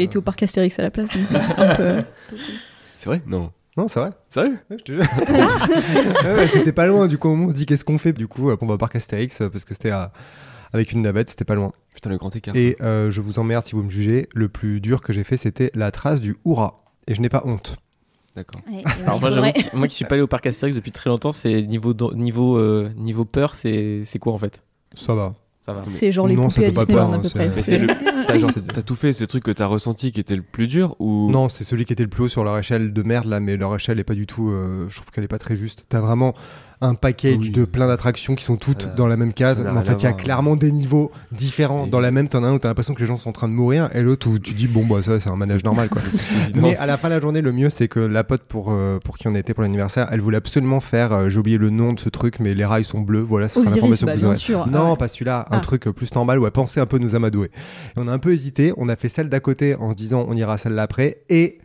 Il était au parc Astérix à la place, donc c'est un peu... C'est vrai Non. Non, c'est vrai. Sérieux Ouais, je te jure. Ouais, ouais, c'était pas loin, du coup, on se dit qu'est-ce qu'on fait Du coup, euh, on va au parc Astérix, euh, parce que c'était à- avec une navette, c'était pas loin. Putain, le grand écart. Et euh, je vous emmerde si vous me jugez, le plus dur que j'ai fait, c'était la trace du Houra. Et je n'ai pas honte. D'accord. Alors moi, j'avoue que moi qui suis pas allé au parc Astérix depuis très longtemps, c'est niveau do- niveau euh, niveau peur, c'est c'est quoi en fait? Ça va. Ça va. C'est genre les Non, ça poupées à Disneyland peur, à hein, peu c'est- près. C'est- c'est le. T'as tout fait, ce truc que t'as ressenti qui était le plus dur ou Non, c'est celui qui était le plus haut sur leur échelle de merde là, mais leur échelle est pas du tout. euh, je trouve qu'elle est pas très juste. T'as vraiment un package Oui. de plein d'attractions qui sont toutes n'a- dans la même case. en fait, il y a voir. clairement des niveaux différents. Dans la même, t'en as un où t'as l'impression que les gens sont en train de mourir, et l'autre où tu dis bon bah ça c'est un manège normal quoi. mais à la fin de la journée, le mieux c'est que la pote pour euh, pour qui on était pour l'anniversaire, elle voulait absolument faire. euh, J'ai oublié le nom de ce truc, mais les rails sont bleus. Voilà, c'est l'information bah, que vous aurez. sûr. Non, Ah. pas celui-là, un Ah. truc euh, plus normal où elle pensait un peu nous amadouer. Et on a un peu hésité, on a fait celle d'à côté en se disant on ira à celle-là après, et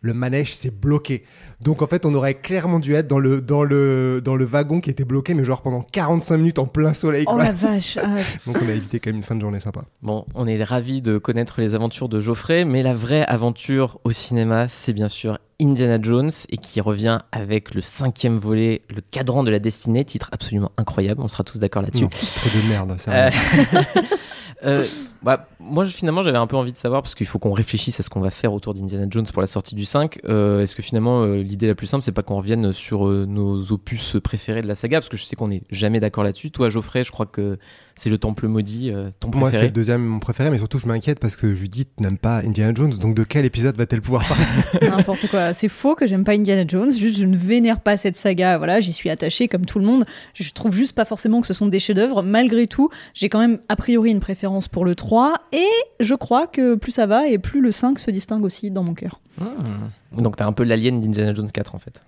le manège s'est bloqué. Donc en fait, on aurait clairement dû être dans le, dans le, dans le wagon qui était bloqué, mais genre pendant 45 minutes en plein soleil. Oh la vache ah, Donc on a évité quand même une fin de journée sympa. Bon, on est ravis de connaître les aventures de Geoffrey, mais la vraie aventure au cinéma, c'est bien sûr Indiana Jones et qui revient avec le cinquième volet, le cadran de la destinée, titre absolument incroyable. On sera tous d'accord là-dessus. Trop de merde, ça. Euh, bah, moi, finalement, j'avais un peu envie de savoir, parce qu'il faut qu'on réfléchisse à ce qu'on va faire autour d'Indiana Jones pour la sortie du 5. Euh, Est-ce que finalement, euh, l'idée la plus simple, c'est pas qu'on revienne sur euh, nos opus préférés de la saga? Parce que je sais qu'on n'est jamais d'accord là-dessus. Toi, Geoffrey, je crois que c'est le Temple Maudit, euh, ton Moi, c'est le deuxième mon préféré, mais surtout, je m'inquiète parce que Judith n'aime pas Indiana Jones. Donc, de quel épisode va-t-elle pouvoir parler? N'importe quoi. C'est faux que j'aime pas Indiana Jones. Juste, je ne vénère pas cette saga. Voilà, j'y suis attachée comme tout le monde. Je trouve juste pas forcément que ce sont des chefs-d'œuvre. Malgré tout, j'ai quand même a priori une préférence pour le 3. Et je crois que plus ça va et plus le 5 se distingue aussi dans mon cœur. Hmm. Donc, t'es un peu l'alien d'Indiana Jones 4, en fait.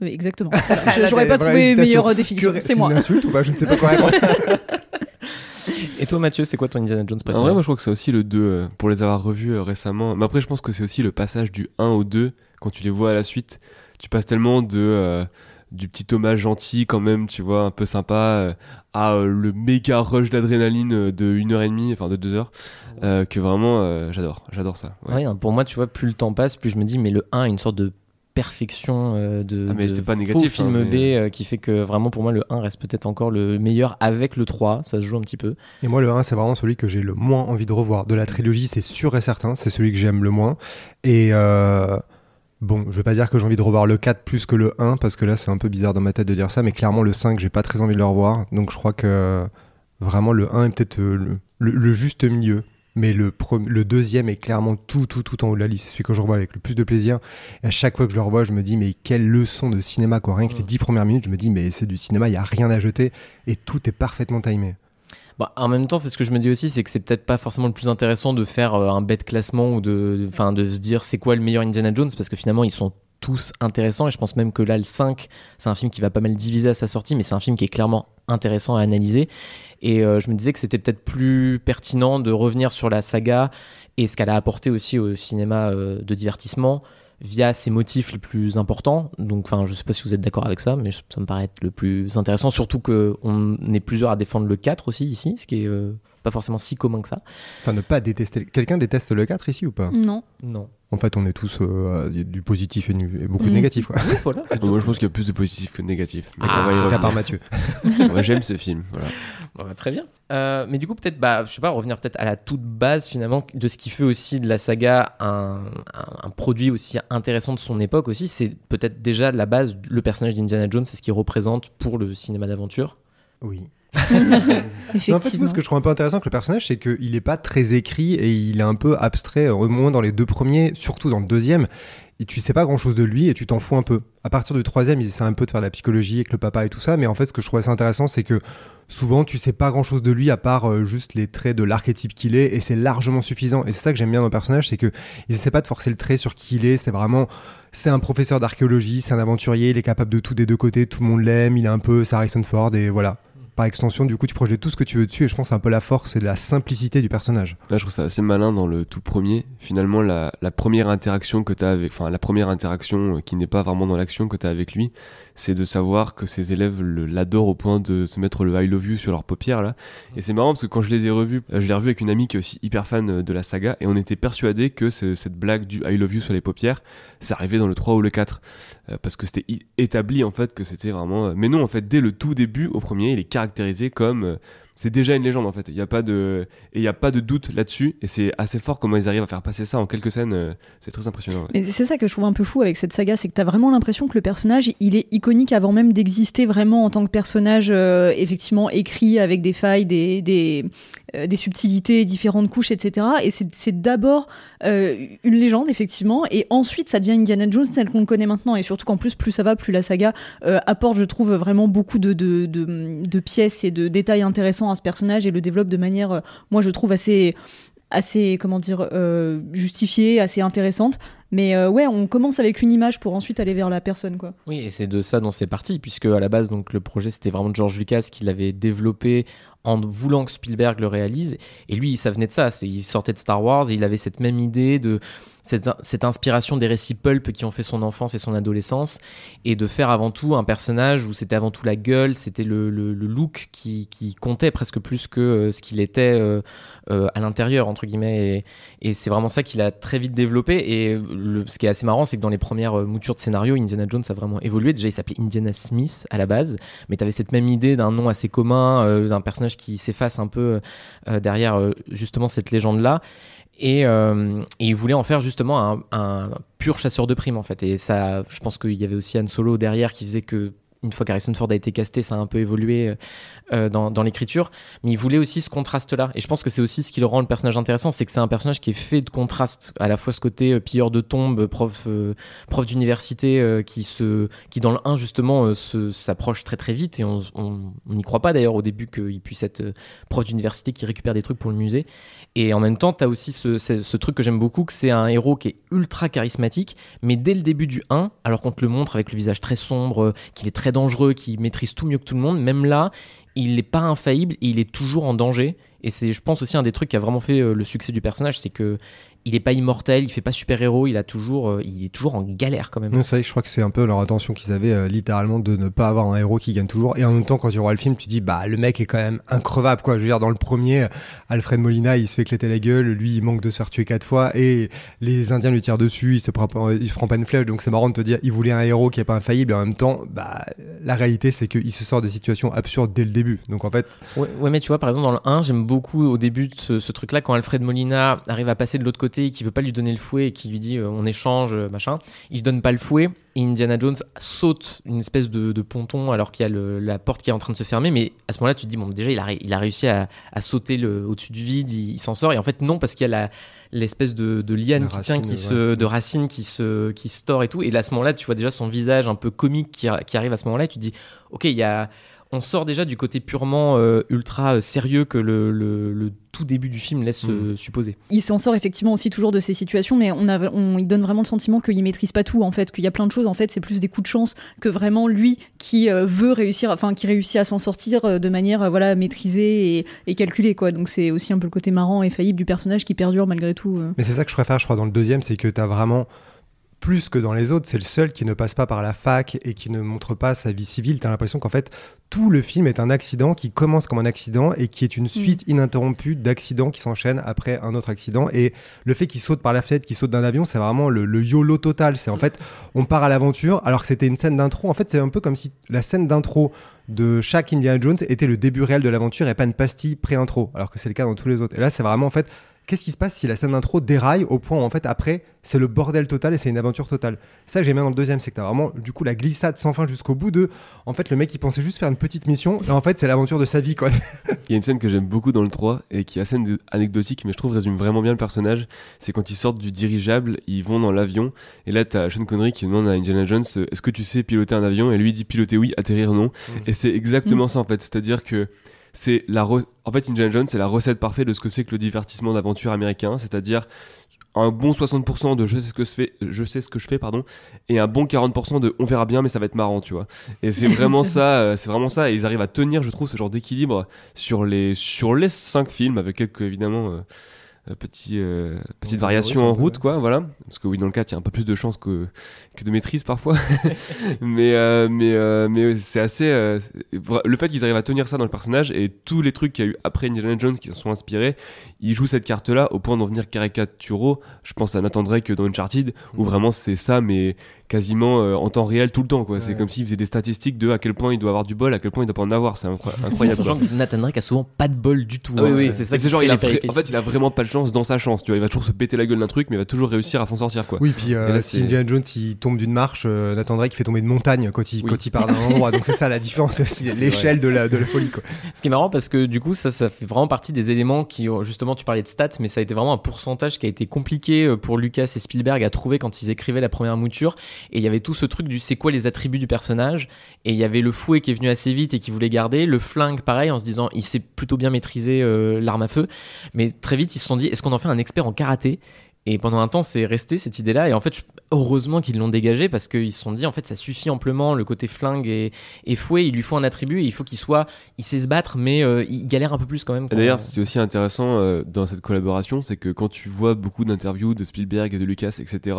Oui, Exactement. Voilà. Là, J'aurais pas t'as trouvé une meilleure définition. Que- C'est moi. une insulte ou pas? Je ne sais pas quoi répondre. Et toi, Mathieu, c'est quoi ton Indiana Jones préféré? En vrai, moi je crois que c'est aussi le 2 euh, pour les avoir revus euh, récemment. Mais après, je pense que c'est aussi le passage du 1 au 2 quand tu les vois à la suite. Tu passes tellement de euh, du petit hommage gentil quand même, tu vois, un peu sympa, à euh, le méga rush d'adrénaline euh, de 1h30, enfin de 2 heures, euh, que vraiment euh, j'adore, j'adore ça. ouais. Ouais, hein, pour moi, tu vois, plus le temps passe, plus je me dis, mais le 1 a une sorte de perfection euh, de, Ah, mais de pas faux négatif, film hein, B mais- euh, qui fait que vraiment pour moi le 1 reste peut-être encore le meilleur avec le 3, ça se joue un petit peu. Et moi, le 1, c'est vraiment celui que j'ai le moins envie de revoir. De la trilogie, c'est sûr et certain, c'est celui que j'aime le moins. Et euh, bon, je vais pas dire que j'ai envie de revoir le 4 plus que le 1, parce que là, c'est un peu bizarre dans ma tête de dire ça, mais clairement, le 5, j'ai pas très envie de le revoir. Donc, je crois que vraiment, le 1 est peut-être euh, le, le- le juste milieu. Mais le, le deuxième est clairement tout, tout, tout en haut de la liste. C'est celui que je revois avec le plus de plaisir. Et à chaque fois que je le revois, je me dis, mais quelle leçon de cinéma, quoi. Rien que les 10 premières minutes, je me dis, mais c'est du cinéma, il y a rien à jeter. Et tout est parfaitement timé. Bah, en même temps, c'est ce que je me dis aussi, c'est que c'est peut-être pas forcément le plus intéressant de faire euh, un bête classement ou de, de se dire c'est quoi le meilleur Indiana Jones parce que finalement ils sont tous intéressants et je pense même que là le 5 c'est un film qui va pas mal diviser à sa sortie mais c'est un film qui est clairement intéressant à analyser. Et euh, je me disais que c'était peut-être plus pertinent de revenir sur la saga et ce qu'elle a apporté aussi au cinéma euh, de divertissement via ses motifs les plus importants. Donc, enfin, je sais pas si vous êtes d'accord avec ça, mais ça me paraît être le plus intéressant. Surtout qu'on est plusieurs à défendre le 4 aussi ici, ce qui est euh, pas forcément si commun que ça. Enfin, ne pas détester. Quelqu'un déteste le 4 ici ou pas Non. Non. En fait, on est tous euh, du- du positif et, du- et beaucoup de Mm. négatif. Quoi. Oui, voilà. Moi, je pense qu'il y a plus de positifs que de négatifs. Mais Ah, on va y À part Mathieu. Moi, j'aime ce film. Voilà. Bon, bah, très bien. Euh, mais du coup, peut-être, bah, je sais pas, revenir peut-être à la toute base finalement de ce qui fait aussi de la saga un, un- un produit aussi intéressant de son époque aussi. C'est peut-être déjà la base, le personnage d'Indiana Jones, c'est ce qu'il représente pour le cinéma d'aventure. Oui. En fait, ce que je trouve un peu intéressant avec le personnage, c'est qu'il n'est pas très écrit et il est un peu abstrait, au moins dans les deux premiers, surtout dans le deuxième. Et tu sais pas grand chose de lui et tu t'en fous un peu. À partir du troisième, ils essaient un peu de faire la psychologie avec le papa et tout ça, mais en fait, ce que je trouve assez intéressant, c'est que souvent, tu sais pas grand chose de lui à part euh, juste les traits de l'archétype qu'il est et c'est largement suffisant. Et c'est ça que j'aime bien dans le personnage, c'est que ils essaient pas de forcer le trait sur qui il est, c'est vraiment. C'est un professeur d'archéologie, c'est un aventurier, il est capable de tout des deux côtés, tout le monde l'aime, il est un peu Harrison Ford et voilà. Par extension, du coup, tu projettes tout ce que tu veux dessus et je pense un peu la force et la simplicité du personnage. Là, je trouve ça assez malin dans le tout premier. Finalement, la, la première interaction que tu as avec, enfin, la première interaction euh, qui n'est pas vraiment dans l'action que tu as avec lui, c'est de savoir que ses élèves l'adorent au point de se mettre le I love you sur leurs paupières, là. Et c'est marrant parce que quand je les ai revus, euh, je l'ai revu avec une amie qui est aussi hyper fan euh, de la saga et on était persuadé que ce- cette blague du I love you sur les paupières, ça arrivait dans le 3 ou le 4. Euh, parce que c'était établi, en fait, que c'était vraiment, mais non, en fait, dès le tout début, au premier, il est caractérisé comme, c'est déjà une légende en fait. Il n'y a pas de et il y a pas de doute là-dessus et c'est assez fort comment ils arrivent à faire passer ça en quelques scènes. euh, C'est très impressionnant. c'est ça que je trouve un peu fou avec cette saga, c'est que t'as vraiment l'impression que le personnage, il est iconique avant même d'exister vraiment en tant que personnage, euh, effectivement écrit avec des failles, des, des, euh, des subtilités, différentes couches, etc. Et c'est d'abord une légende, effectivement, et ensuite ça devient Indiana Jones, celle qu'on connaît maintenant, et surtout qu'en plus, plus ça va, plus la saga apporte, je trouve, vraiment beaucoup de, de, de, de pièces et de détails intéressants à ce personnage et le développe de manière, euh, moi je trouve, assez assez comment dire euh, justifiée, assez intéressante. Mais euh, ouais, on commence avec une image pour ensuite aller vers la personne, quoi. Oui, et c'est de ça dont c'est parti, puisque à la base, donc le projet c'était vraiment George Lucas qui l'avait développé en voulant que Spielberg le réalise. Et lui, ça venait de ça. Il sortait de Star Wars et il avait cette même idée de cette, cette inspiration des récits pulp qui ont fait son enfance et son adolescence, et de faire avant tout un personnage où c'était avant tout la gueule, c'était le, le- look qui, qui comptait presque plus que euh, ce qu'il était euh, euh, à l'intérieur entre guillemets. Et, c'est vraiment ça qu'il a très vite développé. Et ce qui est assez marrant, c'est que dans les premières moutures de scénario, Indiana Jones a vraiment évolué. Déjà, il s'appelait Indiana Smith à la base, mais tu avais cette même idée d'un nom assez commun, d'un personnage qui s'efface un peu derrière justement cette légende-là. Et, euh, et il voulait en faire justement un, pur chasseur de primes en fait. Et ça, je pense qu'il y avait aussi Han Solo derrière qui faisait que une fois qu'Harrison Ford a été casté, ça a un peu évolué euh, dans, l'écriture. Mais il voulait aussi ce contraste-là. Et je pense que c'est aussi ce qui le rend le personnage intéressant, c'est que c'est un personnage qui est fait de contraste. À la fois ce côté euh, pilleur de tombes, prof, euh, prof d'université euh, qui, se, qui dans le 1 justement s'approche très très vite. Et on n'y croit pas d'ailleurs au début qu'il puisse être prof d'université qui récupère des trucs pour le musée. Et en même temps, tu as aussi ce, truc que j'aime beaucoup, que c'est un héros qui est ultra charismatique, mais dès le début du 1, alors qu'on te le montre avec le visage très sombre, qu'il est très dangereux, qu'il maîtrise tout mieux que tout le monde, même là, il n'est pas infaillible et il est toujours en danger. Et c'est, je pense, aussi un des trucs qui a vraiment fait euh, le succès du personnage, c'est que il est pas immortel, il fait pas super-héros, il a toujours, euh, il est toujours en galère quand même. Non, c'est vrai je crois que c'est un peu leur intention qu'ils avaient euh, littéralement de ne pas avoir un héros qui gagne toujours. Et en même temps, quand tu vois le film, tu dis bah le mec est quand même increvable quoi. Je veux dire dans le premier, Alfred Molina il se fait éclater la gueule, lui il manque de se faire tuer quatre fois et les Indiens lui tirent dessus, il se prend pas, il se prend pas une flèche. Donc c'est marrant de te dire il voulait un héros qui est pas infaillible. Et en même temps, bah la réalité c'est qu'il se sort de situations absurdes dès le début. Donc en fait, Ouais, ouais, mais tu vois, par exemple, dans le 1, j'aime beaucoup au début de ce, ce truc-là, quand Alfred Molina arrive à passer de l'autre côté qui veut pas lui donner le fouet et qui lui dit euh, on échange, euh, machin, il donne pas le fouet. Et Indiana Jones saute une espèce de, de ponton alors qu'il y a le- la porte qui est en train de se fermer. Mais à ce moment-là, tu te dis, bon, déjà, il a, ré- il a réussi à, à sauter au-dessus du vide, il, il s'en sort. Et en fait, non, parce qu'il y a l'espèce de, de liane La qui tient, qui se, de racine qui se, qui se tord et tout. Et là, à ce moment-là, tu vois déjà son visage un peu comique qui, qui arrive à ce moment-là et tu te dis, ok, il y a, on sort déjà du côté purement euh, ultra euh, sérieux que le, le, le tout début du film laisse euh, supposer. Il s'en sort effectivement aussi toujours de ces situations, mais on, a, on il donne vraiment le sentiment qu'il maîtrise pas tout en fait, qu'il y a plein de choses en fait, c'est plus des coups de chance que vraiment lui qui euh, veut réussir, enfin qui réussit à s'en sortir euh, de manière euh, voilà maîtrisée et, et calculée quoi. Donc c'est aussi un peu le côté marrant et faillible du personnage qui perdure malgré tout. euh. Mais c'est ça que je préfère, je crois, dans le deuxième, c'est que t'as vraiment plus que dans les autres, c'est le seul qui ne passe pas par la fac et qui ne montre pas sa vie civile. T'as l'impression qu'en fait, tout le film est un accident qui commence comme un accident et qui est une suite ininterrompue d'accidents qui s'enchaînent après un autre accident. Et le fait qu'il saute par la fenêtre, qu'il saute d'un avion, c'est vraiment le, le YOLO total. C'est en fait, on part à l'aventure alors que c'était une scène d'intro. En fait, c'est un peu comme si la scène d'intro de chaque Indiana Jones était le début réel de l'aventure et pas une pastille pré-intro, alors que c'est le cas dans tous les autres. Et là, c'est vraiment en fait, qu'est-ce qui se passe si la scène d'intro déraille au point où en fait après c'est le bordel total et c'est une aventure totale? Ça que j'aime bien dans le deuxième, c'est que t'as vraiment du coup la glissade sans fin jusqu'au bout de, en fait le mec il pensait juste faire une petite mission et en fait c'est l'aventure de sa vie quoi. Il y a une scène que j'aime beaucoup dans le 3 et qui est assez ane- anecdotique, mais je trouve résume vraiment bien le personnage. C'est quand ils sortent du dirigeable, ils vont dans l'avion, et là t'as Sean Connery qui demande à Indiana Jones euh, Est-ce que tu sais piloter un avion? Et lui il dit piloter oui, atterrir non. Et c'est exactement ça en fait, c'est-à-dire que c'est la re- en fait Indiana Jones c'est la recette parfaite de ce que c'est que le divertissement d'aventure américain, c'est-à-dire un bon 60% de je sais ce que je fais, je sais ce que je fais pardon, et un bon 40% de on verra bien mais ça va être marrant tu vois. Et c'est vraiment ça, euh, c'est vraiment ça, et ils arrivent à tenir je trouve ce genre d'équilibre sur les sur les cinq films avec quelques évidemment euh, euh, petits euh, variations ouais, en route quoi voilà. Parce que oui dans le 4 il y a un peu plus de chance que que de maîtrise parfois. Mais euh, mais euh, mais c'est assez le fait qu'ils arrivent à tenir ça dans le personnage et tous les trucs qu'il y a eu après Indiana Jones qui en sont inspirés ils jouent cette carte là au point d'en venir caricaturaux je pense à Nathan Drake dans Uncharted où vraiment c'est ça mais quasiment euh, en temps réel tout le temps quoi c'est comme s'il faisait des statistiques de à quel point il doit avoir du bol à quel point il doit pas en avoir c'est incro- incroyable. Sachant que Nathan Drake a souvent pas de bol du tout. Ah oui, hein. oui, c'est ça c'est genre, il a vra- en fait, il a vraiment pas de chance dans sa chance. Tu vois, il va toujours se péter la gueule d'un truc, mais il va toujours réussir à s'en sortir, quoi. Oui, puis euh, là, si Indiana Jones il tombe d'une marche, euh, Nathan Drake fait tomber une montagne quand il, Oui. quand il part d'un endroit. Donc c'est ça la différence aussi, l'échelle de la, de la folie quoi. Ce qui est marrant parce que du coup, ça, ça fait vraiment partie des éléments qui, ont- justement, tu parlais de stats, mais ça a été vraiment un pourcentage qui a été compliqué euh, pour Lucas et Spielberg à trouver quand ils écrivaient la première mouture. Et il y avait tout ce truc du c'est quoi les attributs du personnage. Et il y avait le fouet qui est venu assez vite et qui voulait garder. Le flingue, pareil, en se disant il sait plutôt bien maîtriser euh, l'arme à feu. Mais très vite, ils se sont dit est-ce qu'on en fait un expert en karaté? Et pendant un temps, c'est resté cette idée-là. Et en fait, heureusement qu'ils l'ont dégagé parce qu'ils se sont dit, en fait, ça suffit amplement. Le côté flingue et, et fouet, il lui faut un attribut il faut qu'il soit, il sait se battre, mais euh, il galère un peu plus quand même. Quand- D'ailleurs, c'est aussi intéressant euh, dans cette collaboration, c'est que quand tu vois beaucoup d'interviews de Spielberg et de Lucas, etc.,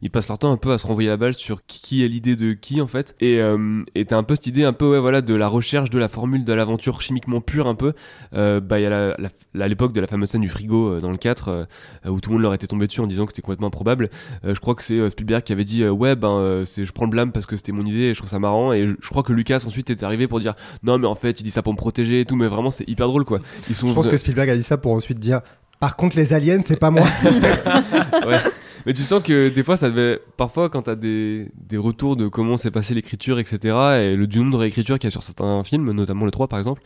ils passent leur temps un peu à se renvoyer la balle sur qui- est l'idée de qui en fait. Et euh, t'as un peu cette idée un peu ouais voilà de la recherche de la formule de l'aventure chimiquement pure un peu. Euh, bah il y a à l'époque de la fameuse scène du frigo dans le 4 euh, où tout le monde leur était tombé dessus en disant que c'était complètement improbable. Euh, je crois que c'est euh, Spielberg qui avait dit euh, ouais ben c'est je prends le blâme parce que c'était mon idée et je trouve ça marrant et je, je crois que Lucas ensuite est arrivé pour dire non mais en fait il dit ça pour me protéger et tout mais vraiment c'est hyper drôle quoi. Ils sont Je pense que Spielberg a dit ça pour ensuite dire par contre les aliens c'est pas moi. ouais. Mais tu sens que des fois, ça devait. Parfois, quand t'as des, des retours de comment s'est passée l'écriture, etc., et le du nombre de réécritures qu'il y a sur certains films, notamment le 3 par exemple,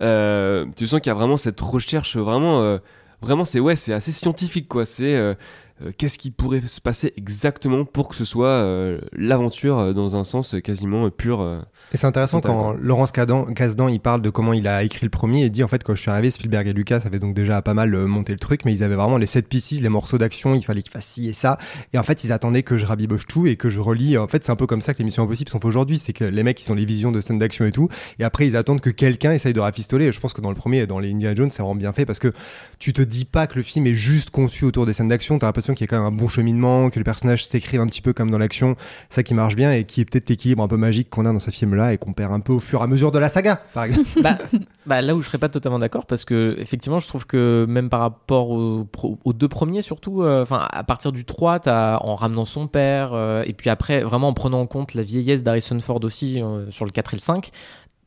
euh, tu sens qu'il y a vraiment cette recherche, vraiment. euh, vraiment, c'est ouais, c'est assez scientifique, quoi. C'est. Euh, Qu'est-ce qui pourrait se passer exactement pour que ce soit euh, l'aventure euh, dans un sens quasiment pur euh. Et c'est intéressant quand Laurence Kasdan il parle de comment il a écrit le premier et dit en fait quand je suis arrivé Spielberg et Lucas avaient donc déjà pas mal monté le truc mais ils avaient vraiment les set pieces, les morceaux d'action, il fallait qu'ils fassent ci et ça et en fait ils attendaient que je rabiboche tout et que je relis en fait c'est un peu comme ça que les missions impossibles sont fait aujourd'hui c'est que les mecs ils ont les visions de scènes d'action et tout et après ils attendent que quelqu'un essaye de rafistoler et je pense que dans le premier dans les Indiana Jones c'est vraiment bien fait parce que tu te dis pas que le film est juste conçu autour des scènes d'action t'as l'impression qu'il y a quand même un bon cheminement que le personnage s'écrive un petit peu comme dans l'action ça qui marche bien et qui est peut-être l'équilibre un peu magique qu'on a dans ce film là et qu'on perd un peu au fur et à mesure de la saga par exemple. Bah, bah, là où je serais pas totalement d'accord parce que effectivement je trouve que même par rapport aux, deux premiers surtout euh, enfin à partir du 3 t'as en ramenant son père euh, et puis après vraiment en prenant en compte la vieillesse d'Harrison Ford aussi euh, sur le 4 et le 5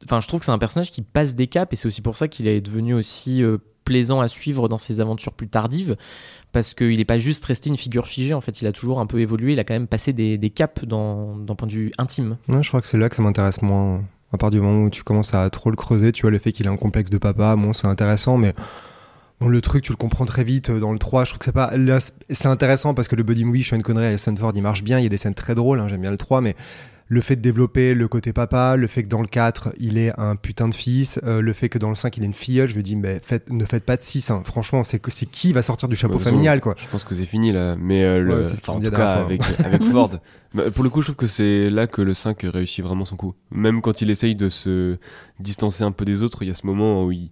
enfin je trouve que c'est un personnage qui passe des caps et c'est aussi pour ça qu'il est devenu aussi plaisant à suivre dans ses aventures plus tardives parce qu'il n'est pas juste resté une figure figée en fait il a toujours un peu évolué il a quand même passé des, des caps dans, d'un point de vue intime Ouais, je crois que c'est là que ça m'intéresse moins. À part du moment où tu commences à trop le creuser, tu vois, le fait qu'il ait un complexe de papa, bon, c'est intéressant, mais le truc, tu le comprends très vite euh, dans le 3. Je trouve que c'est pas. c'est- intéressant parce que le buddy movie, Sean Connery et Harrison Ford, il marche bien. Il y a des scènes très drôles, hein, j'aime bien le 3, mais le fait de développer le côté papa, le fait que dans le 4, il est un putain de fils, euh, le fait que dans le 5, il est une filleule, je me dis, mais faites, ne faites pas de 6. hein. Franchement, c'est qui va sortir du chapeau familial, quoi Je pense que c'est fini là, mais euh, le, Ouais, ce enfin, en tout cas avec, avec Ford. Bah, pour le coup, je trouve que c'est là que le 5 réussit vraiment son coup. Même quand il essaye de se distancer un peu des autres, il y a ce moment où il,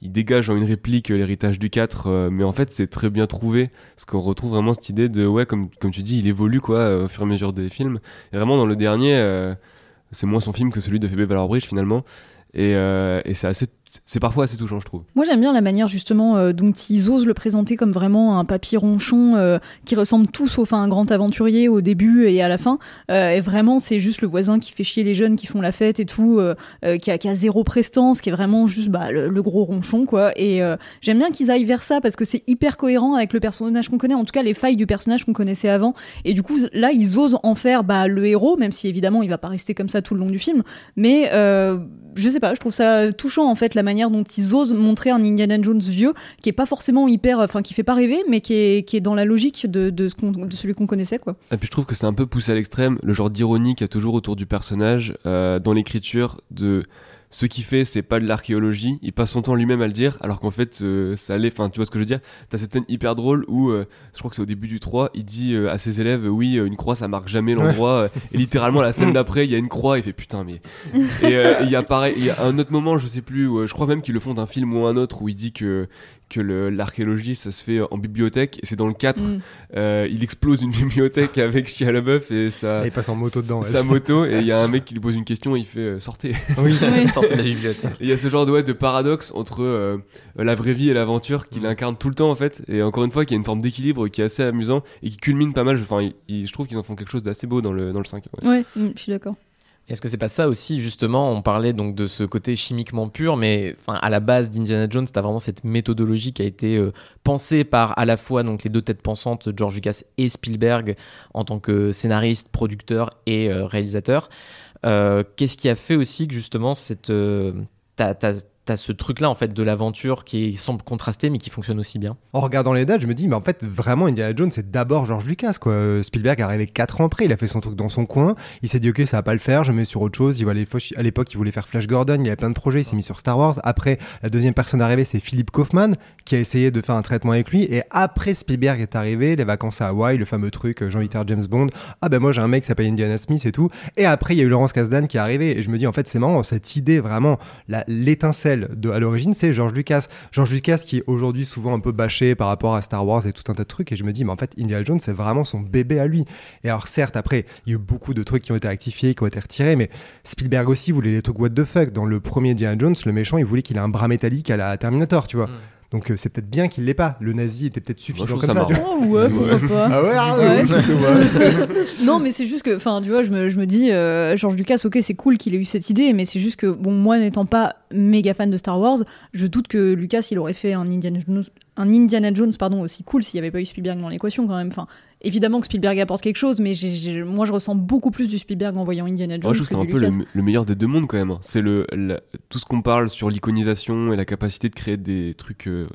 il dégage en une réplique l'héritage du 4, euh, mais en fait c'est très bien trouvé, parce qu'on retrouve vraiment cette idée de, ouais, comme, comme tu dis, il évolue quoi euh, au fur et à mesure des films. Et vraiment dans le dernier, euh, c'est moins son film que celui de Phoebe Waller-Bridge finalement, et, euh, et c'est assez, c'est parfois assez touchant je trouve. Moi j'aime bien la manière justement euh, dont ils osent le présenter comme vraiment un papy ronchon euh, qui ressemble tout sauf à un grand aventurier au début et à la fin. Euh, et vraiment c'est juste le voisin qui fait chier les jeunes qui font la fête et tout, qui, a, qui a zéro prestance, qui est vraiment juste bah, le, le gros ronchon quoi. Et j'aime bien qu'ils aillent vers ça parce que c'est hyper cohérent avec le personnage qu'on connaît, en tout cas les failles du personnage qu'on connaissait avant. Et du coup là ils osent en faire bah, le héros, même si évidemment il va pas rester comme ça tout le long du film. Mais je sais pas, je trouve ça touchant en fait la manière dont ils osent montrer un Indiana Jones vieux qui est pas forcément hyper, enfin qui fait pas rêver, mais qui est, dans la logique de, ce qu'on- de celui qu'on connaissait quoi. Et puis je trouve que c'est un peu poussé à l'extrême, le genre d'ironie qu'il y a toujours autour du personnage, euh, dans l'écriture, de ce qu'il fait, c'est pas de l'archéologie, il passe son temps lui-même à le dire, alors qu'en fait, euh, ça allait, enfin, tu vois ce que je veux dire? T'as cette scène hyper drôle où, euh, je crois que c'est au début du 3, il dit euh, à ses élèves, oui, une croix, ça marque jamais l'endroit, et littéralement, la scène d'après, il y a une croix, il fait putain, mais... et il y a pareil, il y a un autre moment, je sais plus, où, je crois même qu'ils le font d'un film ou un autre, où il dit que que l'archéologie ça se fait en bibliothèque et c'est dans le 4 Mm. euh, il explose une bibliothèque avec Shia LaBeouf et ça Et il passe en moto dedans. ouais. sa moto et il y a un mec qui lui pose une question et il fait euh, sortez. Oui. Sortez de la bibliothèque. Il y a ce genre de, ouais, de paradoxe entre euh, la vraie vie et l'aventure qu'il incarne tout le temps en fait. Et encore une fois, qu'il y a une forme d'équilibre qui est assez amusant et qui culmine pas mal. Enfin, il- il- je trouve qu'ils en font quelque chose d'assez beau dans le, dans le 5. ouais. Ouais, mm, je suis d'accord. Est-ce que c'est pas ça aussi, justement, on parlait donc de ce côté chimiquement pur, mais à la base d'Indiana Jones, t'as vraiment cette méthodologie qui a été euh, pensée par à la fois donc, les deux têtes pensantes, George Lucas et Spielberg, en tant que scénariste, producteur et euh, réalisateur. Euh, Qu'est-ce qui a fait aussi que justement cette, t'as- ce truc-là en fait de l'aventure qui semble contrasté mais qui fonctionne aussi bien En regardant les dates, je me dis, mais en fait, vraiment, Indiana Jones, c'est d'abord George Lucas, quoi. Euh, Spielberg est arrivé 4 ans après, il a fait son truc dans son coin, il s'est dit, ok, ça va pas le faire, je mets sur autre chose. Il aller- à l'époque, il voulait faire Flash Gordon, il y avait plein de projets, il s'est mis sur Star Wars. Après, la deuxième personne arrivée, c'est Philip Kaufman, qui a essayé de faire un traitement avec lui. Et après, Spielberg est arrivé, les vacances à Hawaï, le fameux truc, euh, faire James Bond. Ah ben moi, j'ai un mec qui s'appelle Indiana Smith et tout. Et après, il y a eu Laurence Kasdan qui est arrivé. Et je me dis, en fait, c'est marrant, cette idée, vraiment, la- à l'origine, c'est George Lucas. George Lucas qui est aujourd'hui souvent un peu bâché par rapport à Star Wars et tout un tas de trucs. Et je me dis, mais en fait, Indiana Jones, c'est vraiment son bébé à lui. Et alors, certes, après, il y a eu beaucoup de trucs qui ont été rectifiés, qui ont été retirés, mais Spielberg aussi voulait les trucs what the fuck. Dans le premier Indiana Jones, le méchant, il voulait qu'il ait un bras métallique à la Terminator, tu vois. Mm. Donc, euh, c'est peut-être bien qu'il l'ait pas. Le nazi était peut-être Moi, suffisant comme ça. Oh ouais, pourquoi pas. Ah ouais, ah Ouais. ouais, non, mais c'est juste que, enfin, tu vois, je me, je me dis, euh, George Lucas, ok, c'est cool qu'il ait eu cette idée, mais c'est juste que, bon, moi n'étant pas méga fan de Star Wars, je doute que Lucas, il aurait fait un Indiana Jones, un Indiana Jones pardon, aussi cool s'il n'y avait pas eu Spielberg dans l'équation quand même. Enfin, évidemment que Spielberg apporte quelque chose, mais moi, je ressens beaucoup plus du Spielberg en voyant Indiana Jones. Moi, je trouve que c'est un peu le, meilleur des deux mondes quand même. C'est le, tout ce qu'on parle sur l'iconisation et la capacité de créer des trucs euh,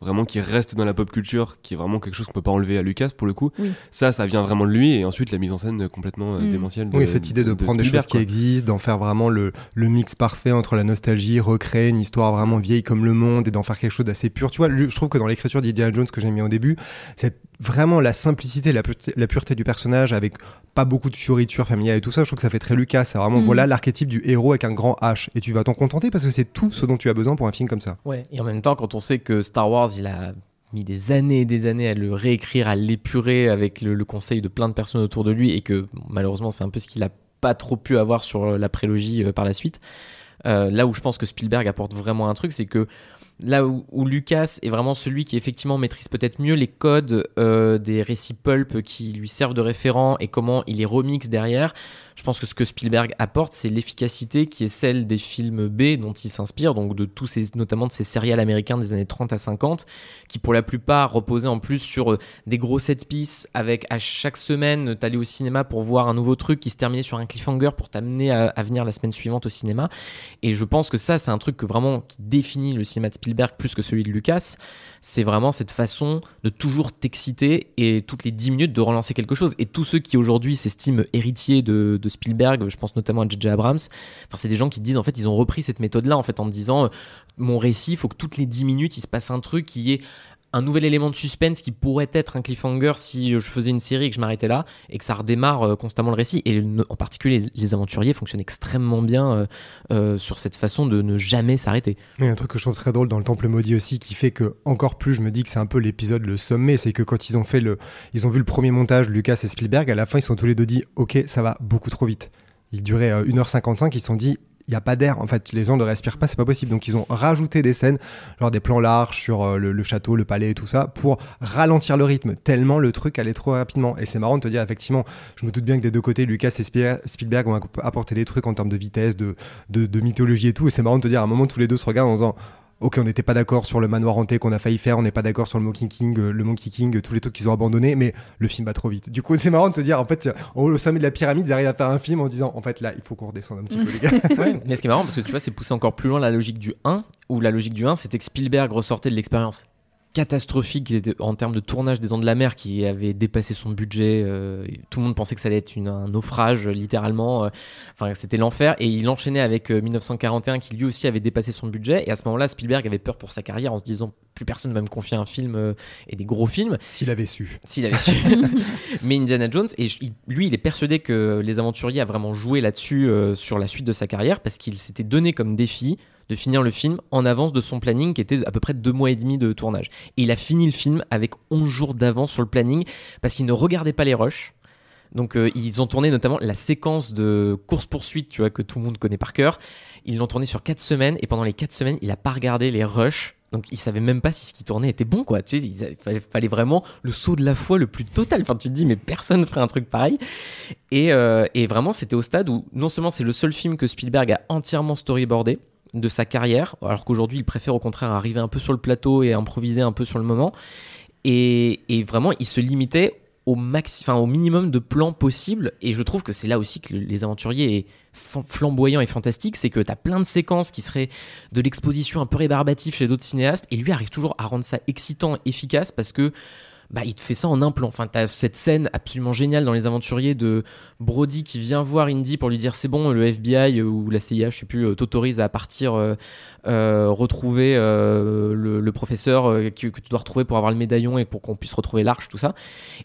vraiment qui restent dans la pop culture, qui est vraiment quelque chose qu'on peut pas enlever à Lucas pour le coup. Oui. Ça, ça vient vraiment de lui. Et ensuite, la mise en scène complètement euh, Mm. démentielle. De, Oui, cette idée de, prendre des choses qui existent, d'en faire vraiment le, le mix parfait entre la nostalgie, recréer une histoire vraiment vieille comme le monde et d'en faire quelque chose d'assez pur. Tu vois, je trouve que dans l'écriture d'Indiana Jones que j'ai mis au début, c'est vraiment la simplicité, la pureté, la pureté du personnage avec pas beaucoup de fioritures familiales et tout ça. Je trouve que ça fait très Lucas. C'est vraiment, Mm. voilà l'archétype du héros avec un grand H. Et tu vas t'en contenter parce que c'est tout ce dont tu as besoin pour un film comme ça. Ouais, et en même temps, quand on sait que Star Wars, il a mis des années et des années à le réécrire, à l'épurer avec le, le conseil de plein de personnes autour de lui, et que malheureusement, c'est un peu ce qu'il a pas trop pu avoir sur euh, la prélogie euh, par la suite. Euh, là où je pense que Spielberg apporte vraiment un truc, c'est que là où, Lucas est vraiment celui qui effectivement maîtrise peut-être mieux les codes euh, des récits pulp qui lui servent de référent et comment il les remixe derrière, je pense que ce que Spielberg apporte, c'est l'efficacité qui est celle des films B dont il s'inspire, donc de tous ces, notamment de ces serials américains des années 30 à 50, qui pour la plupart reposaient en plus sur euh, des gros set pieces avec à chaque semaine, t'allais au cinéma pour voir un nouveau truc qui se terminait sur un cliffhanger pour t'amener à, à venir la semaine suivante au cinéma. Et je pense que ça, c'est un truc que vraiment qui définit le cinéma de Spielberg plus que celui de Lucas, c'est vraiment cette façon de toujours t'exciter et toutes les 10 minutes de relancer quelque chose. Et tous ceux qui aujourd'hui s'estiment héritiers de, de Spielberg, je pense notamment à J.J. Abrams, enfin, c'est des gens qui disent en fait, ils ont repris cette méthode-là en fait en disant, euh, mon récit, il faut que toutes les 10 minutes, il se passe un truc qui est un nouvel élément de suspense qui pourrait être un cliffhanger si je faisais une série et que je m'arrêtais là et que ça redémarre euh, constamment le récit. Et en particulier, les, aventuriers fonctionnent extrêmement bien euh, euh, sur cette façon de ne jamais s'arrêter. Il y a un truc que je trouve très drôle dans le Temple maudit aussi qui fait que encore plus je me dis que c'est un peu l'épisode le sommet, c'est que quand ils ont fait le, ils ont vu le premier montage, Lucas et Spielberg, à la fin ils sont tous les deux dit, ok, ça va beaucoup trop vite. Il durait 1h55, ils se sont dit, il n'y a pas d'air. En fait, les gens ne respirent pas, c'est pas possible. Donc, ils ont rajouté des scènes, genre des plans larges sur euh, le, château, le palais et tout ça, pour ralentir le rythme, tellement le truc allait trop rapidement. Et c'est marrant de te dire, effectivement, je me doute bien que des deux côtés, Lucas et Spielberg ont apporté des trucs en termes de vitesse, de, de, de mythologie et tout. Et c'est marrant de te dire, à un moment, tous les deux se regardent en disant, ok, on n'était pas d'accord sur le manoir hanté qu'on a failli faire, on n'est pas d'accord sur le Monkey King, euh, le Monkey King, tous les trucs qu'ils ont abandonnés, mais le film va trop vite. Du coup, c'est marrant de se dire, en fait, au sommet de la pyramide, ils arrivent à faire un film en disant, en fait, là, il faut qu'on redescende un petit peu, les gars. mais ce qui est marrant, parce que tu vois, c'est pousser encore plus loin la logique du 1, où la logique du 1, c'était que Spielberg ressortait de l'expérience catastrophique en termes de tournage des Dents de la Mer qui avait dépassé son budget. Euh, tout le monde pensait que ça allait être un naufrage, littéralement. Euh, enfin, c'était l'enfer. Et il enchaînait avec 1941 euh, qui lui aussi avait dépassé son budget. Et à ce moment-là, Spielberg avait peur pour sa carrière en se disant plus personne ne va me confier un film et des gros films. S'il avait su. S'il avait su. Mais Indiana Jones, et lui, il est persuadé que Les Aventuriers a vraiment joué là-dessus sur la suite de sa carrière parce qu'il s'était donné comme défi de finir le film en avance de son planning qui était à peu près deux mois et demi de tournage. Et il a fini le film avec 11 jours d'avance sur le planning parce qu'il ne regardait pas les rushs. Donc euh, ils ont tourné notamment la séquence de course-poursuite, tu vois, que tout le monde connaît par cœur. Ils l'ont tourné sur 4 semaines et pendant les 4 semaines, il n'a pas regardé les rushs. Donc il savait même pas si ce qui tournait était bon, quoi. Tu sais, il fallait, vraiment le saut de la foi le plus total. Enfin, tu te dis, mais personne ne ferait un truc pareil. Et, euh, et vraiment, c'était au stade où non seulement c'est le seul film que Spielberg a entièrement storyboardé, de sa carrière, alors qu'aujourd'hui il préfère au contraire arriver un peu sur le plateau et improviser un peu sur le moment. Et, vraiment, il se limitait au, maxi, au minimum de plans possibles. Et je trouve que c'est là aussi que Les Aventuriers est flamboyant et fantastique. C'est que tu as plein de séquences qui seraient de l'exposition un peu rébarbative chez d'autres cinéastes. Et lui arrive toujours à rendre ça excitant, efficace, parce que bah, il te fait ça en un plan. Enfin, t'as cette scène absolument géniale dans Les Aventuriers de Brody qui vient voir Indy pour lui dire c'est bon, le FBI ou la CIA, je sais plus, euh, t'autorise à partir euh, euh, retrouver le, professeur que, tu dois retrouver pour avoir le médaillon et pour qu'on puisse retrouver l'arche, tout ça.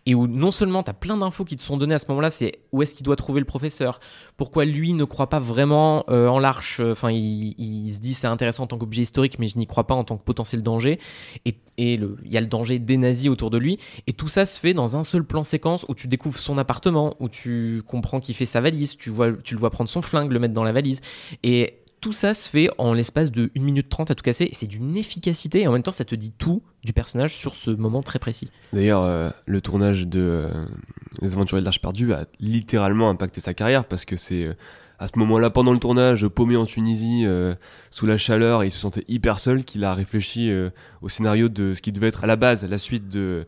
Et où non seulement t'as plein d'infos qui te sont données à ce moment-là, c'est où est-ce qu'il doit trouver le professeur, pourquoi lui ne croit pas vraiment en l'arche. Enfin, il, se dit c'est intéressant en tant qu'objet historique, mais je n'y crois pas en tant que potentiel danger. Et il y a le danger des nazis autour de lui et tout ça se fait dans un seul plan séquence où tu découvres son appartement, où tu comprends qu'il fait sa valise, tu le vois prendre son flingue, le mettre dans la valise. Et tout ça se fait en l'espace de 1 minute 30 à tout casser. C'est d'une efficacité et en même temps, ça te dit tout du personnage sur ce moment très précis. D'ailleurs, euh, le tournage de euh, Les Aventuriers de l'Arche perdue a littéralement impacté sa carrière parce que c'est. Euh, à ce moment-là, pendant le tournage, paumé en Tunisie, sous la chaleur, il se sentait hyper seul, qu'il a réfléchi au scénario de ce qui devait être à la base la suite de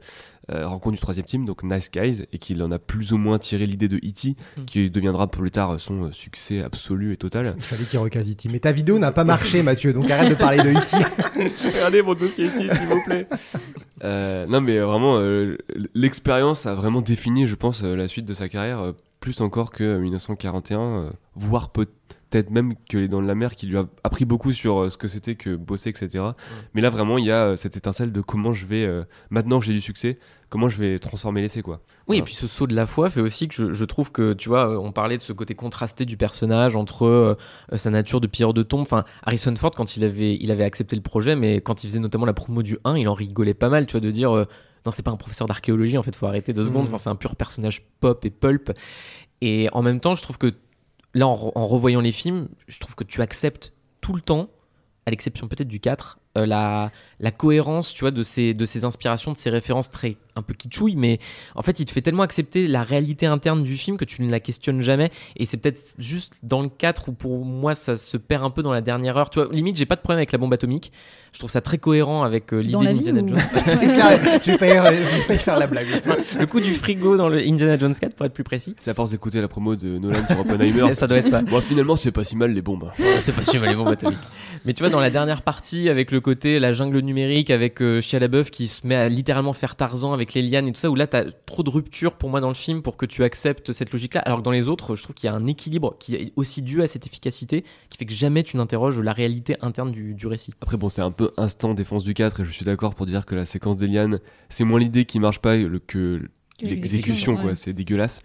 euh, rencontre du troisième team, donc Nice Guys, et qu'il en a plus ou moins tiré l'idée de E.T., mm. qui deviendra plus tard son euh, succès absolu et total. Il fallait qu'il recase E.T. Mais ta vidéo n'a pas marché, Mathieu, donc arrête de parler de E.T. Regardez mon dossier E.T., s'il vous plaît. Euh, non, mais vraiment, l'expérience a vraiment défini, je pense, la suite de sa carrière, plus encore que 1941, voire peut-être même que les Dents de la Mer qui lui a appris beaucoup sur euh, ce que c'était que bosser, etc. Mais là, vraiment, il y a euh, cette étincelle de comment je vais, euh, maintenant que j'ai du succès, comment je vais transformer l'essai, quoi. Oui, et puis ce saut de la foi fait aussi que je, trouve que, tu vois, on parlait de ce côté contrasté du personnage entre sa nature de pire de tombe. Enfin, Harrison Ford, quand il avait, il avait accepté le projet, mais quand il faisait notamment la promo du 1, il en rigolait pas mal, tu vois, de dire. Non, c'est pas un professeur d'archéologie, en fait, faut arrêter deux secondes. Mmh. Enfin, c'est un pur personnage pop et pulp. Et en même temps, je trouve que là, en, revoyant les films, je trouve que tu acceptes tout le temps, à l'exception peut-être du 4, euh, la, la cohérence, tu vois, de ces, de ces inspirations, de ces références très un peu kitschouilles, mais en fait, il te fait tellement accepter la réalité interne du film que tu ne la questionnes jamais. Et c'est peut-être juste dans le 4 où pour moi ça se perd un peu dans la dernière heure. Tu vois, limite, j'ai pas de problème avec la bombe atomique. Je trouve ça très cohérent avec euh, l'idée d'Indiana Jones. c'est clair, j'ai failli, faire la blague. le coup du frigo dans le Indiana Jones 4, pour être plus précis. C'est à force d'écouter la promo de Nolan sur Oppenheimer. ça doit être ça. Bon, finalement, c'est pas si mal les bombes. c'est pas si mal les bombes atomiques. Mais tu vois, dans la dernière partie, avec le côté la jungle numérique avec euh, Shia qui se met à littéralement faire Tarzan avec les lianes et tout ça, où là t'as trop de rupture pour moi dans le film pour que tu acceptes cette logique-là. Alors que dans les autres, je trouve qu'il y a un équilibre qui est aussi dû à cette efficacité qui fait que jamais tu n'interroges la réalité interne du, récit. Après, bon, c'est un peu instant défense du 4 et je suis d'accord pour dire que la séquence des lianes, c'est moins l'idée qui marche pas Que l'exécution, quoi. C'est dégueulasse.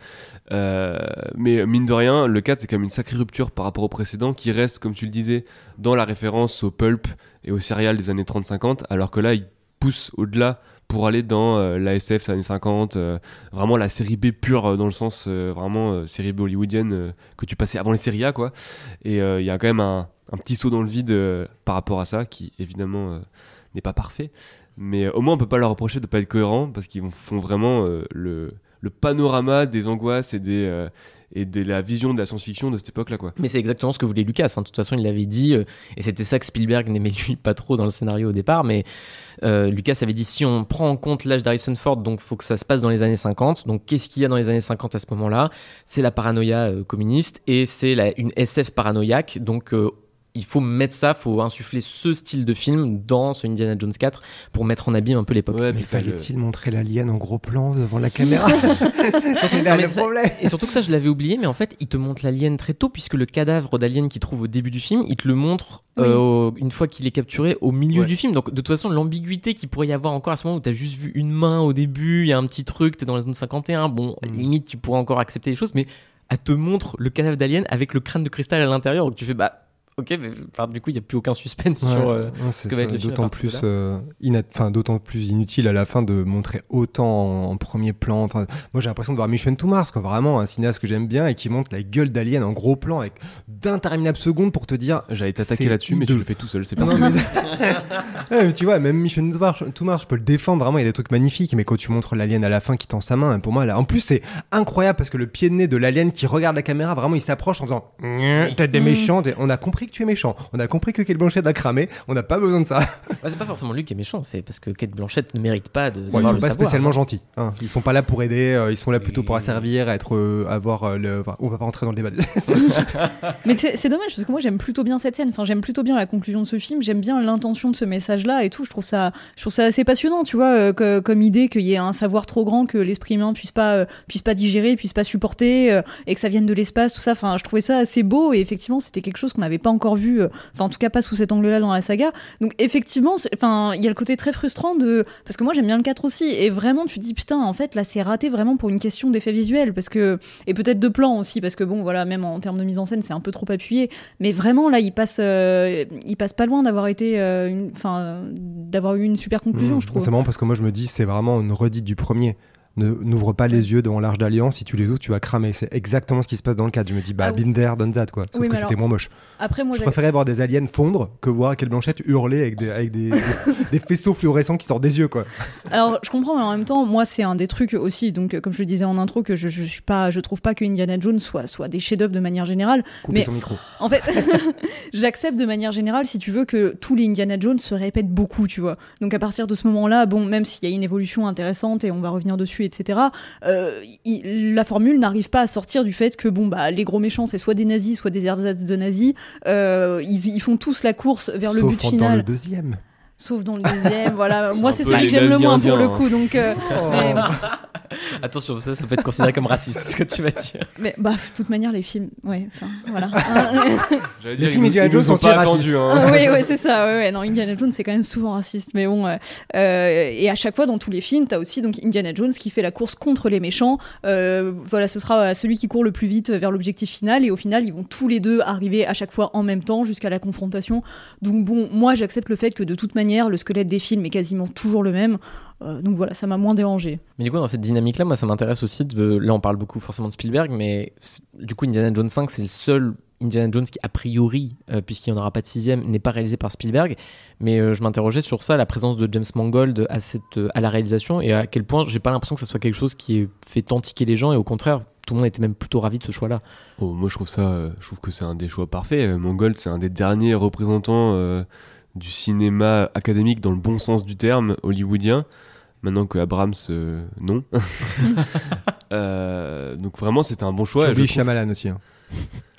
Euh, mais mine de rien, le 4, c'est quand même une sacrée rupture par rapport au précédent qui reste, comme tu le disais, dans la référence au pulp et au céréales des années 30-50, alors que là, il pousse au-delà pour aller dans euh, la SF années 50, euh, vraiment la série B pure euh, dans le sens vraiment série B hollywoodienne que tu passais avant les séries A quoi. Et il y a quand même un, un petit saut dans le vide par rapport à ça qui évidemment n'est pas parfait, mais euh, au moins on peut pas leur reprocher de pas être cohérent parce qu'ils font vraiment euh, le, le panorama des angoisses et des euh, et de la vision de la science-fiction de cette époque-là quoi. Mais c'est exactement ce que voulait Lucas. hein. De toute façon, il l'avait dit, et c'était ça que Spielberg n'aimait lui pas trop dans le scénario au départ. Mais Lucas avait dit si on prend en compte l'âge d'Harrison Ford, donc faut que ça se passe dans les années 50. Donc qu'est-ce qu'il y a dans les années 50 à ce moment-là? C'est la paranoïa communiste et c'est une SF paranoïaque. Donc il faut mettre ça, faut insuffler ce style de film dans ce Indiana Jones 4 pour mettre en abîme un peu l'époque. Ouais, Mais le- fallait-il montrer l'alien en gros plan devant la caméra là non, le ça- problème. Et surtout que ça, je l'avais oublié, mais en fait, il te montre l'alien très tôt, puisque le cadavre d'alien qu'il trouve au début du film, il te le montre euh, une fois qu'il est capturé au milieu Ouais. du film. Donc, de toute façon, l'ambiguïté qu'il pourrait y avoir encore à ce moment où t'as juste vu une main au début, il y a un petit truc, t'es dans la zone 51, bon, Mm. limite, tu pourrais encore accepter les choses, mais elle te montre le cadavre d'alien avec le crâne de cristal à l'intérieur, donc tu fais, bah, ok, mais enfin, du coup, il n'y a plus aucun suspense Ouais, sur. euh, ouais, c'est que va être le film d'autant plus, euh, d'autant plus inutile à la fin de montrer autant en, en premier plan. Enfin, moi, j'ai l'impression de voir Mission to Mars, quoi, vraiment un cinéaste que j'aime bien et qui montre la gueule d'Alien en gros plan avec d'interminables secondes pour te dire. J'allais t'attaquer là-dessus, mais tu le fais tout seul, c'est pas non, mais... Ouais, mais tu vois, même Mission to Mars, to Mars, je peux le défendre. Vraiment, il y a des trucs magnifiques, mais quand tu montres l'alien à la fin qui tend sa main, pour moi, là, en plus, c'est incroyable parce que le pied de nez de l'alien qui regarde la caméra, vraiment, il s'approche en faisant T'es des méchants. des- On a compris que tu es méchant. On a compris que Kate Blanchett a cramé. On n'a pas besoin de ça. ouais, c'est pas forcément lui qui est méchant, c'est parce que Kate Blanchett ne mérite pas de. Ouais, ils sont le pas savoir. spécialement gentils. hein. Ils sont pas là pour aider. euh, ils sont là plutôt pour asservir, être, euh, avoir euh, le. enfin, on va pas rentrer dans le débat. Mais c'est c'est dommage parce que moi j'aime plutôt bien cette scène. Enfin, j'aime plutôt bien la conclusion de ce film. J'aime bien l'intention de ce message-là et tout. Je trouve ça, je trouve ça assez passionnant, tu vois, euh, que- comme idée qu'il y ait un savoir trop grand que l'esprit humain puisse pas, euh, puisse pas digérer, puisse pas supporter, euh, et que ça vienne de l'espace, tout ça. Enfin, je trouvais ça assez beau et effectivement, c'était quelque chose qu'on n'avait pas encore vu. euh, Enfin, en tout cas, pas sous cet angle-là dans la saga. Donc, effectivement, enfin, il y a le côté très frustrant de, parce que moi j'aime bien le 4 aussi. Et vraiment, tu te dis putain, en fait, là, c'est raté vraiment pour une question d'effet visuel, parce que et peut-être de plan aussi, parce que bon, voilà, même en termes de mise en scène, c'est un peu trop appuyé. Mais vraiment, là, il passe, euh, il passe pas loin d'avoir été, euh, enfin, euh, d'avoir eu une super conclusion, Mmh. je trouve. C'est marrant parce que moi je me dis c'est vraiment une redite du premier. Ne- N'ouvre pas les yeux devant l'Arche d'Alliance, si tu les ouvres, tu vas cramer. C'est exactement ce qui se passe dans le cadre. Je me dis, bah, Ah oui. there, done that, quoi. Sauf Oui, que c'était moins moche. Après, moi, Je préférais voir des aliens fondre que voir Kate Blanchett hurler avec des, avec des, des- des faisceaux fluorescents qui sortent des yeux, quoi. Alors, je comprends, mais en même temps, moi, c'est un des trucs aussi. Donc, comme je le disais en intro, que je, je suis pas, je trouve pas que Indiana Jones soit, soit des chefs-d'œuvre de manière générale. Couper Mais- son micro. En fait, j'accepte de manière générale, si tu veux, que tous les Indiana Jones se répètent beaucoup, tu vois. Donc à partir de ce moment-là, bon, même s'il y a une évolution intéressante et on va revenir dessus, etc., euh, il- la formule n'arrive pas à sortir du fait que, bon, bah, les gros méchants, c'est soit des nazis, soit des ersatz de nazis. Euh, ils, ils font tous la course vers le but dans final. le deuxième. Sauf dans le deuxième, voilà. Moi, c'est celui que j'aime le moins pour le hein. coup. Donc, euh, mais, Attention, ça, ça peut être considéré comme raciste, ce que tu vas dire. mais, bah, de toute manière, les films, ouais, enfin, voilà. Les dire, films Indiana Jones ont sont pas racistes. attendus. Hein. Ah, oui, ouais, c'est ça. Ouais, ouais. Non, Indiana Jones, c'est quand même souvent raciste. Mais bon, euh, euh, et à chaque fois, dans tous les films, t'as aussi donc Indiana Jones qui fait la course contre les méchants. Euh, voilà, ce sera celui qui court le plus vite vers l'objectif final. Et au final, ils vont tous les deux arriver à chaque fois en même temps jusqu'à la confrontation. Donc bon, moi, j'accepte le fait que de toute manière, le squelette des films est quasiment toujours le même. Euh, donc voilà, ça m'a moins dérangé. Mais du coup, dans cette dynamique-là, moi, ça m'intéresse aussi. De... Là, on parle beaucoup forcément de Spielberg, mais du coup, Indiana Jones 5, c'est le seul Indiana Jones qui, a priori, euh, puisqu'il n'y en aura pas de sixième, n'est pas réalisé par Spielberg. Mais euh, je m'interrogeais sur ça, la présence de James Mangold à, cette, euh, à la réalisation, et à quel point j'ai pas l'impression que ça soit quelque chose qui ait fait tantiquer les gens, et au contraire, tout le monde était même plutôt ravi de ce choix-là. Oh, moi, je trouve ça, je trouve que c'est un des choix parfaits. Mangold, c'est un des derniers représentants euh, du cinéma académique dans le bon sens du terme, hollywoodien. Maintenant que Abrams, euh, non. Euh, donc vraiment, c'était un bon choix. J'ai Shyamalan aussi. hein.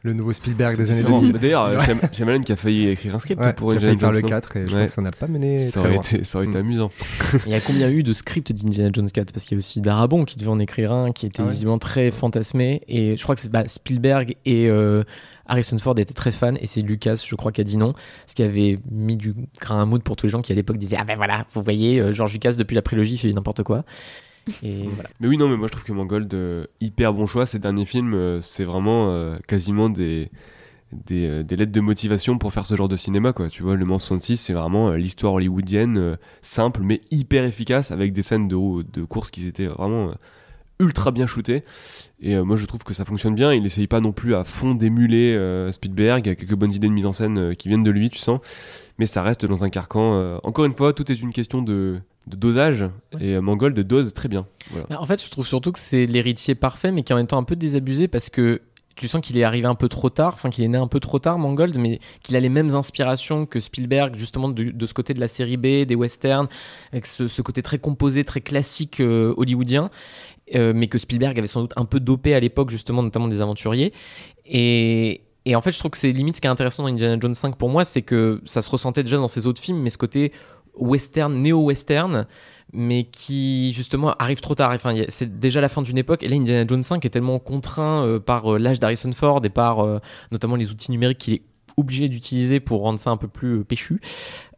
le nouveau Spielberg des années Différent. 2000. Bah, D'ailleurs, Ouais. Shyamalan qui a failli écrire un script Ouais, pour qui a failli faire le non 4 et je crois que ça n'a pas mené Ça très aurait loin. été, ça aurait été Mm. amusant. Il y a combien eu de scripts d'Indiana Jones 4 Parce qu'il y a aussi Darabon qui devait en écrire un, qui était Ah ouais. visiblement très fantasmé. Et je crois que c'est bah, Spielberg et euh, Harrison Ford étaient très fans. Et c'est Lucas, je crois, qui a dit non. Ce qui avait mis du grain à moudre pour tous les gens qui à l'époque disaient Ah ben voilà, vous voyez, euh, George Lucas depuis la prélogie fait n'importe quoi. Et voilà. Mais oui, non, mais moi je trouve que Mangold, euh, hyper bon choix. Ces derniers films, euh, c'est vraiment euh, quasiment des, des, des lettres de motivation pour faire ce genre de cinéma, quoi. Tu vois, Le Mans 66, c'est vraiment l'histoire hollywoodienne, simple, mais hyper efficace, avec des scènes de, de course qui étaient vraiment ultra bien shootées. Et euh, moi je trouve que ça fonctionne bien. Il essaye pas non plus à fond d'émuler euh, Spielberg. Il y a quelques bonnes idées de mise en scène euh, qui viennent de lui, tu sens. Mais ça reste dans un carcan. encore une fois, tout est une question de, de dosage. Et Mangold dose très bien. Voilà. Bah, En fait, je trouve surtout que c'est l'héritier parfait, mais qui est en même temps un peu désabusé parce que tu sens qu'il est arrivé un peu trop tard, enfin qu'il est né un peu trop tard, Mangold, mais qu'il a les mêmes inspirations que Spielberg, justement de, de ce côté de la série B, des westerns, avec ce, ce côté très composé, très classique euh, hollywoodien, euh, mais que Spielberg avait sans doute un peu dopé à l'époque, justement, notamment des aventuriers. Et, et en fait, je trouve que c'est limite ce qui est intéressant dans Indiana Jones 5 pour moi, c'est que ça se ressentait déjà dans ses autres films, mais ce côté western, néo-western, mais qui justement arrive trop tard. Enfin, c'est déjà la fin d'une époque, et là, Indiana Jones 5 est tellement contraint euh, par euh, l'âge d'Harrison Ford et par notamment les outils numériques qu'il est obligé d'utiliser pour rendre ça un peu plus euh, péchu,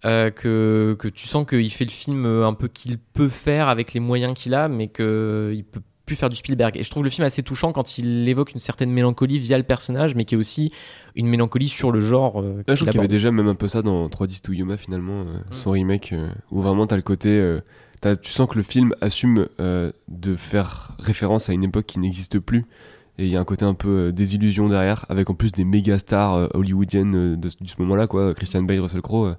euh, que, que tu sens qu'il fait le film euh, un peu qu'il peut faire avec les moyens qu'il a, mais qu'il peut plus faire du Spielberg. Et je trouve le film assez touchant quand il évoque une certaine mélancolie via le personnage, mais qui est aussi une mélancolie sur le genre. euh, Ouais, je trouve qu'il y avait déjà même un peu ça dans 310 to Yuma finalement, euh, son remake, euh, où vraiment t'as le côté. euh, t'as- tu sens que le film assume euh, de faire référence à une époque qui n'existe plus. Et il y a un côté un peu euh, désillusion derrière, avec en plus des méga stars euh, hollywoodiennes euh, de, ce- de ce moment-là, quoi. Christian Bale, Russell Crowe.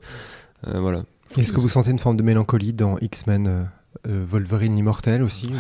voilà. Est-ce que vous sentez une forme de mélancolie dans X-Men euh, Wolverine immortel aussi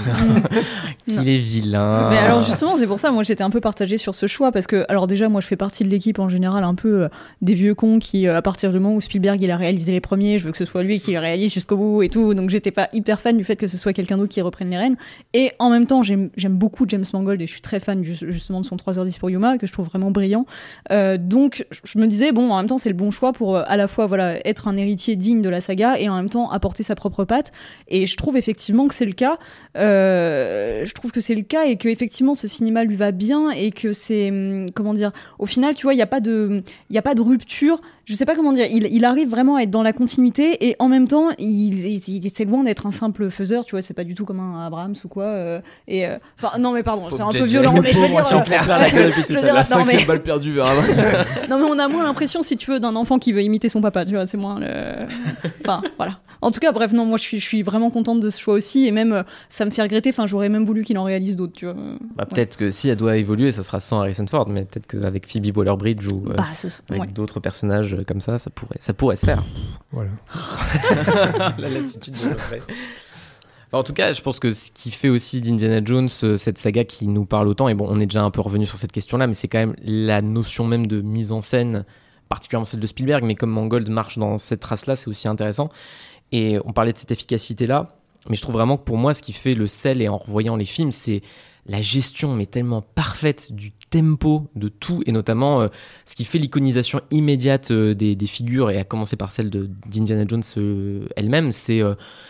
Qu'il est vilain. Mais alors justement, c'est pour ça, moi j'étais un peu partagée sur ce choix parce que, alors déjà, moi je fais partie de l'équipe en général un peu euh, des vieux cons qui, euh, à partir du moment où Spielberg il a réalisé les premiers, je veux que ce soit lui qui les réalise jusqu'au bout et tout, donc j'étais pas hyper fan du fait que ce soit quelqu'un d'autre qui reprenne les rênes. Et en même temps, j'aime beaucoup James Mangold et je suis très fan ju- justement de son 3h10 pour Yuma que je trouve vraiment brillant. Euh, donc je- je me disais, bon, en même temps, c'est le bon choix pour euh, à la fois voilà être un héritier digne de la saga et en même temps apporter sa propre patte. Et je trouve effectivement que c'est le cas. Euh, je trouve que c'est le cas et que effectivement ce cinéma lui va bien et que c'est hum, comment dire. Au final, tu vois, il y a pas de, il a pas de rupture. Je sais pas comment dire. Il, il arrive vraiment à être dans la continuité et en même temps, il, il- c'est loin d'être un simple faiseur. Tu vois, c'est pas du tout comme un Abrams ou quoi. euh, et euh, enfin, non, mais pardon, c'est un peu violent, mais je veux dire. Je la non mais on a moins l'impression si tu veux d'un enfant qui veut imiter son papa tu vois c'est moins le enfin voilà en tout cas bref non moi je suis je suis vraiment contente de ce choix aussi et même euh, ça me fait regretter enfin j'aurais même voulu qu'il en réalise d'autres tu vois Bah, peut-être que si elle doit évoluer, ça sera sans Harrison Ford, mais peut-être qu'avec Phoebe Waller-Bridge ou euh, bah ce- avec ouais. d'autres personnages euh, comme ça, ça pourrait, ça pourrait se faire. Voilà. La lassitude de l'offre. Enfin, en tout cas, je pense que ce qui fait aussi d'Indiana Jones euh, cette saga qui nous parle autant, et bon, on est déjà un peu revenu sur cette question-là, mais c'est quand même la notion même de mise en scène, particulièrement celle de Spielberg, mais comme Mangold marche dans cette trace-là, c'est aussi intéressant. Et on parlait de cette efficacité-là, mais je trouve vraiment que pour moi, ce qui fait le sel, et en revoyant les films, c'est la gestion, mais tellement parfaite du tempo de tout, et notamment euh, ce qui fait l'iconisation immédiate euh, des, figures, et à commencer par celle d'Indiana Jones euh, elle-même, c'est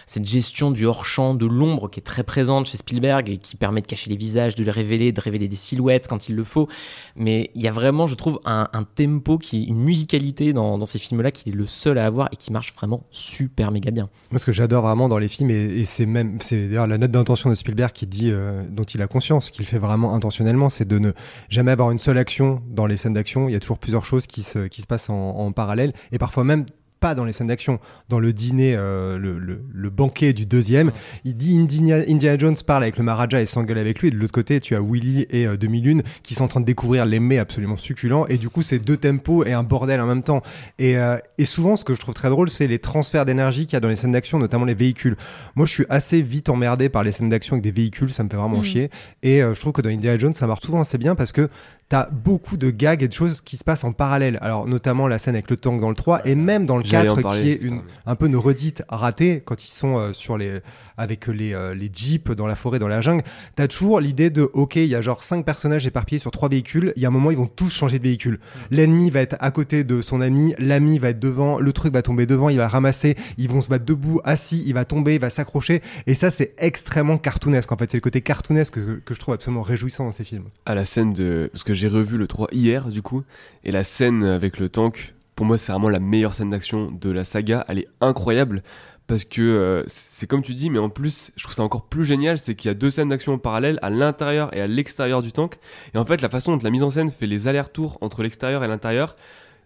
cette gestion du hors-champ, de l'ombre qui est très présente chez Spielberg et qui permet de cacher les visages, de les révéler, de révéler des silhouettes quand il le faut. Mais il y a vraiment, je trouve, un, tempo, qui, une musicalité dans, ces films-là qui est le seul à avoir et qui marche vraiment super méga bien. Moi, ce que j'adore vraiment dans les films, et, c'est même, c'est d'ailleurs la note d'intention de Spielberg qui dit, dont il a conscience, qu'il fait vraiment intentionnellement, c'est de ne jamais avoir une seule action dans les scènes d'action. Il y a toujours plusieurs choses qui se, qui se passent en, en parallèle, et parfois même pas dans les scènes d'action. Dans le dîner, euh, le, le- le banquet du deuxième, il dit Indiana, Indiana Jones parle avec le Maharaja et s'engueule avec lui, et de l'autre côté, tu as Willy et euh, 2001 qui sont en train de découvrir les mets absolument succulents, et du coup, c'est deux tempos et un bordel en même temps. Et, euh, et souvent, ce que je trouve très drôle, c'est les transferts d'énergie qu'il y a dans les scènes d'action, notamment les véhicules. Moi, je suis assez vite emmerdé par les scènes d'action avec des véhicules, ça me fait vraiment Mhm. chier. Et je trouve que dans Indiana Jones, ça marche souvent assez bien parce que t'as beaucoup de gags et de choses qui se passent en parallèle. Alors, notamment la scène avec le tank dans le 3 et même dans le J'allais 4 en parler, qui est putain, une, mais- un peu une redite ratée quand ils sont euh, sur les, avec les, euh, les jeeps dans la forêt, dans la jungle. T'as toujours l'idée de, ok, il y a genre cinq personnages éparpillés sur trois véhicules. Il y a un moment, ils vont tous changer de véhicule. L'ennemi va être à côté de son ami, l'ami va être devant, le truc va tomber devant, il va ramasser, ils vont se battre debout, assis, il va tomber, il va s'accrocher. Et ça, c'est extrêmement cartoonesque. En fait, c'est le côté cartoonesque que, que je trouve absolument réjouissant dans ces films. à la scène de. Parce que j'ai revu le 3 hier, du coup, et la scène avec le tank, pour moi, c'est vraiment la meilleure scène d'action de la saga. Elle est incroyable. Parce que euh, c'est comme tu dis, mais en plus, je trouve ça encore plus génial, c'est qu'il y a deux scènes d'action en parallèle, à l'intérieur et à l'extérieur du tank. Et en fait, la façon dont la mise en scène fait les allers-retours entre l'extérieur et l'intérieur,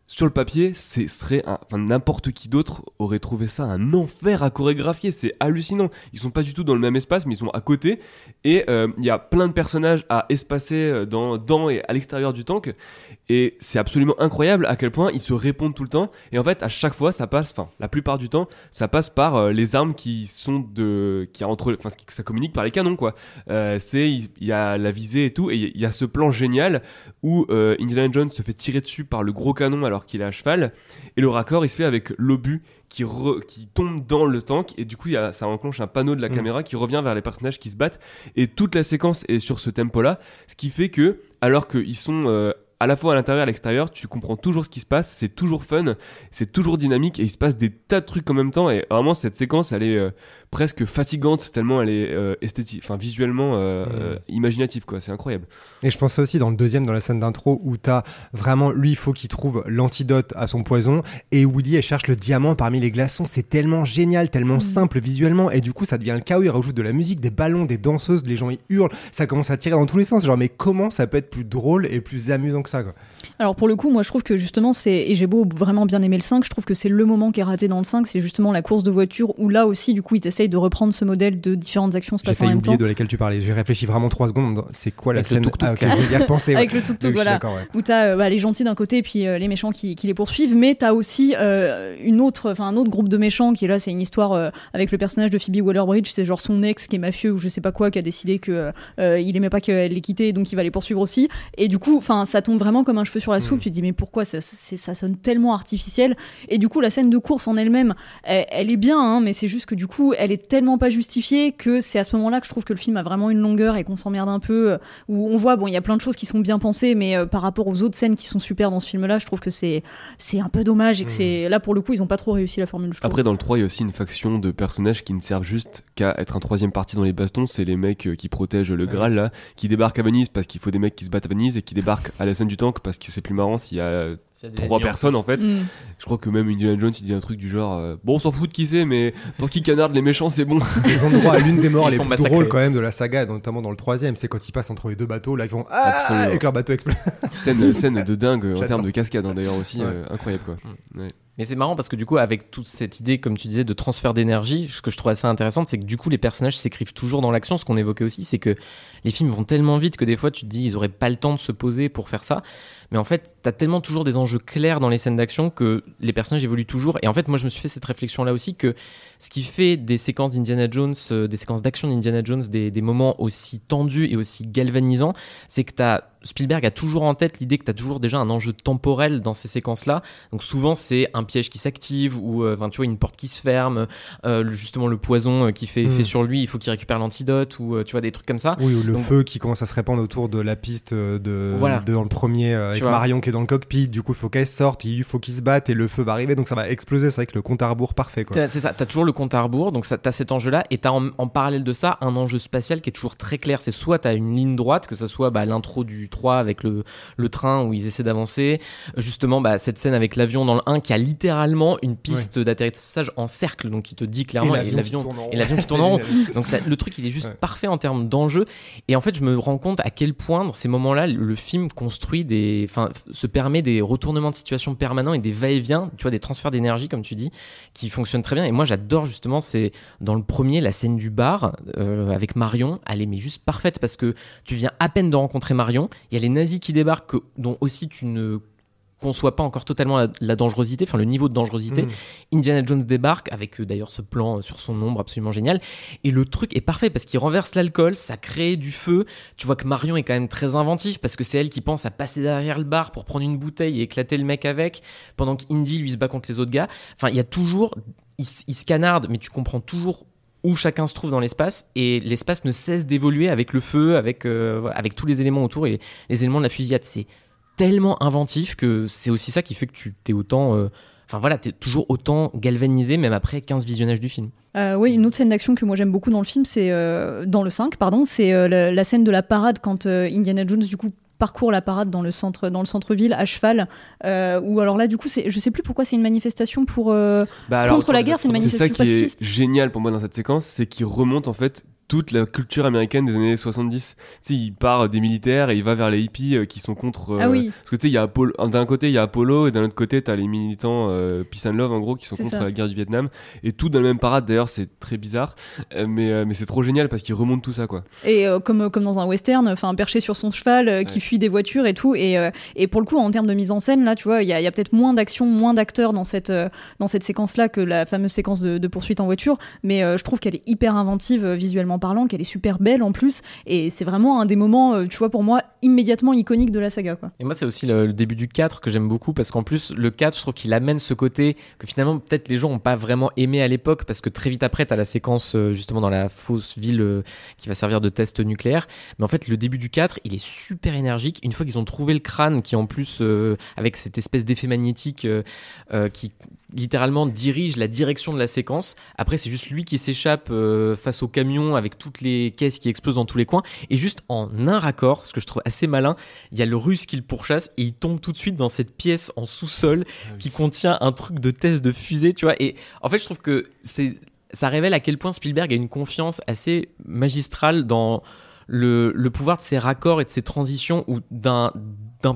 sur le papier, c'est serait enfin n'importe qui d'autre aurait trouvé ça un enfer à chorégraphier. C'est hallucinant. Ils sont pas du tout dans le même espace, mais ils sont à côté. Et euh, il y a plein de personnages à espacer euh, dans, dans et à l'extérieur du tank. Et c'est absolument incroyable à quel point ils se répondent tout le temps. Et en fait, à chaque fois, ça passe, enfin, la plupart du temps, ça passe par euh, les armes qui sont de, qui entre, enfin, ça communique par les canons, quoi. C'est, il y, a la visée et tout. Et il y a ce plan génial où Indiana Jones se fait tirer dessus par le gros canon qu'il est à cheval. Et le raccord, il se fait avec l'obus qui, re- qui tombe dans le tank. Et du coup, il y a, ça enclenche un panneau de la Mm. caméra qui revient vers les personnages qui se battent. Et toute la séquence est sur ce tempo-là. Ce qui fait que, alors qu'ils sont euh, à la fois à l'intérieur et à l'extérieur, tu comprends toujours ce qui se passe. C'est toujours fun, c'est toujours dynamique et il se passe des tas de trucs en même temps. Et vraiment, cette séquence, elle est euh, presque fatigante tellement elle est euh, esthétique, enfin visuellement euh, Mm. euh, imaginative, quoi. C'est incroyable. Et je pense ça aussi dans le deuxième, dans la scène d'intro, où t'as vraiment, lui, il faut qu'il trouve l'antidote à son poison, et Woody, elle cherche le diamant parmi les glaçons. C'est tellement génial, tellement simple visuellement, et du coup, ça devient le chaos. Il rajoute de la musique, des ballons, des danseuses, les gens ils hurlent, ça commence à tirer dans tous les sens. Genre, mais comment ça peut être plus drôle et plus amusant que ça, quoi Alors pour le coup, moi je trouve que justement c'est et j'ai beau vraiment bien aimer le 5, je trouve que c'est le moment qui est raté dans le 5, c'est justement la course de voiture où là aussi du coup ils essayent de reprendre ce modèle de différentes actions se J'ai passant en même de laquelle tu parlais. J'ai réfléchi vraiment trois secondes. C'est quoi la Avec le scène tuk-tuk. Ah, ok, je vais y repenser. ouais. Avec le tuk tuk suis voilà. d'accord, ouais. Où t'as euh, bah, les gentils d'un côté et puis euh, les méchants qui, qui les poursuivent, mais t'as aussi euh, une autre, enfin un autre groupe de méchants qui est là, c'est une histoire euh, avec le personnage de Phoebe Waller-Bridge, c'est genre son ex qui est mafieux ou je sais pas quoi, qui a décidé que euh, il aimait pas qu'elle l'ait quitté, donc il va les poursuivre aussi. Et du coup, enfin ça tombe vraiment comme un sur la soupe. Tu te dis mais pourquoi ça, ça sonne tellement artificiel? Et du coup, la scène de course en elle-même, elle, elle est bien, hein, mais c'est juste que du coup, elle est tellement pas justifiée que c'est à ce moment-là que je trouve que le film a vraiment une longueur et qu'on s'emmerde un peu. euh, Où on voit, bon, il y a plein de choses qui sont bien pensées, mais euh, par rapport aux autres scènes qui sont super dans ce film-là, je trouve que c'est c'est un peu dommage et que c'est là pour le coup, ils ont pas trop réussi la formule. Je trouve. Après, dans le 3, il y a aussi une faction de personnages qui ne servent juste qu'à être un troisième parti dans les bastons. C'est les mecs euh, qui protègent le Graal, là, qui débarquent à Venise parce qu'il faut des mecs qui se battent à Venise et qui débarquent à la scène du tank parce que c'est plus marrant s'il y a trois en personnes en fait. Mm. Je crois que même Indiana Jones il dit un truc du genre euh, Bon, on s'en fout de qui c'est, mais tant qu'ils canardent les méchants, c'est bon. Ils ont droit à l'une des morts les plus massacrer. drôles quand même de la saga, notamment dans le troisième. C'est quand ils passent entre les deux bateaux, là, ils vont ah Absolument. et que leur bateau explose. scène, scène de dingue en termes de cascade, hein, d'ailleurs aussi, Ouais. euh, incroyable quoi. Ouais. Mais c'est marrant parce que du coup, avec toute cette idée, comme tu disais, de transfert d'énergie, ce que je trouve assez intéressant, c'est que du coup, les personnages s'écrivent toujours dans l'action. Ce qu'on évoquait aussi, c'est que les films vont tellement vite que des fois, tu te dis, ils auraient pas le temps de se poser pour faire ça. Mais en fait, t'as tellement toujours des enjeux clairs dans les scènes d'action que les personnages évoluent toujours. Et en fait, moi, je me suis fait cette réflexion-là aussi que ce qui fait des séquences d'Indiana Jones, euh, des séquences d'action d'Indiana Jones, des, des moments aussi tendus et aussi galvanisants, c'est que t'as Spielberg a toujours en tête l'idée que tu as toujours déjà un enjeu temporel dans ces séquences-là. Donc souvent c'est un piège qui s'active ou euh, tu vois une porte qui se ferme, euh, justement le poison euh, qui fait effet Mm. sur lui, il faut qu'il récupère l'antidote ou tu vois des trucs comme ça. Oui, ou le Donc- feu qui commence à se répandre autour de la piste de, Voilà. de- dans le premier avec. Marion qui est dans le cockpit. Du coup, il faut qu'elle sorte, il faut qu'ils se battent et le feu va arriver, donc ça va exploser. C'est vrai que le compte à rebours parfait. Quoi. C'est ça, tu as toujours le compte à rebours, donc tu as cet enjeu-là, et tu as en, en parallèle de ça un enjeu spatial qui est toujours très clair. C'est soit tu as une ligne droite, que ce soit bah, l'intro du 3 avec le, le train où ils essaient d'avancer, justement bah, cette scène avec l'avion dans le 1 qui a littéralement une piste d'atterrissage en cercle, donc qui te dit clairement, et l'avion qui tourne en rond. Donc le truc il est juste Ouais. parfait en termes d'enjeu. Et en fait je me rends compte à quel point dans ces moments-là le film construit des enfin se permet des retournements de situation permanents et des va-et-vient tu vois des transferts d'énergie comme tu dis qui fonctionnent très bien. Et moi j'adore justement c'est dans le premier la scène du bar euh, avec Marion. Elle est mais juste parfaite parce que tu viens à peine de rencontrer Marion il y a les nazis qui débarquent que- dont aussi tu ne conçoit pas encore totalement la, la dangerosité, enfin le niveau de dangerosité. Mm. Indiana Jones débarque avec euh, d'ailleurs ce plan euh, sur son ombre absolument génial. Et le truc est parfait parce qu'il renverse l'alcool, ça crée du feu. Tu vois que Marion est quand même très inventif parce que c'est elle qui pense à passer derrière le bar pour prendre une bouteille et éclater le mec avec, pendant qu'Indy lui se bat contre les autres gars. Enfin, il y a toujours. Il, il se canarde, mais tu comprends toujours où chacun se trouve dans l'espace et l'espace ne cesse d'évoluer avec le feu, avec, euh, avec tous les éléments autour et les, éléments de la fusillade. C'est tellement inventif que c'est aussi ça qui fait que tu t'es autant. euh, Enfin voilà, t'es toujours autant galvanisé, même après 15 visionnages du film. Euh, oui, une autre scène d'action que moi j'aime beaucoup dans le film, c'est dans le 5, pardon, c'est la, la scène de la parade quand Indiana Jones du coup parcourt la parade dans le centre dans le centre-ville à cheval euh, ou alors là du coup c'est je sais plus pourquoi c'est une manifestation pour euh, Bah alors, contre la guerre c'est une c'est ça manifestation qui pacifiste. est génial pour moi dans cette séquence, c'est qu'il remonte en fait toute la culture américaine des années 70. Tu sais, il part des militaires et il va vers les hippies euh, qui sont contre. euh, Ah oui. Parce que tu sais, il y a Apollo- d'un côté il y a Apollo et d'un autre côté t'as les militants euh, Peace and Love en gros qui sont contre ça. la guerre du Vietnam et tout dans la même parade. D'ailleurs, c'est très bizarre, mais mais c'est trop génial parce qu'il remonte tout ça quoi. et comme comme dans un western enfin perché sur son cheval qui Ouais. fuit des voitures et tout et et pour le coup en termes de mise en scène là tu vois il y a, il y a peut-être moins d'action moins d'acteurs dans cette dans cette séquence là que la fameuse séquence de, de poursuite en voiture mais je trouve qu'elle est hyper inventive euh, parlant qu'elle est super belle en plus et c'est vraiment un des moments euh, tu vois pour moi immédiatement iconique de la saga quoi Et moi, c'est aussi le, début du 4 que j'aime beaucoup parce qu'en plus, le 4, je trouve qu'il amène ce côté que finalement, peut-être les gens n'ont pas vraiment aimé à l'époque parce que très vite après, tu as la séquence euh, justement dans la fausse ville euh, qui va servir de test nucléaire. Mais en fait, le début du 4, il est super énergique. Une fois qu'ils ont trouvé le crâne qui, en plus, avec cette espèce d'effet magnétique qui littéralement dirige la direction de la séquence, après, c'est juste lui qui s'échappe face au camion avec toutes les caisses qui explosent dans tous les coins. Et juste en un raccord, ce que je trouve assez malin, il y a le russe qui le pourchasse et il tombe tout de suite dans cette pièce en sous-sol qui contient un truc de test de fusée, tu vois. Et en fait, je trouve que c'est ça révèle à quel point Spielberg a une confiance assez magistrale dans le, le pouvoir de ses raccords et de ses transitions ou d'un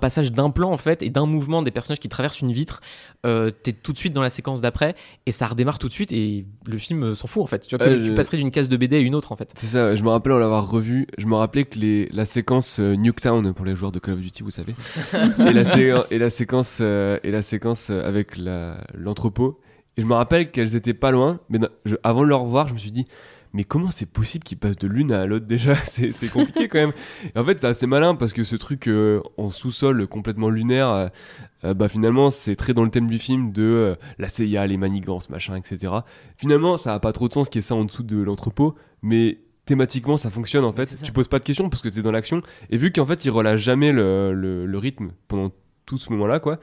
passage d'un plan en fait et d'un mouvement des personnages qui traversent une vitre euh, t'es tout de suite dans la séquence d'après et ça redémarre tout de suite et le film euh, s'en fout en fait. Tu vois Euh, passerais d'une case de BD à une autre en fait. C'est ça, je me rappelle en l'avoir revu, je me rappelais que les, la séquence euh, Nuketown pour les joueurs de Call of Duty, vous savez, et, la sé- et la séquence, euh, et la séquence euh, avec l'entrepôt, et je me rappelle qu'elles étaient pas loin, mais je- avant de le revoir, je me suis dit, mais comment c'est possible qu'ils passent de l'une à l'autre déjà? C'est c'est compliqué quand même. Et en fait, c'est assez malin parce que ce truc euh, en sous-sol complètement lunaire, euh, euh, bah finalement, c'est très dans le thème du film de euh, la CIA, les manigances, machin, etc. Finalement, ça a pas trop de sens qu'il y ait ça en dessous de l'entrepôt, mais thématiquement, ça fonctionne en fait. Tu poses pas de questions parce que t'es dans l'action. Et vu qu'en fait, il relâche jamais le, le- le rythme pendant tout ce moment-là, quoi,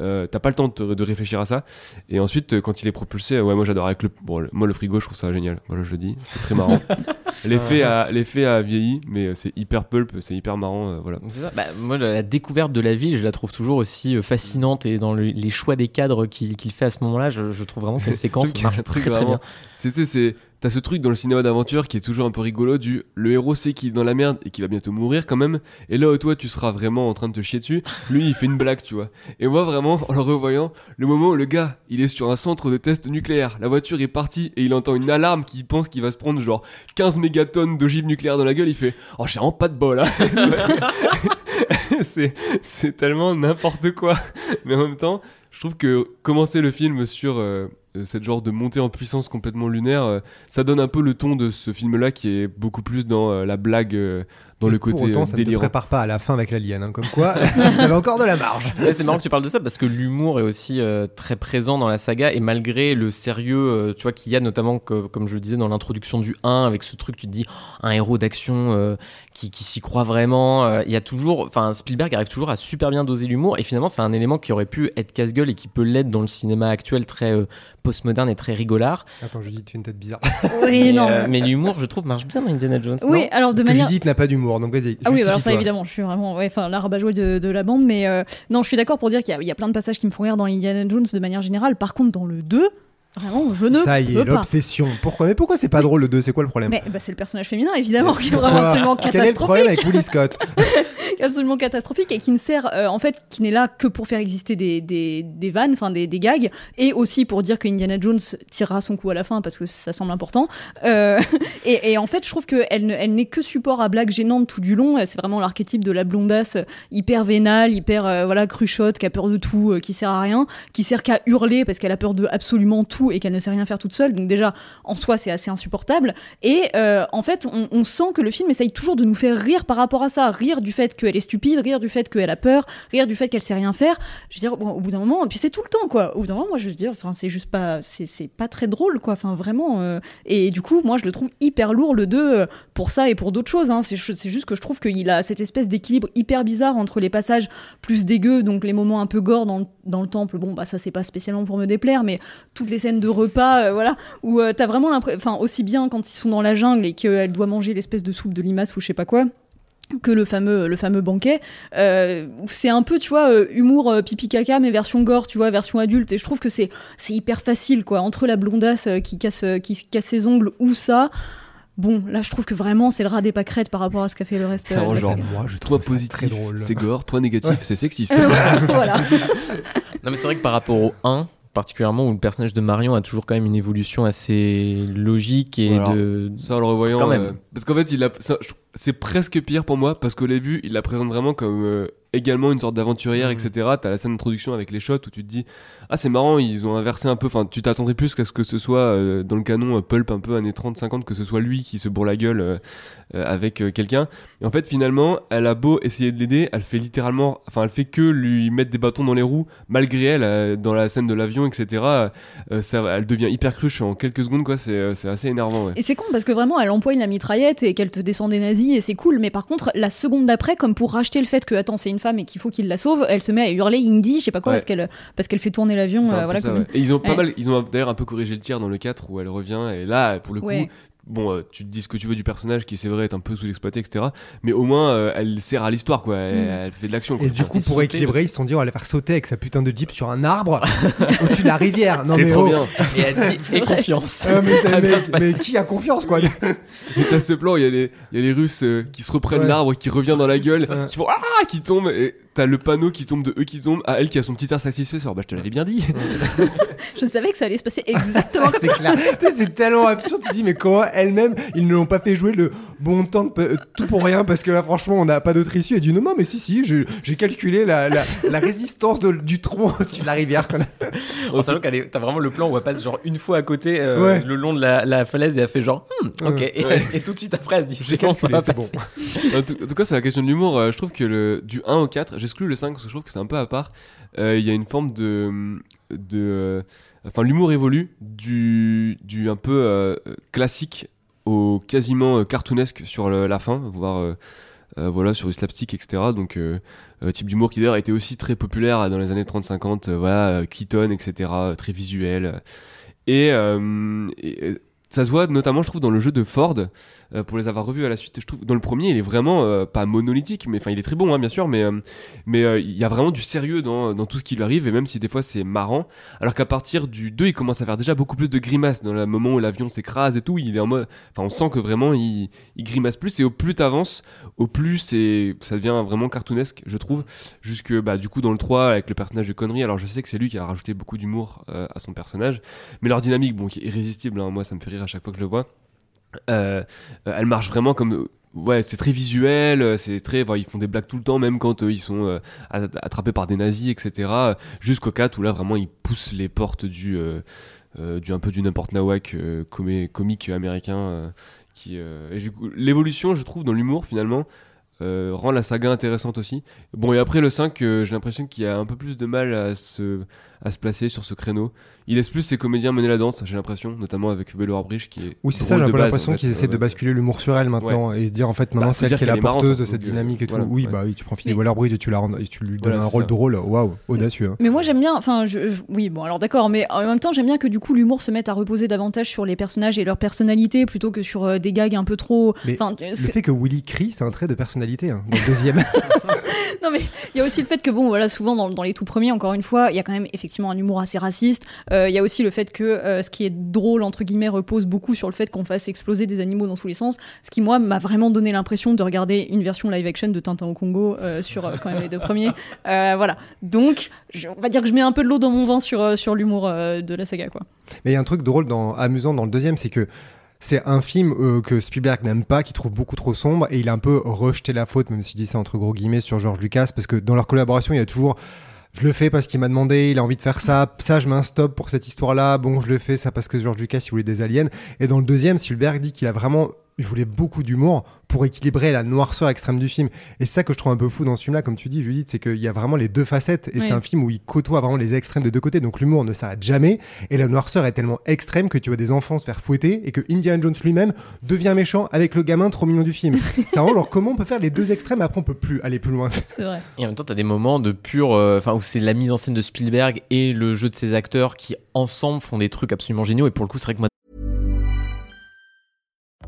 euh, t'as pas le temps de, de réfléchir à ça. Et ensuite, euh, quand il est propulsé, ouais, moi j'adore avec le, bon, le- moi le frigo, je trouve ça génial. Voilà, je le dis, c'est très marrant. l'effet a, l'effet a vieilli, mais euh, c'est hyper pulp, c'est hyper marrant, euh, voilà. Bah, moi, la découverte de la ville, je la trouve toujours aussi fascinante et dans le- les choix des cadres qu'il qu'il fait à ce moment-là, je, je trouve vraiment que la séquence marche très très bien. C'est, c'est, t'as ce truc dans le cinéma d'aventure qui est toujours un peu rigolo du le héros sait qu'il est dans la merde et qu'il va bientôt mourir quand même. Et là toi tu seras vraiment en train de te chier dessus, lui il fait une blague, tu vois. Et moi vraiment, en le revoyant, le moment où le gars il est sur un centre de test nucléaire, la voiture est partie et il entend une alarme qui pense qu'il va se prendre genre 15 mégatonnes d'ogive nucléaire dans la gueule, il fait Oh, j'ai vraiment pas de bol, hein. c'est, c'est tellement n'importe quoi. Mais en même temps, je trouve que commencer le film sur euh, cette genre de montée en puissance complètement lunaire, euh, ça donne un peu le ton de ce film-là qui est beaucoup plus dans euh, la blague, euh, dans Et le pour côté autant, euh, ça ne te délirant. prépare pas à la fin avec l'alien. hein, comme quoi, t'avais encore de la marge. Ouais, c'est marrant que tu parles de ça parce que l'humour est aussi euh, très présent dans la saga et malgré le sérieux euh, tu vois qu'il y a notamment que- comme je le disais dans l'introduction du 1 avec ce truc tu te dis oh, un héros d'action euh, qui, qui s'y croit vraiment euh, il y a toujours enfin Spielberg arrive toujours à super bien doser l'humour et finalement c'est un élément qui aurait pu être casse-gueule et qui peut l'être dans le cinéma actuel très euh, postmoderne et très rigolard Attends, Judith, tu fais une tête bizarre. oui mais, non euh, mais l'humour je trouve marche bien dans Indiana Jones oui non? alors de Parce que Judith n'a pas d'humour, donc vas-y. Ah oui, bah alors ça évidemment, je suis vraiment, ouais, enfin, la rabat-joie de, de la bande, mais euh, non, je suis d'accord pour dire qu'il y, y a plein de passages qui me font rire dans Indiana Jones de manière générale. Par contre, dans le 2, Vraiment, je ne Ça y est, l'obsession. Pourquoi? Mais pourquoi c'est pas drôle le 2 C'est quoi le problème? Mais bah, c'est le personnage féminin, évidemment, qui est vraiment absolument Quel est le catastrophique. problème avec Willy Scott? Absolument catastrophique et qui ne sert euh, en fait qui n'est là que pour faire exister des, des, des vannes, enfin des, des gags et aussi pour dire que Indiana Jones tirera son coup à la fin parce que ça semble important. Euh, et, et en fait, je trouve qu'elle ne, elle n'est que support à blagues gênantes tout du long. C'est vraiment l'archétype de la blondasse hyper vénale, hyper euh, voilà cruchotte, qui a peur de tout, euh, qui sert à rien, qui sert qu'à hurler parce qu'elle a peur de absolument tout et qu'elle ne sait rien faire toute seule. Donc déjà en soi c'est assez insupportable. Et euh, en fait, on, sent que le film essaye toujours de nous faire rire par rapport à ça, rire du fait qu'elle est stupide, rire du fait qu'elle a peur, rire du fait qu'elle sait rien faire. Je veux dire, au bout d'un moment, et puis c'est tout le temps, quoi. Au bout d'un moment, moi, je veux dire, enfin, c'est juste pas, c'est pas très drôle, quoi. Enfin, vraiment. euh, et du coup, moi, je le trouve hyper lourd, le 2, euh, pour ça et pour d'autres choses. Hein. C'est ju- c'est juste que je trouve qu'il a cette espèce d'équilibre hyper bizarre entre les passages plus dégueux, donc les moments un peu gore dans dans le temple. Bon, bah, ça, c'est pas spécialement pour me déplaire, mais toutes les scènes de repas, euh, voilà, où euh, t'as vraiment l'impression, enfin, aussi bien quand ils sont dans la jungle et qu'elle doit manger l'espèce de soupe de limace ou je sais pas quoi que le fameux le fameux banquet euh, où c'est un peu tu vois euh, humour euh, pipi caca mais version gore tu vois version adulte et je trouve que c'est c'est hyper facile quoi entre la blondasse euh, qui casse euh, qui casse ses ongles ou ça bon là je trouve que vraiment c'est le rat des pâquerettes par rapport à ce qu'a fait le reste C'est euh, genre. Moi, je Toi trouve très positif, drôle. c'est gore, toi négatif, c'est sexiste. voilà Non, mais c'est vrai que par rapport au 1, particulièrement où le personnage de Marion a toujours quand même une évolution assez logique et Voilà. de. Ça, en le revoyant. Quand même. euh, parce qu'en fait, il a, ça, je- c'est presque pire pour moi parce qu'au début, il la présente vraiment comme euh, également une sorte d'aventurière, Mhm. etc. T'as la scène d'introduction avec les shots où tu te dis Ah, c'est marrant, ils ont inversé un peu. Enfin, tu t'attendrais plus qu'à ce que ce soit euh, dans le canon euh, pulp un peu années 30-50, que ce soit lui qui se bourre la gueule avec quelqu'un. Et en fait, finalement, elle a beau essayer de l'aider, elle fait littéralement. Enfin, elle fait que lui mettre des bâtons dans les roues, malgré elle, dans la scène de l'avion, etc. ça, elle devient hyper cruche en quelques secondes, quoi. C'est c'est assez énervant, ouais. Et c'est con parce que vraiment elle empoigne la mitraillette et qu'elle te descend des nazis et c'est cool, mais par contre la seconde d'après, comme pour racheter le fait que attends c'est une femme et qu'il faut qu'il la sauve, elle se met à hurler Indy, je sais pas quoi, Ouais. parce qu'elle parce qu'elle fait tourner l'avion, euh, voilà ça, comme ouais. Et ils ont pas Ouais. mal, ils ont d'ailleurs un peu corrigé le tir dans le 4 où elle revient et là pour le coup. Bon, euh, tu te dis ce que tu veux du personnage qui c'est vrai est un peu sous-exploité etc. Mais au moins euh, elle sert à l'histoire quoi, elle, Mm. elle fait de l'action. Et du coup, pour sauter, équilibrer, ils se sont dit on va la faire sauter avec sa putain de jeep sur un arbre au-dessus de la rivière. Non c'est mais trop oh. bien. Et elle dit et confiance. Ah, mais, Ça qui a confiance quoi Et t'as ce plan, il y, a les- il y a les Russes euh, qui se reprennent Ouais. l'arbre, qui revient dans la gueule, qui font ah, qui tombent et t'as le panneau qui tombe de eux qui tombent, à elle qui a son petit air satisfait, sur bah je te l'avais bien dit. Je savais que ça allait se passer exactement comme C'est clair. C'est tellement absurde. Tu dis, mais comment elle-même, ils ne l'ont pas fait jouer le bon temps, de pe- tout pour rien, parce que là, franchement, on n'a pas d'autre issue. Elle dit, non, non, mais si, si, j'ai calculé la, la, la résistance de- du tronc de la rivière. quoi. En sachant qu'elle t'as vraiment le plan où elle passe genre une fois à côté euh, Ouais. le long de la, la falaise et elle fait genre Hmm, ok Ouais. et, Ouais. et tout de suite après elle se dit c'est bon ça va passer. bon. en, tout, en tout cas, sur la question de l'humour, euh, je trouve que le, du 1 au 4, j'exclus le 5 parce que je trouve que c'est un peu à part. Euh, Il y a une forme de. de euh, enfin, l'humour évolue du, du un peu euh, classique au quasiment cartoonesque sur la fin, voire. voilà sur du slapstick etc donc type d'humour qui d'ailleurs était aussi très populaire dans les années 30-50 euh, voilà Keaton etc très visuel et, ça se voit notamment je trouve dans le jeu de Ford euh, pour les avoir revus à la suite. Je trouve dans le premier il est vraiment euh, pas monolithique mais enfin il est très bon hein, bien sûr mais euh, mais euh, il y a vraiment du sérieux dans, dans tout ce qui lui arrive et même si des fois c'est marrant alors qu'à partir du 2 il commence à faire déjà beaucoup plus de grimaces dans le moment où l'avion s'écrase et tout il est en mode enfin on sent que vraiment il, il grimace plus et au plus t'avances au plus c'est ça devient vraiment cartoonesque je trouve. Jusque bah du coup dans le 3 avec le personnage de connerie alors je sais que c'est lui qui a rajouté beaucoup d'humour à son personnage mais leur dynamique bon qui est irrésistible hein, moi ça me fait rire à chaque fois que je le vois euh, euh, elle marche vraiment comme euh, ouais c'est très visuel c'est très ils font des blagues tout le temps même quand euh, ils sont at- attrapés par des nazis etc jusqu'au 4 où là vraiment ils poussent les portes du du un peu du n'importe nawak comique américain qui l'évolution je trouve dans l'humour finalement rend la saga intéressante aussi. Bon et après le 5 euh, j'ai l'impression qu'il y a un peu plus de mal à se à se placer sur ce créneau il laisse plus ses comédiens mener la danse j'ai l'impression notamment avec Belo Bridge qui est Oui, c'est ça, j'ai un peu l'impression en fait. qu'ils essaient de Ouais. basculer l'humour sur elle maintenant et se dire en fait maintenant Bah, faut c'est elle qui est la porteuse de cette euh, dynamique et tout. voilà, oui, ouais. bah oui, tu prends Phoebe Mais- Waller-Bridge et tu, la rends- et tu lui donnes Voilà, un rôle ça. de rôle, waouh, audacieux. hein. Mais moi j'aime bien, enfin je, je- oui bon alors d'accord, mais en même temps j'aime bien que du coup l'humour se mette à reposer davantage sur les personnages et leur personnalité plutôt que sur euh, des gags un peu trop. Mais Le fait que Willy crie, c'est un trait de personnalité hein, dans le deuxième. Non mais il y a aussi le fait que bon voilà souvent dans, les tout premiers encore une fois il y a quand même effectivement un humour assez raciste. Euh, Il y a aussi le fait que euh, ce qui est drôle entre guillemets repose beaucoup sur le fait qu'on fasse exploser des animaux dans tous les sens. Ce qui moi m'a vraiment donné l'impression de regarder une version live action de Tintin au Congo euh, sur quand même les deux premiers. Voilà donc on va dire que je mets un peu de l'eau dans mon vin sur sur l'humour de la saga quoi. Mais il y a un truc drôle, amusant dans le deuxième, c'est que c'est un film euh, que Spielberg n'aime pas, qu'il trouve beaucoup trop sombre, et il a un peu rejeté la faute, même si je dis ça entre gros guillemets, sur George Lucas, parce que dans leur collaboration, il y a toujours je le fais parce qu'il m'a demandé, il a envie de faire ça, ça je mets pour cette histoire-là, bon je le fais ça parce que George Lucas il voulait des aliens. Et dans le deuxième, Spielberg dit qu'il a vraiment, il voulait beaucoup d'humour pour équilibrer la noirceur extrême du film. Et c'est ça que je trouve un peu fou dans ce film-là, comme tu dis Judith, c'est qu'il y a vraiment les deux facettes, et Oui. c'est un film où il côtoie vraiment les extrêmes de deux côtés, donc l'humour ne s'arrête jamais, et la noirceur est tellement extrême que tu vois des enfants se faire fouetter, et que Indiana Jones lui-même devient méchant avec le gamin trop mignon du film. c'est vraiment genre comment on peut faire les deux extrêmes, après on peut plus aller plus loin. C'est vrai. Et en même temps, t'as des moments de pur, euh, enfin où c'est la mise en scène de Spielberg et le jeu de ses acteurs qui ensemble font des trucs absolument géniaux. Et pour le coup, c'est vrai que moi,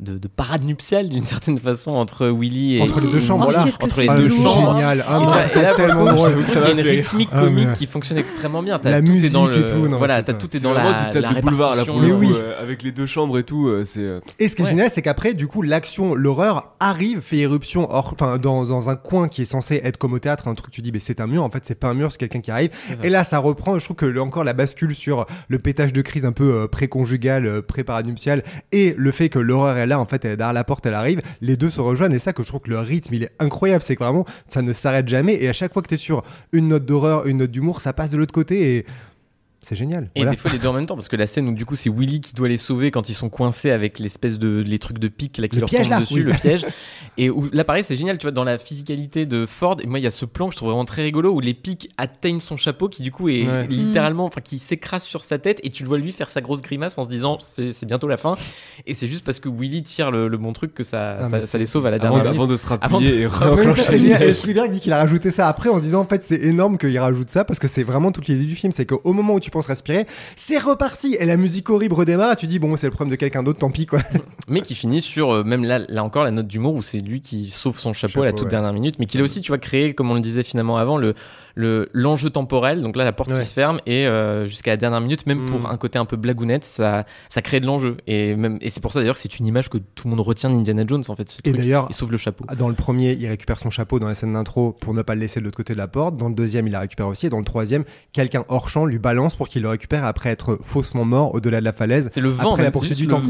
de, de parade nuptiale d'une certaine façon entre Willy et Entre les deux chambres, là. qu'est-ce que entre c'est les Ah, deux chambres. génial. Ah, c'est tellement drôle. qu'il y a une rythmique Ah, comique mais- qui fonctionne extrêmement bien. La tout est dans musique le, et tout, voilà, tout est dans la, répartition. le Mais coup, oui. euh, avec les deux chambres et tout. euh, c'est euh, Et ce qui est génial, c'est qu'après, du coup, l'action, l'horreur arrive, fait éruption hors, enfin, dans, dans un coin qui est censé être comme au théâtre, un truc, tu dis, mais c'est un mur, en fait, c'est pas un mur, c'est quelqu'un qui arrive. Et là, ça reprend, je trouve que encore la bascule sur le pétage de crise un peu pré-conjugal, pré-paranuptial, et le fait que l'horreur est là, en fait, elle est derrière la porte, elle arrive, les deux se rejoignent, et ça, que je trouve que le rythme, il est incroyable, c'est que vraiment, ça ne s'arrête jamais, et à chaque fois que t'es sur une note d'horreur, une note d'humour, ça passe de l'autre côté, et c'est génial. Et Voilà. des fois les deux en même temps parce que la scène où du coup c'est Willy qui doit les sauver quand ils sont coincés avec l'espèce de les trucs de pique là qui Le leur piège, tombent là, dessus oui. le piège et où là pareil c'est génial tu vois dans la physicalité de Ford et moi il y a ce plan que je trouve vraiment très rigolo où les pics atteignent son chapeau qui du coup est Ouais. littéralement enfin qui s'écrase sur sa tête et tu le vois lui faire sa grosse grimace en se disant c'est c'est bientôt la fin et c'est juste parce que Willy tire le, le bon truc que ça Ah, ça, les sauve à la dernière avant minute. de se Avant de se génial. Et musique. Spielberg dit qu'il a rajouté ça après en disant en fait c'est énorme qu'il rajoute ça parce que c'est vraiment toute l'idée du film c'est qu'au moment où tu penses respirer. C'est reparti. Et la musique horrible redémarre tu dis bon c'est le problème de quelqu'un d'autre tant pis quoi. Mais qui finit sur euh, même là, là encore la note d'humour où c'est lui qui sauve son chapeau, à la toute ouais. dernière minute mais qu'il a aussi tu vois créé comme on le disait finalement avant le le l'enjeu temporel donc là la porte Ouais. qui se ferme et euh, jusqu'à la dernière minute même Mm. pour un côté un peu blagounette ça ça crée de l'enjeu. Et même et c'est pour ça d'ailleurs que c'est une image que tout le monde retient d'Indiana Jones en fait ce Et d'ailleurs- il sauve le chapeau. dans le premier il récupère son chapeau dans la scène d'intro pour ne pas le laisser de l'autre côté de la porte. Dans le deuxième il la récupère aussi. Et dans le troisième quelqu'un hors champ lui balance pour qu'il le récupère après être faussement mort au-delà de la falaise. C'est le vent après la poursuite du temps.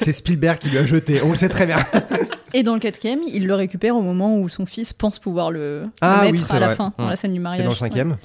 c'est Spielberg qui lui a jeté. On le sait très bien Et dans le quatrième, il le récupère au moment où son fils pense pouvoir le, le Ah mettre à la vrai. fin, dans Mm. la scène du et mariage. dans le cinquième Ouais.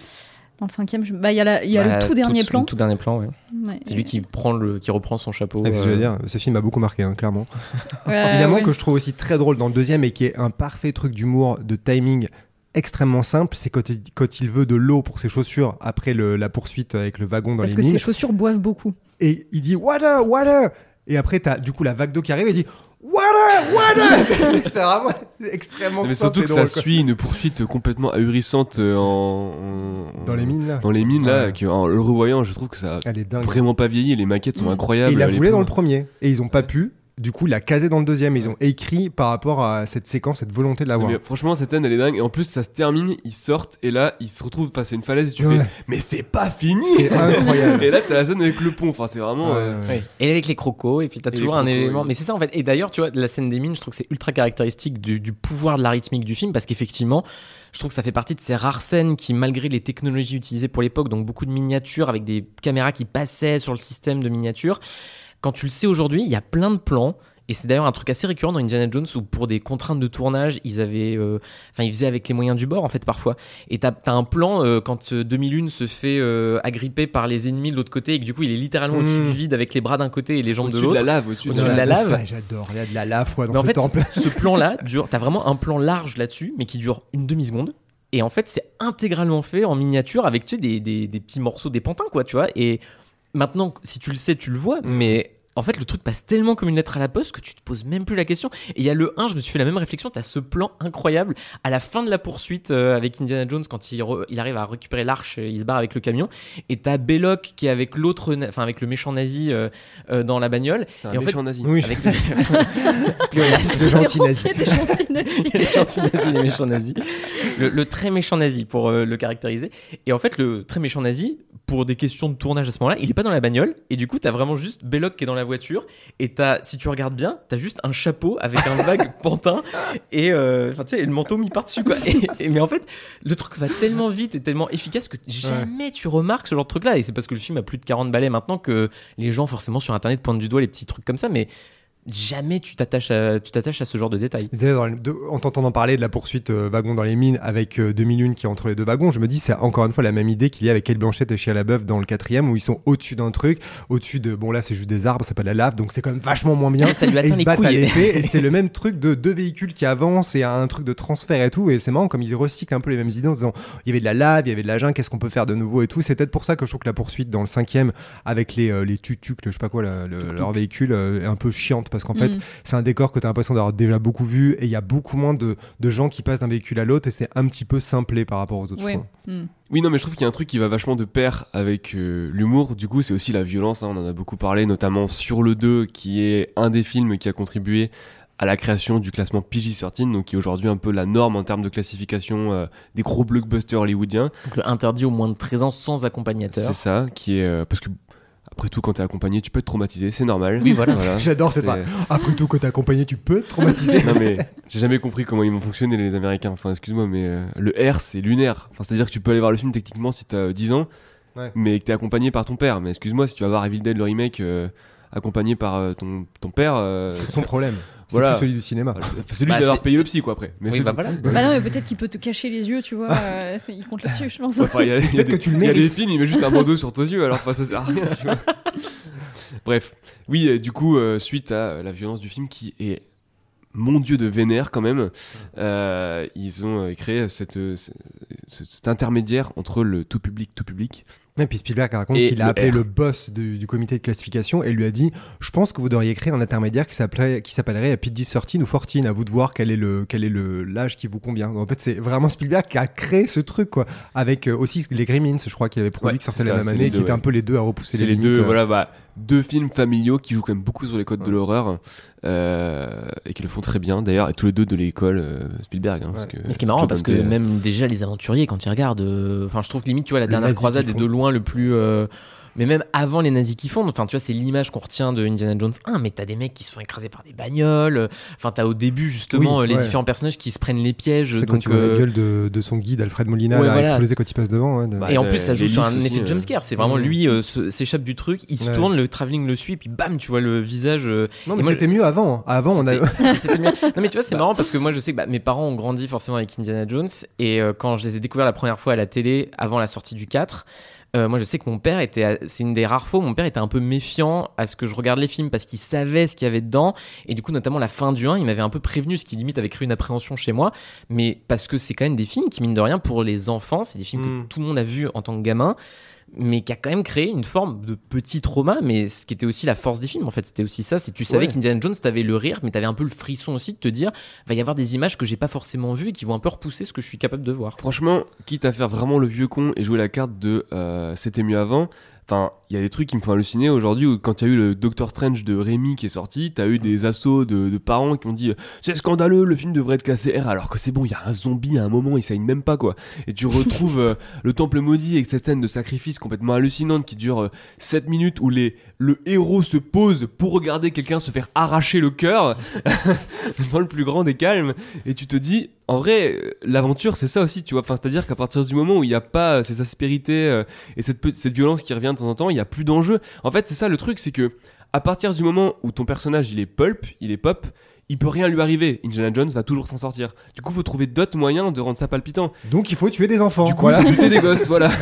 Dans le cinquième, je- bah, il y a, la- il y a Bah, le tout dernier plan. tout dernier plan ouais. Ouais. c'est lui qui prend le qui reprend son chapeau Ah, que je veux euh, dire ce film m'a beaucoup marqué hein, clairement Ouais, Évidemment ouais. que je trouve aussi très drôle dans le deuxième et qui est un parfait truc d'humour, de timing extrêmement simple, c'est quand, il- quand il veut de l'eau pour ses chaussures après le- la poursuite avec le wagon dans Parce les que mines. ses chaussures boivent beaucoup. Et il dit water, water Et après, t'as du coup la vague d'eau qui arrive et il dit water, water C'est- C'est vraiment extrêmement Mais surtout que ça quoi. suit une poursuite complètement ahurissante euh, en, en- Dans les mines là. Dans les mines là, en le revoyant, je trouve que ça a Elle est dingue. vraiment pas vieilli. Les maquettes sont Mm. Et incroyables. il la voulait dans le premier et ils ont pas pu. Du coup, il l'a casé dans le deuxième. Ils ont écrit par rapport à cette séquence, cette volonté de l'avoir. Franchement, cette scène elle est dingue. Et en plus, ça se termine, ils sortent et là, ils se retrouvent face à une falaise et tu Ouais. fais, mais c'est pas fini C'est incroyable. Et là, t'as la scène avec le pont. Enfin, c'est vraiment. Ouais, euh, ouais. Et avec les crocos, et puis t'as toujours un crocos, élément. oui. Mais c'est ça en fait. Et d'ailleurs, tu vois, la scène des mines, je trouve que c'est ultra caractéristique du, du pouvoir de la rythmique du film parce qu'effectivement, je trouve que ça fait partie de ces rares scènes qui, malgré les technologies utilisées pour l'époque, donc beaucoup de miniatures avec des caméras qui passaient sur le système de miniatures, quand tu le sais aujourd'hui, il y a plein de plans. Et c'est d'ailleurs un truc assez récurrent dans Indiana Jones où pour des contraintes de tournage, ils avaient, euh, enfin ils faisaient avec les moyens du bord en fait parfois. Et t'as as un plan euh, quand euh, 2001 se fait euh, agripper par les ennemis de l'autre côté et que du coup il est littéralement Mm. au-dessus du vide avec les bras d'un côté et les jambes de Au-dessus de la l'autre. lave, au-dessus de la de la lave. j'adore. Il y a de la lave quoi, dans Mais en ce fait, temple. ce plan-là dure. T'as vraiment un plan large là-dessus, mais qui dure une demi-seconde. Et en fait, c'est intégralement fait en miniature avec tu sais, des, des- des petits morceaux, des pantins, quoi, tu vois. Et maintenant, si tu le sais, tu le vois, mais. En fait, le truc passe tellement comme une lettre à la poste que tu te poses même plus la question. Et il y a le 1, je me suis fait la même réflexion. T'as ce plan incroyable à la fin de la poursuite euh, avec Indiana Jones quand il, re- il arrive à récupérer l'arche, euh, il se barre avec le camion. Et t'as Belloc qui est avec l'autre, enfin avec le méchant nazi euh, euh, dans la bagnole. C'est un Et en fait- méchant nazi. Oui, Avec le... le gentil nazi. Différencier des gentils nazis. les gentils nazis, les méchants nazis. Le, le très méchant nazi pour euh, le caractériser. Et en fait, le très méchant nazi, pour des questions de tournage à ce moment-là, il est pas dans la bagnole. Et du coup, t'as vraiment juste Belloc qui est dans la voiture. Et t'as, si tu regardes bien, t'as juste un chapeau avec un vague pantin et euh, tu sais, le manteau mis par-dessus quoi. Et, et- mais en fait, le truc va tellement vite et tellement efficace que jamais tu remarques ce genre de truc-là. Et c'est parce que le film a plus de 40 balais maintenant que les gens forcément sur Internet pointent du doigt les petits trucs comme ça. Mais jamais tu t'attaches à, tu t'attaches à ce genre de détails. En t'entendant parler de la poursuite euh, wagon dans les mines avec euh, 2001 qui est entre les deux wagons, je me dis c'est encore une fois la même idée qu'il y a avec Kate Blanchett et Shia LaBeouf dans le quatrième où ils sont au-dessus d'un truc, au-dessus de bon là c'est juste des arbres, c'est pas de la lave donc c'est quand même vachement moins bien. Ça lui et ils se les battent à couilles. l'épée et c'est le même truc de deux véhicules qui avancent et un truc de transfert et tout et c'est marrant comme ils recyclent un peu les mêmes idées en disant il y avait de la lave, il y avait de la jungle, qu'est-ce qu'on peut faire de nouveau et tout. C'est peut-être pour ça que je trouve que la poursuite dans le cinquième avec les euh, les tutucs, je sais pas quoi, la- le- leur véhicule euh, est un peu chiante parce qu'en fait Mm. c'est un décor que tu as l'impression d'avoir déjà beaucoup vu et il y a beaucoup moins de, de gens qui passent d'un véhicule à l'autre et c'est un petit peu simplé par rapport aux autres Ouais. choix. Hmm. Oui, non, mais je trouve qu'il y a un truc qui va vachement de pair avec euh, l'humour. Du coup, c'est aussi la violence. hein, on en a beaucoup parlé, notamment sur le 2, qui est un des films qui a contribué à la création du classement PG-13, donc qui est aujourd'hui un peu la norme en termes de classification euh, des gros blockbusters hollywoodiens. Donc le interdit au moins de 13 ans sans accompagnateur. C'est ça, qui est euh, parce que après tout, quand t'es accompagné, tu peux être traumatisé, c'est normal. Oui, voilà. J'adore cette phrase. Après tout, quand t'es accompagné, tu peux te traumatiser. non mais j'ai jamais compris comment ils vont fonctionner les Américains. Enfin excuse-moi mais euh, le R c'est lunaire. Enfin c'est à dire que tu peux aller voir le film techniquement si t'as euh, 10 ans, Ouais. mais que t'es accompagné par ton père. Mais excuse-moi si tu vas voir Evil Dead le remake euh, accompagné par euh, ton, ton père. euh, c'est son problème. C'est Voilà. plus celui du cinéma. c'est c'est lui Bah, d'avoir payé le psy quoi après. Mais oui, c'est bah voilà. Bah non, mais peut-être qu'il peut te cacher les yeux, tu vois. euh, c'est- il compte là-dessus, je pense. Enfin, il y a, il y a Peut-être que tu le il y a des films, il met juste un bandeau sur tes yeux, alors ça sert à rien, tu vois. Bref, oui, euh, du coup, euh, suite à euh, la violence du film qui est mon dieu de vénère quand même, euh, ils ont euh, créé cette, euh, ce- ce- cet intermédiaire entre le tout public, tout public. Et puis Spielberg raconte qu'il a appelé R. le boss du, du comité de classification et lui a dit Je pense que vous devriez créer un intermédiaire qui s'appellerait qui s'appellerait PG-13 ou 14. À vous de voir quel est le quel est le l'âge qui vous convient. Donc, en fait, c'est vraiment Spielberg qui a créé ce truc quoi. Avec euh, aussi les Gremlins, je crois qu'il avait produit Ouais, qui sortaient c'est la même année, qui étaient un ouais. peu les deux à repousser C'est les, les limites. deux, euh. voilà, bah, deux films familiaux qui jouent quand même beaucoup sur les codes de Ouais. l'horreur euh, et qui le font très bien d'ailleurs, et tous les deux de l'école euh, Spielberg. hein, parce Ouais. que Mais ce qui est marrant parce que Dante, euh, même déjà les aventuriers quand ils regardent, euh, enfin je trouve que limite tu vois la dernière croisade est de loin le plus, euh, mais même avant les nazis qui font, enfin tu vois c'est l'image qu'on retient de Indiana Jones 1, mais t'as des mecs qui se font écraser par des bagnoles, enfin t'as au début justement Oui, euh, les ouais. différents personnages qui se prennent les pièges, C'est quand tu vois euh, la gueule de, de son guide Alfred Molina Ouais, là, voilà. exploser quand il passe devant. ouais, de- Bah, et en plus, ça joue sur un effet de aussi, jumpscare. C'est vraiment lui euh, s'échappe du truc, il se tourne, le travelling le suit, puis bam, tu vois le visage. euh, non, mais moi, c'était mieux avant. Avant, on a. Mieux. Non mais tu vois c'est marrant parce que moi je sais que bah, mes parents ont grandi forcément avec Indiana Jones et euh, quand je les ai découverts la première fois à la télé avant la sortie du 4 euh, moi je sais que mon père était c'est une des rares fois où mon père était un peu méfiant à ce que je regarde les films parce qu'il savait ce qu'il y avait dedans. Et du coup notamment la fin du 1 il m'avait un peu prévenu ce qui limite avait créé une appréhension chez moi. Mais parce que c'est quand même des films qui mine de rien pour les enfants c'est des films que tout le monde a vu en tant que gamin mais qui a quand même créé une forme de petit trauma, mais ce qui était aussi la force des films, en fait, c'était aussi ça, c'est tu savais Ouais. qu'Indiana Jones, t'avais le rire, mais t'avais un peu le frisson aussi de te dire, va y avoir des images que j'ai pas forcément vues et qui vont un peu repousser ce que je suis capable de voir. Franchement, quitte à faire vraiment le vieux con et jouer la carte de euh, c'était mieux avant, enfin, il y a des trucs qui me font halluciner aujourd'hui où quand il y a eu le Doctor Strange de Rémi qui est sorti, t'as eu des assauts de, de parents qui ont dit c'est scandaleux, le film devrait être classé R alors que c'est bon, il y a un zombie à un moment, il saigne même pas quoi. Et tu retrouves euh, le temple maudit avec cette scène de sacrifice complètement hallucinante qui dure 7 minutes où les, le héros se pose pour regarder quelqu'un se faire arracher le cœur dans le plus grand des calmes et tu te dis en vrai euh, l'aventure c'est ça aussi tu vois enfin c'est à dire qu'à partir du moment où il n'y a pas euh, ces aspérités euh, et cette, cette violence qui revient de temps en temps il plus d'enjeu. En fait, c'est ça le truc, c'est que à partir du moment où ton personnage il est pulp, il est pop, il peut rien lui arriver. Indiana Jones va toujours s'en sortir. Du coup, faut trouver d'autres moyens de rendre ça palpitant. Donc il faut tuer des enfants. Du coup, voilà. faut buter des gosses, voilà.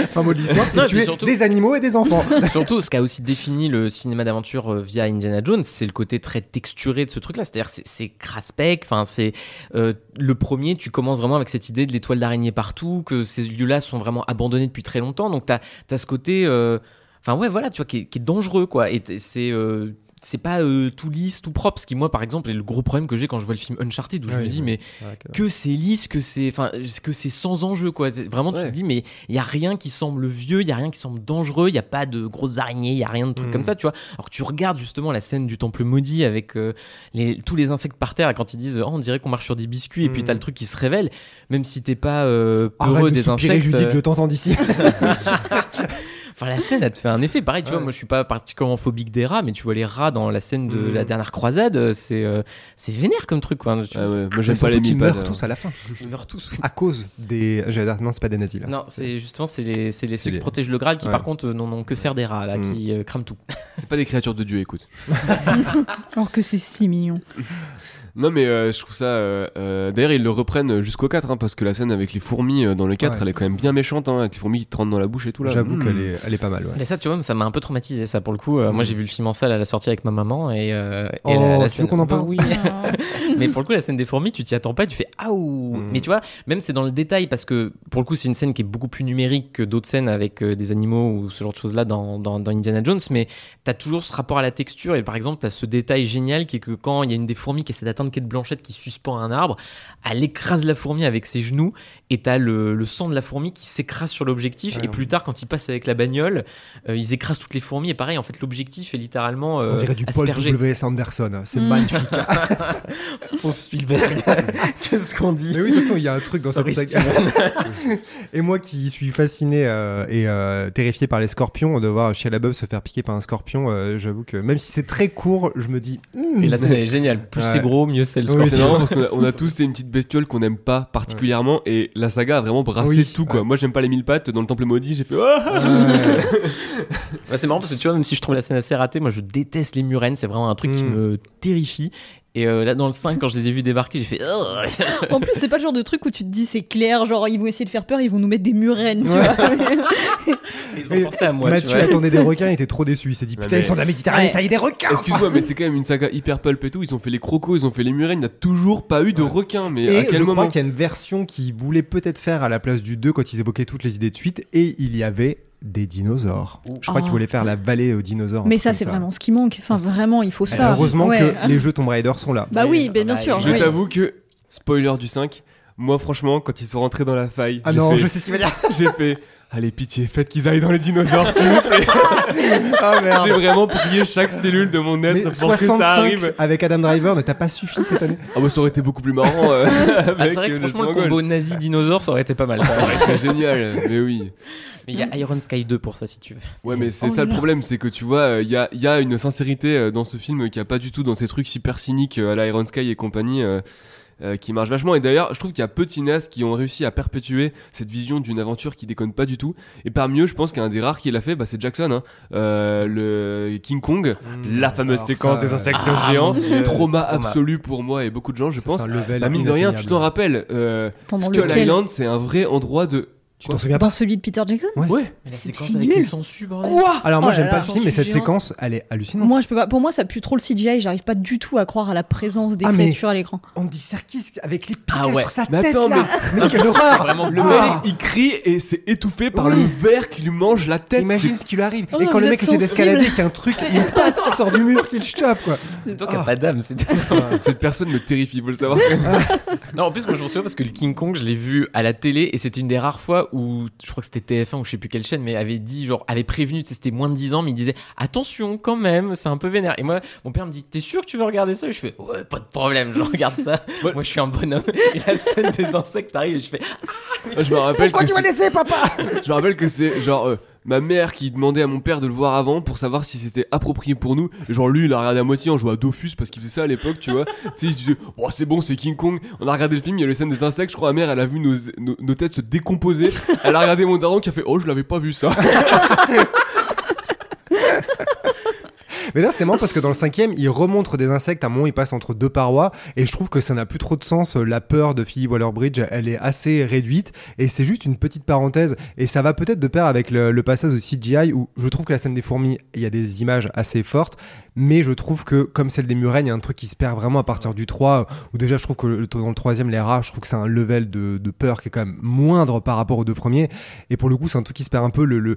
Enfin, mot de l'histoire, Non, c'est tuer surtout- des animaux et des enfants. Surtout, ce qui a aussi défini le cinéma d'aventure euh, via Indiana Jones, c'est le côté très texturé de ce truc-là. C'est-à-dire, c'est- craspec. Enfin, c'est euh, le premier. Tu commences vraiment avec cette idée de l'étoile d'araignée partout, que ces lieux-là sont vraiment abandonnés depuis très longtemps. Donc, t'as as ce côté, euh, enfin ouais, voilà, tu vois, qui est, qui est dangereux, quoi. Et c'est euh, c'est pas euh, tout lisse, tout propre. Ce qui, moi, par exemple, est le gros problème que j'ai quand je vois le film Uncharted, où je Ouais, me dis, ouais. mais que c'est lisse, que c'est, enfin, que c'est sans enjeu, quoi. C'est- Vraiment, tu Ouais. te dis, mais il y a rien qui semble vieux, il y a rien qui semble dangereux, il y a pas de grosses araignées, il y a rien de trucs Mm. comme ça, tu vois. Alors que tu regardes justement la scène du temple maudit avec euh, les, tous les insectes par terre, et quand ils disent, oh, on dirait qu'on marche sur des biscuits, et puis Mm. t'as le truc qui se révèle, même si t'es pas euh, Arrête peureux de des soupirer, insectes. Judith, euh, je t'entends d'ici. Enfin, la scène, elle te fait un effet. Pareil, tu vois, moi, je suis pas particulièrement phobique des rats, mais tu vois les rats dans la scène de Mm. la dernière croisade, euh, c'est euh, c'est vénère comme truc, quoi. Tu Ah vois, ouais, moi Mais j'aime pas les milpads, meurent tous à la fin. Ils meurent tous. À cause des. Non, c'est pas des nazis là. Non, c'est justement c'est les, c'est les ceux qui les- protègent le Graal qui Ouais. par contre euh, n'en ont que faire des rats là, Mm. qui euh, crament tout. C'est pas des créatures de Dieu, écoute. Alors que c'est si mignon. Non, mais euh, je trouve ça. euh, euh, D'ailleurs, ils le reprennent jusqu'au 4, hein, parce que la scène avec les fourmis euh, dans le 4, Ouais. elle est quand même bien méchante, hein, avec les fourmis qui te rentrent dans la bouche et tout là. J'avoue Mm. qu'elle est, elle est pas mal. Ouais. Mais ça, tu vois, ça m'a un peu traumatisé ça pour le coup. Euh, Moi, Mm. j'ai vu le film en salle à la sortie avec ma maman et. euh, et Oh, la- la tu veux qu'on en Bah parle Oui. mais pour le coup, la scène des fourmis, tu t'y attends pas, tu fais ah Mm. Mais tu vois, même c'est dans le détail parce que pour le coup, c'est une scène qui est beaucoup plus numérique que d'autres scènes avec euh, des animaux ou ce genre de choses là dans, dans, dans Indiana Jones. Mais t'as toujours ce rapport à la texture et par exemple, t'as ce détail génial qui est que quand il y a une des fourmis qui essaie d'atteindre Kate Blanchette qui suspend un arbre, elle écrase la fourmi avec ses genoux et t'as le, le sang de la fourmi qui s'écrase sur l'objectif. Ouais, et plus tard, quand ils passent avec la bagnole, euh, ils écrasent toutes les fourmis et pareil, en fait, l'objectif est littéralement euh, On dirait du Paul aspergé. W.S. Anderson. C'est Mm. magnifique. Pauvre Spielberg. Qu'est-ce qu'on dit? Mais oui, de toute façon, il y a un truc dans Sorry, cette saga. Et moi qui suis fasciné euh, et euh, terrifié par les scorpions, de voir Shia LaBeouf se faire piquer par un scorpion, euh, j'avoue que même si c'est très court, je me dis. hmm, Et la scène est géniale. Plus Ouais. c'est gros, mieux c'est le Oui, c'est marrant parce qu'on a, on a tous une petite bestiole qu'on n'aime pas particulièrement et la saga a vraiment brassé Oui, tout quoi. ouais. Moi j'aime pas les mille pattes dans le temple maudit, j'ai fait ouais. Bah, c'est marrant parce que tu vois, même si je trouve la scène assez ratée, moi je déteste les murènes. C'est vraiment un truc qui Mm. me terrifie. Et euh, là, dans le 5, quand je les ai vus débarquer, j'ai fait. En plus, c'est pas le genre de truc où tu te dis c'est clair, genre ils vont essayer de faire peur, ils vont nous mettre des murennes, tu Ouais. vois. Ils ont pensé à moi. tu Mathieu vois. attendait des requins, il était trop déçu. Il s'est dit putain, mais- ils sont de la Méditerranée, Ouais. ça y est, des requins Excuse-moi, mais c'est quand même une saga hyper pulp et tout. Ils ont fait les crocos, ils ont fait les murènes, il n'y a toujours pas eu de Ouais. requins. Mais Et à quel je moment crois qu'il y a une version qui voulait peut-être faire à la place du 2 quand ils évoquaient toutes les idées de suite, et il y avait des dinosaures. Je crois Oh. qu'ils voulaient faire la vallée aux dinosaures. Mais ça, c'est vraiment ce qui manque. Enfin, vraiment, il faut Et ça. Heureusement Ouais. que les jeux Tomb Raider sont là. Bah oui, Ouais, bien bah, sûr. Je oui. t'avoue que, spoiler du 5, moi franchement, quand ils sont rentrés dans la faille, Ah non, fait- je sais ce qu'il va dire. j'ai fait. Allez, pitié, faites qu'ils aillent dans les dinosaures, s'il vous plaît. Ah J'ai vraiment prié chaque cellule de mon Mais être pour que ça 65 arrive. avec Adam Driver ne t'a pas suffi cette année Ah bah ça aurait été beaucoup plus marrant euh, Ah, c'est vrai que euh, franchement, le combo nazi-dinosaure, ça aurait été pas mal. Ça aurait été génial, mais oui. Mais il y a Iron Sky 2 pour ça, si tu veux. Ouais, mais c'est Oh ça le problème, c'est que tu vois, il y a, y a une sincérité euh, dans ce film qui a pas du tout dans ces trucs super cyniques euh, à la Iron Sky et compagnie. euh, euh, qui marche vachement et d'ailleurs je trouve qu'il y a peu de cinéastes qui ont réussi à perpétuer cette vision d'une aventure qui déconne pas du tout et parmi eux je pense qu'un des rares qui l'a fait bah, c'est Jackson hein. Euh, le King Kong la fameuse séquence ça, des insectes ah, géants Dieu. trauma Trauma. absolu pour moi et beaucoup de gens je Ça, pense bah, mine de rien tu t'en rappelles euh, Skull lequel Island c'est un vrai endroit de Tu t'en souviens pas Dans celui de Peter Jackson ouais Mais la C'est séquence si avec nul. les sangsues, bordel. Alors moi Oh là j'aime là. pas le film, mais cette Géante. séquence, elle est hallucinante. Moi, je peux pas. Pour moi, ça pue trop le CGI. J'arrive pas du tout à croire à la présence des Ah, mais- créatures à l'écran. Andy Serkis avec les pics Ah ouais. sur sa Mais tête attends, là. Mais quelle horreur Vraiment le Ah. mec il crie et c'est étouffé par le verre qui lui mange la tête Imagine ce qui lui arrive. Oh, et quand vous le êtes mec essaie sensible. d'escalader, qu'il y a un truc, il y a une patte qui sort du mur, qui le chope quoi. C'est toi qui Ah. as pas d'âme. c'est- cette personne me terrifie faut le savoir Non, en plus, moi je m'en souviens parce que le King Kong, je l'ai vu à la télé et c'était une des rares fois où je crois que c'était TF1 ou je sais plus quelle chaîne, mais avait dit, genre, avait prévenu, c'était moins de 10 ans, mais il disait attention quand même, c'est un peu vénère. Et moi, mon père me dit t'es sûr que tu veux regarder ça? Et je fais ouais, pas de problème, je regarde ça. Moi je suis un bonhomme. Et la scène des insectes arrive et je fais je me rappelle Pourquoi que tu m'as laissé papa? Je me rappelle que c'est genre euh, ma mère qui demandait à mon père de le voir avant pour savoir si c'était approprié pour nous. Et genre lui il a regardé à moitié en jouant à Dofus parce qu'il faisait ça à l'époque tu vois. Tu sais il se disait oh c'est bon c'est King Kong on a regardé le film il y a les scènes des insectes je crois. Ma mère elle a vu nos, nos, nos têtes se décomposer. Elle a regardé mon daron qui a fait oh je l'avais pas vu ça Mais là, c'est marrant parce que dans le cinquième, il remontre des insectes. À un moment, il passe entre deux parois. Et je trouve que ça n'a plus trop de sens. La peur de Philip Waller-Bridge, elle est assez réduite. Et c'est juste une petite parenthèse. Et ça va peut-être de pair avec le, passage au CGI où je trouve que la scène des fourmis, il y a des images assez fortes. Mais je trouve que, comme celle des murènes, il y a un truc qui se perd vraiment à partir du 3. Où déjà, je trouve que dans le troisième, les rats, je trouve que c'est un level de, peur qui est quand même moindre par rapport aux deux premiers. Et pour le coup, c'est un truc qui se perd un peu. le-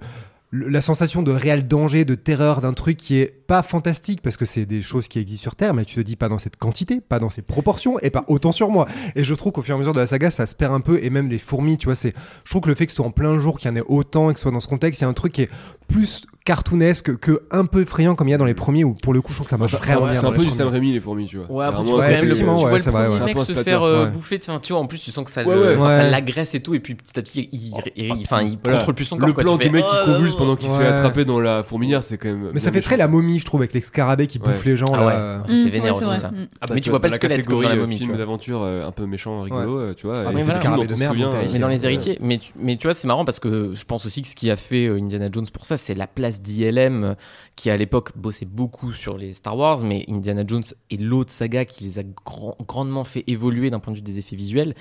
la sensation de réel danger, de terreur d'un truc qui est pas fantastique parce que c'est des choses qui existent sur Terre, mais tu te dis pas dans cette quantité, pas dans ces proportions et pas autant sur moi. Et je trouve qu'au fur et à mesure de la saga, ça se perd un peu et même les fourmis, tu vois, c'est, je trouve que le fait que ce soit en plein jour, qu'il y en ait autant et que ce soit dans ce contexte, il y a un truc qui est plus cartoonesque que un peu effrayant comme il y a dans les premiers où pour le coup, je trouve que ça marche ça- bien. C'est un peu les du Sam. Raimi, les fourmis, tu vois. Ouais, après, tu vois, ouais, quand même le, tu ouais, vois c'est le vrai, premier ouais. mec se faire euh, ouais. bouffer, tu vois, tu vois, en plus tu sens que ça, l'agresse et tout, et puis petit à petit, il, il- il- enfin, il Voilà. contrôle plus son corps. Le quoi. plan du mec qui oh, convulse pendant qu'il se fait attraper dans la fourmilière, c'est quand même. Mais ça fait très la momie, je trouve, avec l'escarabée qui bouffe Ouais. les gens. Ah. C'est vénère aussi, ça. Mais tu vois pas le la squelette catégorie dans la euh, momie, film d'aventure euh, un peu méchant, rigolo, tu vois. Ah, et mais dans les héritiers, mais tu, vois, c'est marrant parce que je pense aussi que ce qui a fait Indiana Jones pour ça, c'est la place d'ILM qui à l'époque bossait beaucoup sur les Star Wars, mais Indiana Jones est l'autre saga qui les a grand- grandement fait évoluer d'un point de vue des effets visuels.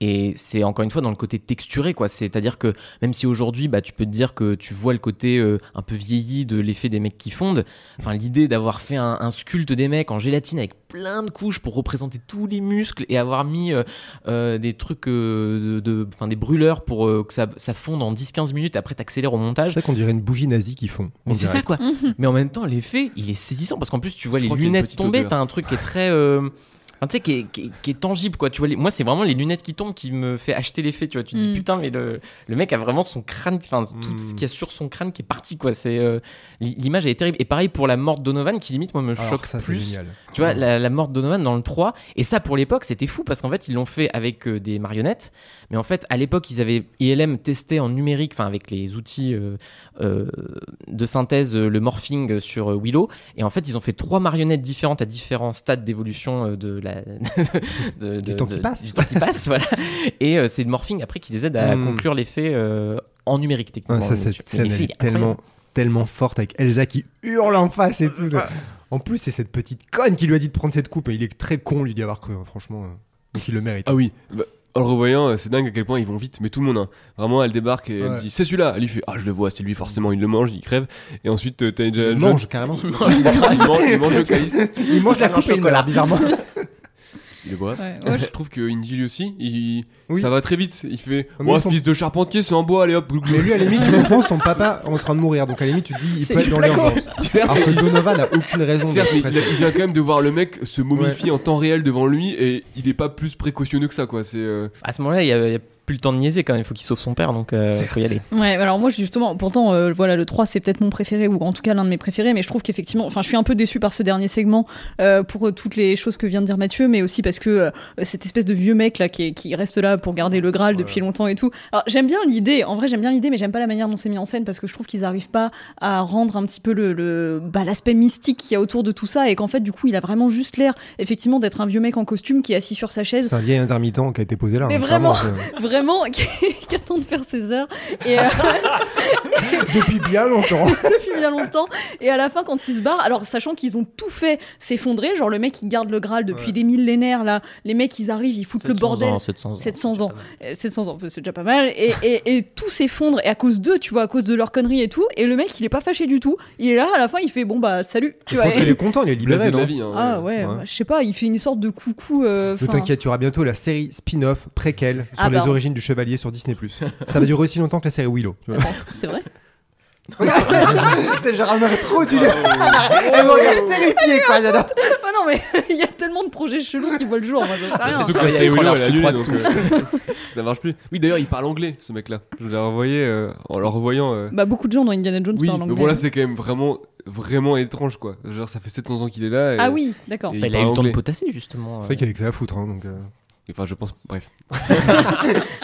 Et c'est encore une fois dans le côté texturé, quoi. C'est-à-dire que même si aujourd'hui, bah, tu peux te dire que tu vois le côté euh, un peu vieilli de l'effet des mecs qui fondent, enfin, l'idée d'avoir fait un, un sculpte des mecs en gélatine avec plein de couches pour représenter tous les muscles et avoir mis euh, euh, des trucs, euh, de, de- enfin, des brûleurs pour euh, que ça, ça fonde en 10-15 minutes et après t'accélères au montage. C'est vrai qu'on dirait une bougie nazie qu'ils font. Mais on c'est dirait. ça quoi. Mais en même temps, l'effet, il est saisissant parce qu'en plus, tu vois Je les lunettes tomber. T'as un truc qui est très. euh, enfin, tu sais, qui est, qui est- qui est tangible quoi. Tu vois, les- moi, c'est vraiment les lunettes qui tombent qui me fait acheter l'effet. Tu vois, tu te dis Mm. putain, mais le, le mec a vraiment son crâne, enfin, tout ce Mm. qu'il y a sur son crâne qui est parti quoi. C'est euh, l'i- l'image elle est terrible. Et pareil pour la mort de Donovan qui limite moi me Alors choque ça, c'est plus. génial. Tu vois, la, la mort de Donovan dans le 3, et ça pour l'époque c'était fou parce qu'en fait ils l'ont fait avec euh, des marionnettes, mais en fait à l'époque ils avaient ILM testé en numérique, enfin avec les outils euh, euh, de synthèse, le morphing sur euh, Willow, et en fait ils ont fait trois marionnettes différentes à différents stades d'évolution euh, de la de- Du de- temps qui passe. du temps qui passe, voilà. Et euh, c'est le morphing après qui les aide à Mm. conclure l'effet euh, en numérique techniquement. Ouais, ça, cette scène, est tellement, tellement forte avec Elsa qui hurle en face et tout. En plus, c'est cette petite conne qui lui a dit de prendre cette coupe et il est très con, lui, d'y avoir cru, hein, franchement. euh. Donc il le mérite. Ah oui, bah, en le revoyant, c'est dingue à quel point ils vont vite, mais tout le monde, hein. vraiment, elle débarque et elle dit c'est celui-là. Elle lui fait ah je le vois, c'est lui forcément, il le mange, il crève. Et ensuite t'as Indiana il mange carrément. il mange, il mange, il mange le calice, Il mange la coupe et il meurt, bizarrement. Il le boit. Ouais, ouais, je trouve que Indy lui aussi, il... Oui. ça va très vite. Il fait Mais oh font- fils de charpentier, c'est en bois, allez hop. Mais lui, à la limite, tu comprends son papa en train de mourir. Donc à la limite, tu te dis, il peut être dans l'urgence. Certes, Alors que Donovan n'a aucune raison certes, il, il vient quand même de voir le mec se momifier en temps réel devant lui et il est pas plus précautionneux que ça quoi. C'est euh, À ce moment-là, il y a, il y a plus le temps de niaiser quand même. Il faut qu'il sauve son père, donc euh, faut y aller. Ouais, alors moi justement, pourtant, euh, voilà, le 3 c'est peut-être mon préféré, ou en tout cas l'un de mes préférés, mais je trouve qu'effectivement, enfin je suis un peu déçu par ce dernier segment euh, pour euh, toutes les choses que vient de dire Mathieu, mais aussi parce que euh, cette espèce de vieux mec là qui, est- qui reste là pour garder le Graal depuis longtemps et tout. Alors j'aime bien l'idée, en vrai j'aime bien l'idée, mais j'aime pas la manière dont c'est mis en scène parce que je trouve qu'ils arrivent pas à rendre un petit peu le, le- bah, l'aspect mystique qu'il y a autour de tout ça et qu'en fait du coup il a vraiment juste l'air effectivement d'être un vieux mec en costume qui est assis sur sa chaise C'est un vieil intermittent qui a été posé là. Mais hein, vraiment. vraiment qui, qui attend de faire ses heures et euh, Depuis bien longtemps. depuis bien longtemps. Et à la fin, quand ils se barrent, alors sachant qu'ils ont tout fait s'effondrer, genre le mec qui garde le Graal depuis Ouais. des millénaires, là, les mecs ils arrivent, ils foutent le 700 bordel. ans, 700 ans. 700 c'est ans. pas mal. Euh, 700 ans, c'est déjà pas mal. Et, et, et tout s'effondre, et à cause d'eux, tu vois, à cause de leur connerie et tout. Et le mec, il est pas fâché du tout. Il est là, à la fin, il fait bon bah salut. Tu Je vois. pense qu'il est content, il est libéré, non vie. hein. Ah ouais, Ouais. bah, je sais pas, il fait une sorte de coucou. euh, Ne t'inquiète, tu auras bientôt la série spin-off préquelle sur Ah les bah. Origines du chevalier sur Disney+. Ça va durer aussi longtemps que la série Willow. attends, C'est vrai? T'es Gérard Marais trop du Elle me regarde terrifiée, quoi, j'adore. Ah non, mais il y a tellement de projets chelous qui voient le jour. Moi, je sais rien. Surtout que Ah, la il y a série les Willow, crawlers, elle a tu annulé, crois donc euh, ça marche plus. Oui, d'ailleurs, il parle anglais, ce mec-là. Je l'ai revoyé euh, en le revoyant. euh, Bah, beaucoup de gens dans Indiana Jones Oui, parlent mais anglais. bon, là, c'est quand même vraiment, vraiment étrange, quoi. Genre, ça fait 700 ans qu'il est là. et- Ah oui, d'accord. et Bah, il a eu parle le temps de anglais. potasser justement. C'est vrai qu'il avait que ça à foutre, hein, donc... euh. Enfin, je pense. Bref.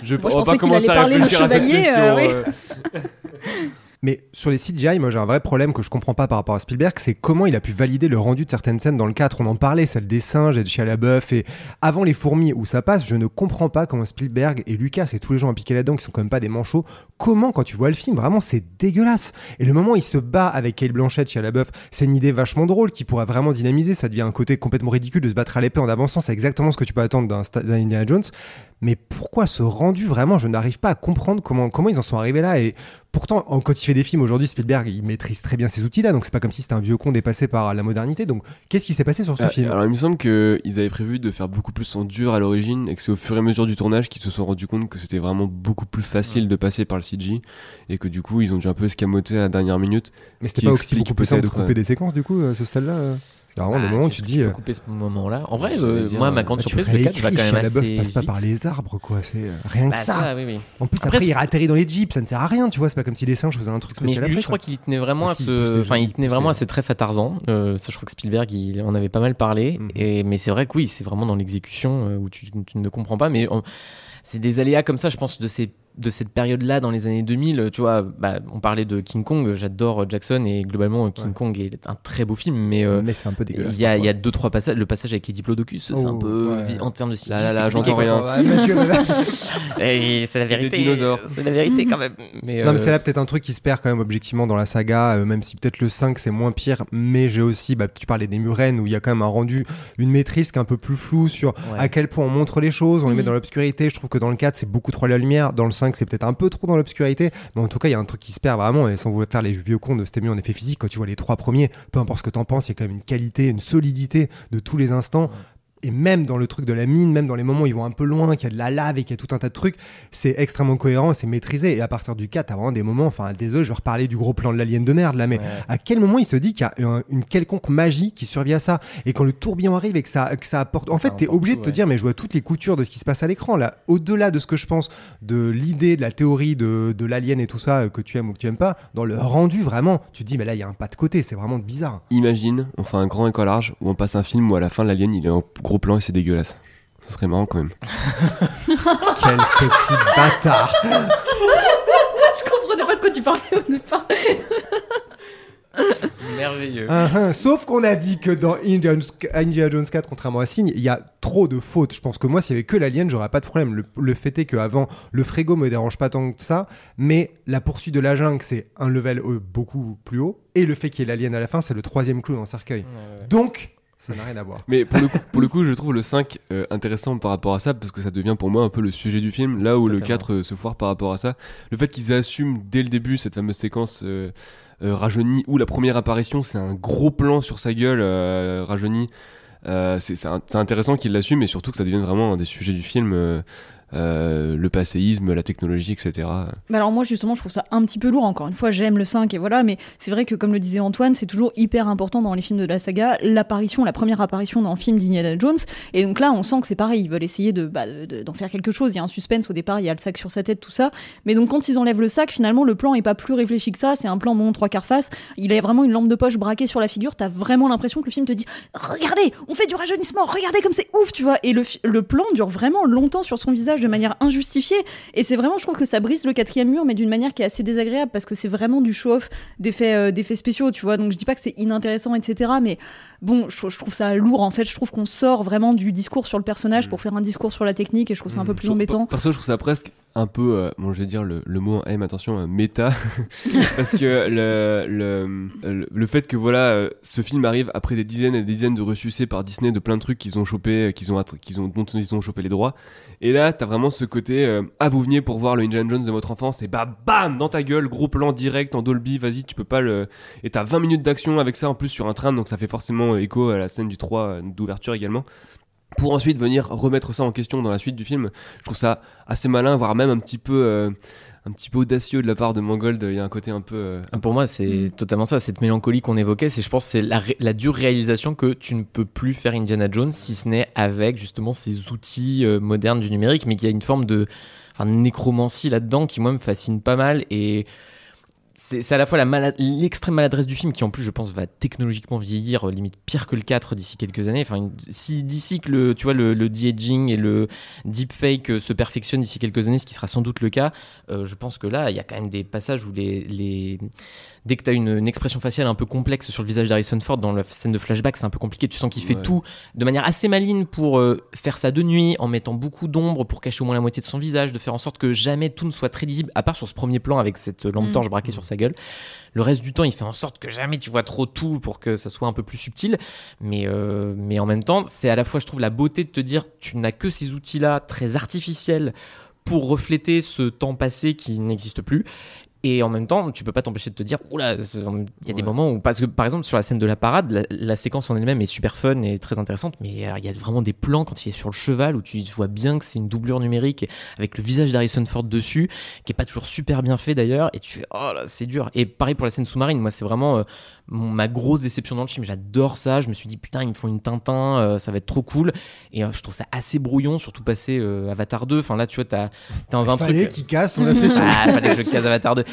je Moi, je on va pas commencer à réfléchir à cette chevalier, question. euh, oui. Mais sur les CGI, moi j'ai un vrai problème que je comprends pas par rapport à Spielberg, c'est comment il a pu valider le rendu de certaines scènes dans le 4. On en parlait, celle des singes et de Shia LaBeouf et avant les fourmis où ça passe, je ne comprends pas comment Spielberg et Lucas et tous les gens impliqués là-dedans qui sont quand même pas des manchots, comment quand tu vois le film, vraiment c'est dégueulasse. Et le moment où il se bat avec Kate Blanchett, Shia LaBeouf, c'est une idée vachement drôle qui pourrait vraiment dynamiser, ça devient un côté complètement ridicule de se battre à l'épée en avançant, c'est exactement ce que tu peux attendre d'un Indiana Jones. Mais pourquoi ce rendu vraiment Je n'arrive pas à comprendre comment, comment ils en sont arrivés là. Et pourtant, quand il fait des films aujourd'hui, Spielberg, il maîtrise très bien ces outils-là. Donc c'est pas comme si c'était un vieux con dépassé par la modernité. Donc qu'est-ce qui s'est passé sur ce Ah, film? Alors il me semble qu'ils avaient prévu de faire beaucoup plus en dur à l'origine et que c'est au fur et à mesure du tournage qu'ils se sont rendus compte que c'était vraiment beaucoup plus facile de passer par le CG et que du coup ils ont dû un peu escamoter à la dernière minute. Mais c'était pas aussi beaucoup plus simple de couper des séquences du coup, à ce stade-là euh Il y a vraiment des Ah, moments où tu dis. peux euh, couper ce moment-là. En vrai, euh, moi, ma euh, grande bah, tu surprise, le 4 va quand même assez passe pas par les arbres, quoi. C'est rien Bah, que ça. En plus, Après, il atterrit dans les jeeps, ça ne sert à rien, tu vois. C'est pas comme si les singes faisaient un truc Mais spécial lui, après, je crois qu'il tenait vraiment Ah, à ce, enfin, il tenait vraiment à ses traits Tarzan. Euh, ça, je crois que Spielberg, il en avait pas mal parlé. Mhm. Mais c'est vrai que oui, c'est vraiment dans l'exécution où tu, tu ne comprends pas. Mais c'est des aléas comme ça, je pense, de ces de cette période-là dans les années 2000, tu vois, bah, on parlait de King Kong, j'adore Jackson et globalement King Ouais. Kong est un très beau film, mais euh, Mais c'est un peu dégueulasse. il y, a, deux trois passages, le passage avec les diplodocus, c'est un Oh, peu ouais. en termes de CGI, Là, là, c'est là, j'entends rien. C'est la vérité. C'est la vérité quand même. Mais, Non, mais euh, c'est là peut-être un truc qui se perd quand même objectivement dans la saga, euh, même si peut-être le 5 c'est moins pire, mais j'ai aussi, bah, tu parlais des Murennes où il y a quand même un rendu, une maîtrise qui est un peu plus floue sur Ouais. à quel point on montre les choses, on les met Mhm. dans l'obscurité. Je trouve que dans le 4 c'est beaucoup trop la lumière, dans le 5 c'est peut-être un peu trop dans l'obscurité, mais en tout cas il y a un truc qui se perd vraiment et sans vouloir faire les vieux cons de c'était mieux en effet physique, quand tu vois les trois premiers, peu importe ce que t'en penses, il y a quand même une qualité, une solidité de tous les instants. Et même dans le truc de la mine, même dans les moments où ils vont un peu loin, qu'il y a de la lave et qu'il y a tout un tas de trucs, c'est extrêmement cohérent, c'est maîtrisé. Et à partir du 4, t'as vraiment des moments, enfin, désolé, je vais reparler du gros plan de l'alien de merde là, mais Ouais. à quel moment il se dit qu'il y a un- une quelconque magie qui survit à ça? Et quand le tourbillon arrive et que ça, que ça apporte. En fait, t'es obligé tout, de te ouais. dire, mais je vois toutes les coutures de ce qui se passe à l'écran là. Au-delà de ce que je pense de l'idée, de la théorie de, de l'alien et tout ça, euh, que tu aimes ou que tu aimes pas, dans le rendu vraiment, tu te dis, mais là, il y a un pas de côté, c'est vraiment bizarre. Imagine, on fait un grand écran large où on passe un film où à la fin l'alien il est en gros plan et c'est dégueulasse. Ce serait marrant quand même. Quel petit bâtard Je comprenais pas de quoi tu parlais au départ. merveilleux. Ah. Sauf qu'on a dit que dans Indiana, Indiana Jones 4, contrairement à Signe, il y a trop de fautes. Je pense que moi, s'il y avait que l'alien, j'aurais pas de problème. Le, le fait est qu'avant, le frégo me dérange pas tant que ça, mais la poursuite de la jungle, c'est un level euh, beaucoup plus haut, et le fait qu'il y ait l'alien à la fin, c'est le troisième clou dans le cercueil. Donc, ça n'a rien à voir. Mais pour le coup, pour le coup je trouve le 5 euh, intéressant par rapport à ça parce que ça devient pour moi un peu le sujet du film. Là où le Totalement. 4 euh, se foire par rapport à ça. Le fait qu'ils assument dès le début cette fameuse séquence euh, euh, rajeunie où la première apparition c'est un gros plan sur sa gueule euh, rajeunie. Euh, c'est c'est un- c'est intéressant qu'ils l'assument et surtout que ça devienne vraiment un des sujets du film. Euh, le passéisme, la technologie, etc. Bah alors moi justement je trouve ça un petit peu lourd. Encore une fois j'aime le 5 et voilà mais c'est vrai que comme le disait Antoine c'est toujours hyper important dans les films de la saga l'apparition la première apparition dans le film d'Indiana Jones. Et donc là on sent que c'est pareil. Ils veulent essayer bah, de- de- d'en faire quelque chose. Il y a un suspense au départ il y a le sac sur sa tête tout ça. Mais donc quand ils enlèvent le sac finalement le plan est pas plus réfléchi que ça. C'est un plan bon trois quarts face. Il a vraiment une lampe de poche braquée sur la figure. T'as vraiment l'impression que le film te dit regardez on fait du rajeunissement. Regardez comme c'est ouf tu vois. Et le plan dure vraiment longtemps sur son visage de manière injustifiée et c'est vraiment, je trouve que ça brise le quatrième mur, mais d'une manière qui est assez désagréable parce que c'est vraiment du show-off d'effets, euh, spéciaux, tu vois. Donc je dis pas que c'est inintéressant, etc. Mais bon, je, je trouve ça lourd en fait. Je trouve qu'on sort vraiment du discours sur le personnage pour faire un discours sur la technique et je trouve ça un peu plus embêtant. Perso, je trouve ça presque un peu, euh, bon, je vais dire le, le mot en M, attention, euh, méta, parce que le, le, le, fait que voilà, euh, ce film arrive après des dizaines et des dizaines de ressucés par Disney de plein de trucs qu'ils ont chopé, euh, qu'ils ont, qu'ils ont, dont ils ont chopé les droits, et là, t'as vraiment ce côté, ah, vous veniez pour voir le Indiana Jones de votre enfance, et bah, bam, dans ta gueule, gros plan direct en Dolby, vas-y, tu peux pas le, et t'as 20 minutes d'action avec ça en plus sur un train, donc ça fait forcément écho à la scène du 3 euh, d'ouverture également pour ensuite venir remettre ça en question dans la suite du film. Je trouve ça assez malin, voire même un petit peu, euh, un petit peu audacieux de la part de Mangold. Il y a un côté un peu. euh, Ah, Pour moi, c'est totalement ça, cette mélancolie qu'on évoquait. C'est, je pense, c'est la, dure réalisation que tu ne peux plus faire Indiana Jones si ce n'est avec justement ces outils euh, modernes du numérique, mais qu'il y a une forme de, enfin, de nécromancie là-dedans qui moi me fascine pas mal et c'est à la fois l'extrême maladresse du film qui en plus je pense va technologiquement vieillir euh, limite pire que le 4 d'ici quelques années. Enfin si d'ici que le tu vois le, le de-aging et le deepfake euh, se perfectionnent d'ici quelques années ce qui sera sans doute le cas euh, je pense que là il y a quand même des passages où les, les... dès que tu as une, une expression faciale un peu complexe sur le visage d'Harrison Ford dans la scène de flashback c'est un peu compliqué. Tu sens qu'il fait Ouais. tout de manière assez maligne pour euh, faire ça de nuit en mettant beaucoup d'ombre pour cacher au moins la moitié de son visage de faire en sorte que jamais tout ne soit très lisible à part sur ce premier plan avec cette lampe Mm. torche braquée sur sa gueule. Le reste du temps il fait en sorte que jamais tu vois trop tout pour que ça soit un peu plus subtil. Mais, euh, mais en même temps c'est à la fois je trouve la beauté de te dire tu n'as que ces outils là très artificiels pour refléter ce temps passé qui n'existe plus et en même temps, tu peux pas t'empêcher de te dire, oula, il y a des moments où, parce que par exemple, sur la scène de la parade, la, la séquence en elle-même est super fun et très intéressante, mais euh, il y a vraiment des plans quand il est sur le cheval où tu vois bien que c'est une doublure numérique avec le visage d'Harrison Ford dessus, qui est pas toujours super bien fait d'ailleurs, et tu fais, oh là, c'est dur. Et pareil pour la scène sous-marine, moi, c'est vraiment euh, mon- ma grosse déception dans le film. J'adore ça, je me suis dit, putain, ils me font une Tintin, euh, ça va être trop cool. Et euh, je trouve ça assez brouillon, surtout passé euh, Avatar 2. Enfin là, tu vois, t'as t'es dans un truc. Fallait qu'il casse son obsession. Ah, fallait que je case Avatar 2.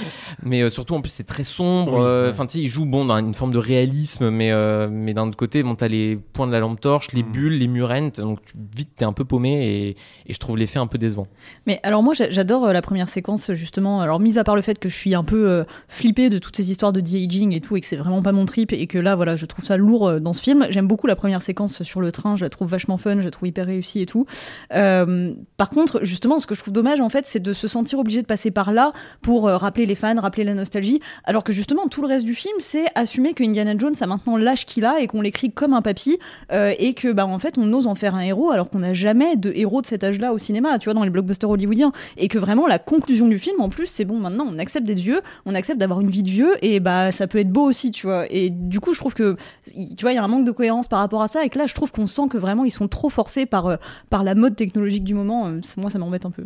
Mais euh, surtout, en plus, c'est très sombre. Euh. Enfin, tu sais, il joue bon dans une forme de réalisme, mais, euh, mais d'un autre côté, bon, t'as les points de la lampe torche, les Mm. bulles, les murènes. Donc, tu- vite, t'es un peu paumé et, et je trouve l'effet un peu décevant. Mais alors moi j'a- j'adore euh, la première séquence justement. Alors mis à part le fait que je suis un peu euh, flippée de toutes ces histoires de de-aging et tout et que c'est vraiment pas mon trip et que là voilà je trouve ça lourd euh, dans ce film. J'aime beaucoup la première séquence sur le train. Je la trouve vachement fun. Je la trouve hyper réussie et tout. Euh, par contre justement ce que je trouve dommage en fait c'est de se sentir obligé de passer par là pour euh, rappeler les fans, rappeler la nostalgie. Alors que justement tout le reste du film c'est assumer que Indiana Jones a maintenant l'âge qu'il a et qu'on l'écrit comme un papy et que bah en fait on ose en faire un héros alors qu'on n'a jamais de héros de cet âge-là au cinéma, tu vois, dans les blockbusters hollywoodiens, et que vraiment la conclusion du film en plus c'est bon maintenant on accepte d'être vieux, on accepte d'avoir une vie de vieux et bah ça peut être beau aussi, tu vois. Et du coup je trouve que tu vois il y a un manque de cohérence par rapport à ça et que là je trouve qu'on sent que vraiment ils sont trop forcés par euh, la mode technologique du moment. Euh, moi ça m'embête un peu.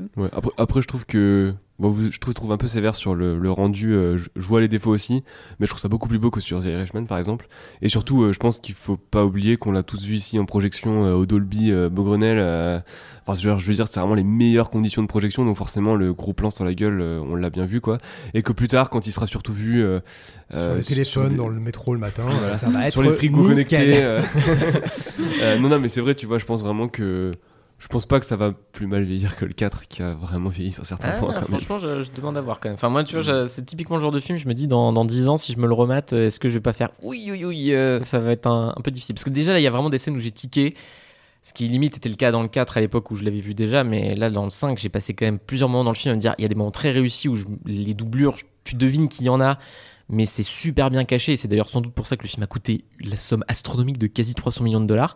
Après, je trouve que. Bon, je trouve, trouve un peu sévère sur le, le rendu. euh, je, je vois les défauts aussi, mais je trouve ça beaucoup plus beau que sur The Irishman, par exemple. Et surtout, euh, je pense qu'il faut pas oublier qu'on l'a tous vu ici en projection euh, au Dolby euh, Beaugrenelle. euh, Enfin, je veux dire- je veux dire, c'est vraiment les meilleures conditions de projection, donc forcément, le gros plan sur la gueule, euh, on l'a bien vu, quoi. Et que plus tard, quand il sera surtout vu. euh, Sur le téléphone, des- dans le métro le matin, Voilà. ça va être sur les frigos connectés. non, non, mais c'est vrai, tu vois, je pense vraiment que. Je pense pas que ça va plus mal vieillir que le 4 qui a vraiment vieilli sur certains Ah, points. quand même. franchement, je, je demande à voir quand même. Enfin, moi, tu vois, c'est typiquement le genre de film, je me dis dans, dans 10 ans, si je me le remate, euh, est-ce que je vais pas faire oui, oui, oui, euh, ça va être un, un peu difficile. Parce que déjà, là, il y a vraiment des scènes où j'ai tiqué. Ce qui limite était le cas dans le 4 à l'époque où je l'avais vu déjà, mais là dans le 5, j'ai passé quand même plusieurs moments dans le film à me dire il y a des moments très réussis où je- les doublures, tu devines qu'il y en a, mais c'est super bien caché. C'est d'ailleurs sans doute pour ça que le film a coûté la somme astronomique de quasi 300 millions de dollars.